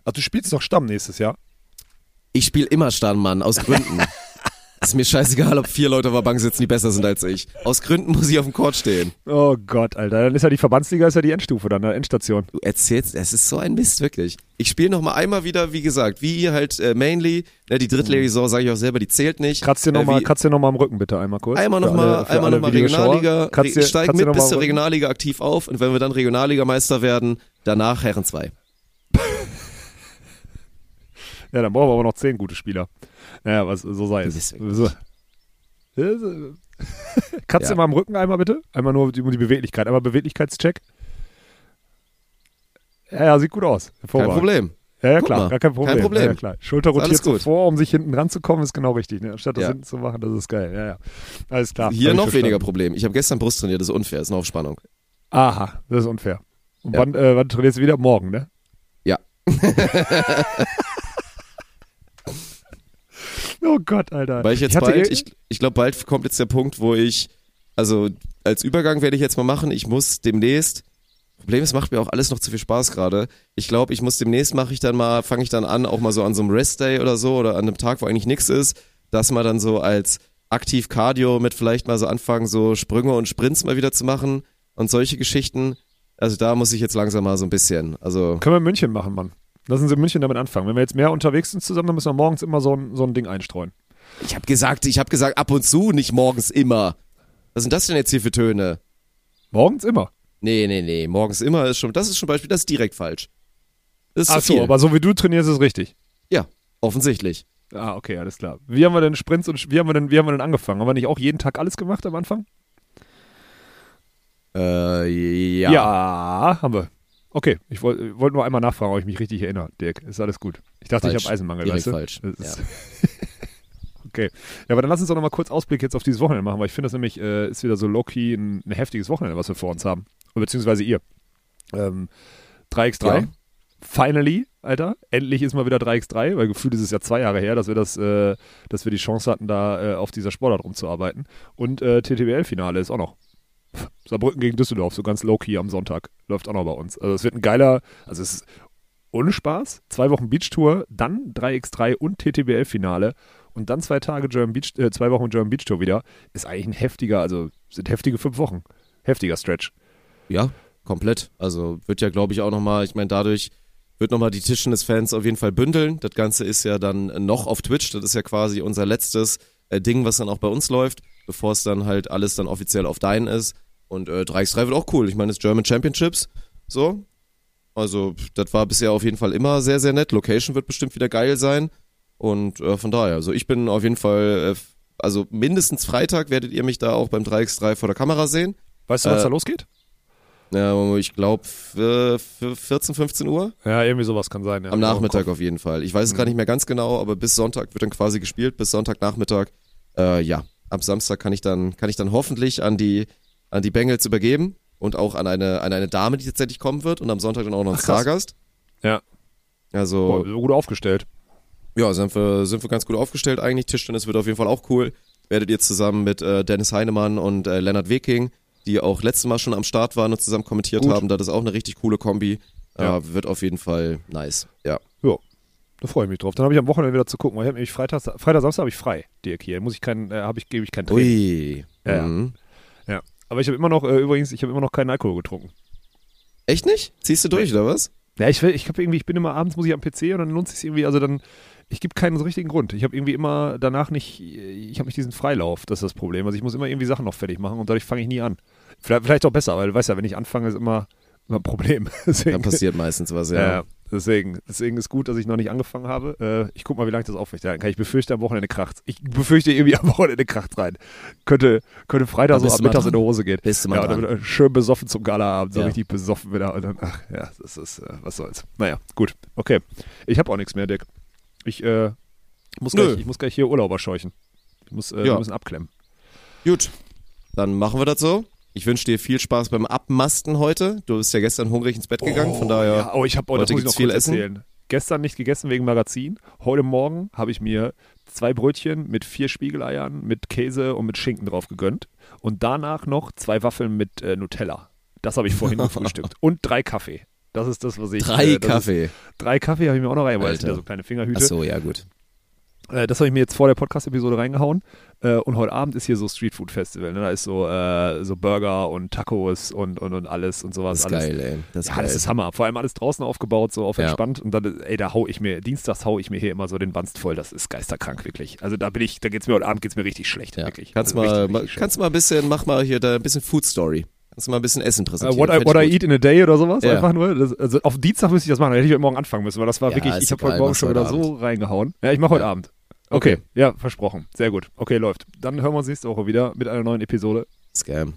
[SPEAKER 2] Ach, du spielst doch Stamm nächstes Jahr.
[SPEAKER 1] Ich spiele immer Stammmann, aus Gründen. (laughs) ist mir scheißegal, ob vier Leute auf der Bank sitzen, die besser sind als ich. Aus Gründen muss ich auf dem Court stehen.
[SPEAKER 2] Oh Gott, Alter. Dann ist ja die Verbandsliga ist ja die Endstufe dann, ne? Endstation.
[SPEAKER 1] Du erzählst, es ist so ein Mist, wirklich. Ich spiele noch mal einmal wieder, wie gesagt, wie ihr halt äh, mainly, ne, die drittledige Saison, sage ich auch selber, die zählt nicht.
[SPEAKER 2] Kratzt dir
[SPEAKER 1] Äh,
[SPEAKER 2] nochmal
[SPEAKER 1] wie-
[SPEAKER 2] kratzt dir noch mal am Rücken bitte einmal kurz.
[SPEAKER 1] Einmal nochmal einmal noch mal. Regionalliga,
[SPEAKER 2] Kratzt dir- dir
[SPEAKER 1] mit
[SPEAKER 2] noch
[SPEAKER 1] bis zur. Regionalliga aktiv auf und wenn wir dann Regionalligameister werden, danach Herren 2.
[SPEAKER 2] Ja, dann brauchen wir aber noch zehn gute Spieler. Naja, was, so sei es. So. (laughs) Kratzt
[SPEAKER 1] Ja.
[SPEAKER 2] mal am Rücken einmal bitte. Einmal nur die, die Beweglichkeit. Einmal Beweglichkeitscheck. Ja, ja, sieht gut aus.
[SPEAKER 1] Kein. Problem.
[SPEAKER 2] Ja, ja, klar, gar kein Problem.
[SPEAKER 1] Kein Problem.
[SPEAKER 2] Ja, klar. Schulter rotiert so vor, um sich hinten ranzukommen, ist genau richtig. Ne? Anstatt das
[SPEAKER 1] Ja.
[SPEAKER 2] hinten zu machen, das ist geil. Ja, ja. Alles klar.
[SPEAKER 1] Hier noch weniger Problem. Ich habe gestern Brust trainiert, das ist unfair, ist eine Aufspannung.
[SPEAKER 2] Aha, das ist unfair. Und
[SPEAKER 1] Ja.
[SPEAKER 2] wann, äh, wann trainierst du wieder? Morgen, ne?
[SPEAKER 1] Ja. (laughs)
[SPEAKER 2] oh Gott, Alter.
[SPEAKER 1] Weil ich jetzt
[SPEAKER 2] hatte
[SPEAKER 1] bald, ich, ich glaube, bald kommt jetzt der Punkt, wo ich, also als Übergang werde ich jetzt mal machen, ich muss demnächst, Problem ist, macht mir auch alles noch zu viel Spaß gerade. Ich glaube, ich muss demnächst mache ich dann mal, fange ich dann an, auch mal so an so einem Rest-Day oder so oder an einem Tag, wo eigentlich nichts ist, dass man dann so als aktiv Cardio mit vielleicht mal so anfangen, so Sprünge und Sprints mal wieder zu machen und solche Geschichten. Also da muss ich jetzt langsam mal so ein bisschen, also
[SPEAKER 2] Können wir in München machen, Mann. Lassen Sie in München damit anfangen. Wenn wir jetzt mehr unterwegs sind zusammen, dann müssen wir morgens immer so ein, so ein Ding einstreuen.
[SPEAKER 1] ich habe gesagt, ich habe gesagt ab und zu, nicht morgens immer. Was sind das denn jetzt hier für Töne?
[SPEAKER 2] Morgens immer.
[SPEAKER 1] Nee, nee, nee. Morgens immer ist schon, das ist schon Beispiel, das ist direkt falsch. Das ist
[SPEAKER 2] Ach
[SPEAKER 1] zu
[SPEAKER 2] so,
[SPEAKER 1] viel.
[SPEAKER 2] aber so wie du trainierst, ist richtig.
[SPEAKER 1] ja, offensichtlich.
[SPEAKER 2] Ah, okay, alles klar. Wie haben wir denn Sprints und wie haben wir denn, wie haben wir denn angefangen? Haben wir nicht auch jeden Tag alles gemacht am Anfang?
[SPEAKER 1] Äh, ja.
[SPEAKER 2] Ja, haben wir. Okay, ich wollte wollt nur einmal nachfragen, ob ich mich richtig erinnere, Dirk. Ist alles gut. Ich dachte,
[SPEAKER 1] Falsch.
[SPEAKER 2] ich habe Eisenmangel,
[SPEAKER 1] Direkt
[SPEAKER 2] weißt du?
[SPEAKER 1] falsch.
[SPEAKER 2] Ist- (laughs) okay. Ja, aber dann lass uns doch nochmal kurz Ausblick jetzt auf dieses Wochenende machen, weil ich finde das nämlich, äh, ist wieder so low-key ein, ein heftiges Wochenende, was wir vor uns haben. Beziehungsweise ihr. Ähm, 3x3.
[SPEAKER 1] Ja.
[SPEAKER 2] Finally, Alter. Endlich ist mal wieder 3x3, weil gefühlt ist es ja zwei Jahre her, dass wir das, äh, dass wir die Chance hatten, da äh, auf dieser Sportart rumzuarbeiten. Und äh, TTBL-Finale ist auch noch. Saarbrücken gegen Düsseldorf, so ganz low-key am Sonntag. Läuft auch noch bei uns. Also es wird ein geiler, also es ist ohne Spaß. Zwei Wochen Beachtour, dann 3x3 und TTBL-Finale und dann zwei Tage German Beach, äh, zwei Wochen German Beach Tour wieder. Ist eigentlich ein heftiger, also sind heftige fünf Wochen. Heftiger Stretch.
[SPEAKER 1] Ja, komplett. Also wird ja, glaube ich, auch nochmal, ich meine, dadurch wird nochmal die Tischtennis-Fans auf jeden Fall bündeln. Das Ganze ist ja dann noch auf Twitch. Das ist ja quasi unser letztes äh, Ding, was dann auch bei uns läuft, bevor es dann halt alles dann offiziell auf Dein ist. Und äh, 3x3 wird auch cool. Ich meine, das German Championships, so. Also, das war bisher auf jeden Fall immer sehr, sehr nett. Location wird bestimmt wieder geil sein. Und äh, von daher, also ich bin auf jeden Fall, äh, also mindestens Freitag werdet ihr mich da auch beim 3x3 vor der Kamera sehen.
[SPEAKER 2] Weißt du, was
[SPEAKER 1] Äh,
[SPEAKER 2] da losgeht?
[SPEAKER 1] Ja, ich glaube 14, 15 Uhr.
[SPEAKER 2] Ja, irgendwie sowas kann sein. Ja.
[SPEAKER 1] Am Nachmittag auf jeden Fall. Ich weiß es
[SPEAKER 2] Mhm.
[SPEAKER 1] gar nicht mehr ganz genau, aber bis Sonntag wird dann quasi gespielt, bis Sonntagnachmittag. Äh, ja, ab Samstag kann ich dann, kann ich dann hoffentlich an die, an die Bengals übergeben und auch an eine, an eine Dame, die tatsächlich kommen wird und am Sonntag dann auch noch ein. Stargast.
[SPEAKER 2] Ja.
[SPEAKER 1] Also,
[SPEAKER 2] Boah, gut aufgestellt.
[SPEAKER 1] ja, sind wir, sind wir ganz gut aufgestellt eigentlich. Tischtennis wird auf jeden Fall auch cool. Werdet ihr zusammen mit äh, Dennis Heinemann und äh, Lennart Weking, die auch letztes Mal schon am Start waren und zusammen kommentiert
[SPEAKER 2] Gut.
[SPEAKER 1] haben, das ist auch eine richtig coole Kombi.
[SPEAKER 2] Ja.
[SPEAKER 1] Äh, wird auf jeden Fall nice. Ja.
[SPEAKER 2] Ja. Da freue ich mich drauf. Dann habe ich am Wochenende wieder zu gucken, weil ich habe nämlich Freitag, Freitag, Samstag habe ich frei, Dirk hier. Muss ich keinen, äh, habe ich, gebe ich kein Training.
[SPEAKER 1] Ui.
[SPEAKER 2] Ja, ja.
[SPEAKER 1] Mhm.
[SPEAKER 2] Ja. Aber ich habe immer noch, äh, übrigens, ich habe immer noch keinen Alkohol getrunken.
[SPEAKER 1] Echt nicht? Ziehst du durch, oder was?
[SPEAKER 2] Ja, ich, will- ich habe irgendwie, ich bin immer abends, muss ich am PC und dann lohnt sich irgendwie, also dann, ich gebe keinen so richtigen Grund. Ich habe irgendwie immer danach nicht, ich habe nicht diesen Freilauf, das ist das Problem. Also ich muss immer irgendwie Sachen noch fertig machen und dadurch fange ich nie an. Vielleicht, vielleicht auch besser, weil du weißt ja, wenn ich anfange, ist immer, immer ein Problem. Deswegen, (laughs)
[SPEAKER 1] Dann passiert meistens was,
[SPEAKER 2] ja.
[SPEAKER 1] ja.
[SPEAKER 2] Deswegen, deswegen ist gut, dass ich noch nicht angefangen habe. Äh, ich guck mal, wie lange ich das aufrechterhalten kann. Ich befürchte, am Wochenende kracht. Ich befürchte irgendwie am Wochenende kracht rein. Könnte, könnte Freitag so ab mittags in die. Hose gehen.
[SPEAKER 1] Bist du mal
[SPEAKER 2] ja,
[SPEAKER 1] dran.
[SPEAKER 2] dann schön besoffen zum Galaabend, so
[SPEAKER 1] Ja.
[SPEAKER 2] richtig besoffen wieder. Und dann, ach ja, das ist, äh, was soll's. Naja, gut. Okay. Ich habe auch nichts mehr, Dick. Ich, äh, muss
[SPEAKER 1] Nö.
[SPEAKER 2] gleich, ich muss gleich hier Urlauber scheuchen. Ich muss, äh,
[SPEAKER 1] Ja.
[SPEAKER 2] wir müssen abklemmen.
[SPEAKER 1] Gut, dann machen wir das so. Ich wünsche dir viel Spaß beim Abmasten heute. Du bist ja gestern hungrig ins Bett gegangen, von daher.
[SPEAKER 2] Ja, oh, ich habe, oh,
[SPEAKER 1] heute
[SPEAKER 2] muss ich noch
[SPEAKER 1] viel Essen.
[SPEAKER 2] erzählen. Gestern nicht gegessen wegen Magazin. Heute Morgen habe ich mir zwei Brötchen mit vier Spiegeleiern, mit Käse und mit Schinken drauf gegönnt. Und danach noch zwei Waffeln mit äh, Nutella. Das habe ich vorhin (laughs) gefrühstückt. Und drei Kaffee. Das ist das, was ich.
[SPEAKER 1] Drei
[SPEAKER 2] äh,
[SPEAKER 1] Kaffee.
[SPEAKER 2] Ist, drei Kaffee habe ich mir auch noch rein, weil sind ja so kleine
[SPEAKER 1] Ach
[SPEAKER 2] Fingerhüte.
[SPEAKER 1] so, ja gut.
[SPEAKER 2] Äh, das habe ich mir jetzt vor der Podcast-Episode reingehauen. Äh, und heute Abend ist hier so Streetfood-Festival. Ne? Da ist so, äh, so Burger und Tacos und, und, und alles und sowas.
[SPEAKER 1] Das ist
[SPEAKER 2] alles.
[SPEAKER 1] geil, ey. Das ist
[SPEAKER 2] Ja,
[SPEAKER 1] geil.
[SPEAKER 2] das ist Hammer. Vor allem alles draußen aufgebaut, so auf
[SPEAKER 1] Ja.
[SPEAKER 2] entspannt. Und dann, ey, da hau ich mir, dienstags hau ich mir hier immer so den Wanst voll. Das ist geisterkrank, wirklich. Also da bin ich, da geht's mir heute Abend geht's mir richtig schlecht,
[SPEAKER 1] ja.
[SPEAKER 2] wirklich.
[SPEAKER 1] Kannst,
[SPEAKER 2] also
[SPEAKER 1] mal,
[SPEAKER 2] richtig, richtig
[SPEAKER 1] kannst mal ein bisschen, mach mal hier da ein bisschen Food Story. Kannst du mal ein bisschen Essen
[SPEAKER 2] schlecht.
[SPEAKER 1] präsentieren.
[SPEAKER 2] Äh, what I, what I eat in a day oder sowas,
[SPEAKER 1] Ja.
[SPEAKER 2] einfach nur. Das, also auf Dienstag müsste ich das machen, da hätte ich heute Morgen anfangen müssen, weil das war
[SPEAKER 1] Ja,
[SPEAKER 2] wirklich, ich habe heute Morgen schon wieder so reingehauen. Ja, ich mache heute
[SPEAKER 1] Ja.
[SPEAKER 2] Abend.
[SPEAKER 1] Okay.
[SPEAKER 2] Ja, versprochen. Sehr gut. Okay, läuft. Dann hören wir uns nächste Woche wieder mit einer neuen Episode.
[SPEAKER 1] Scam.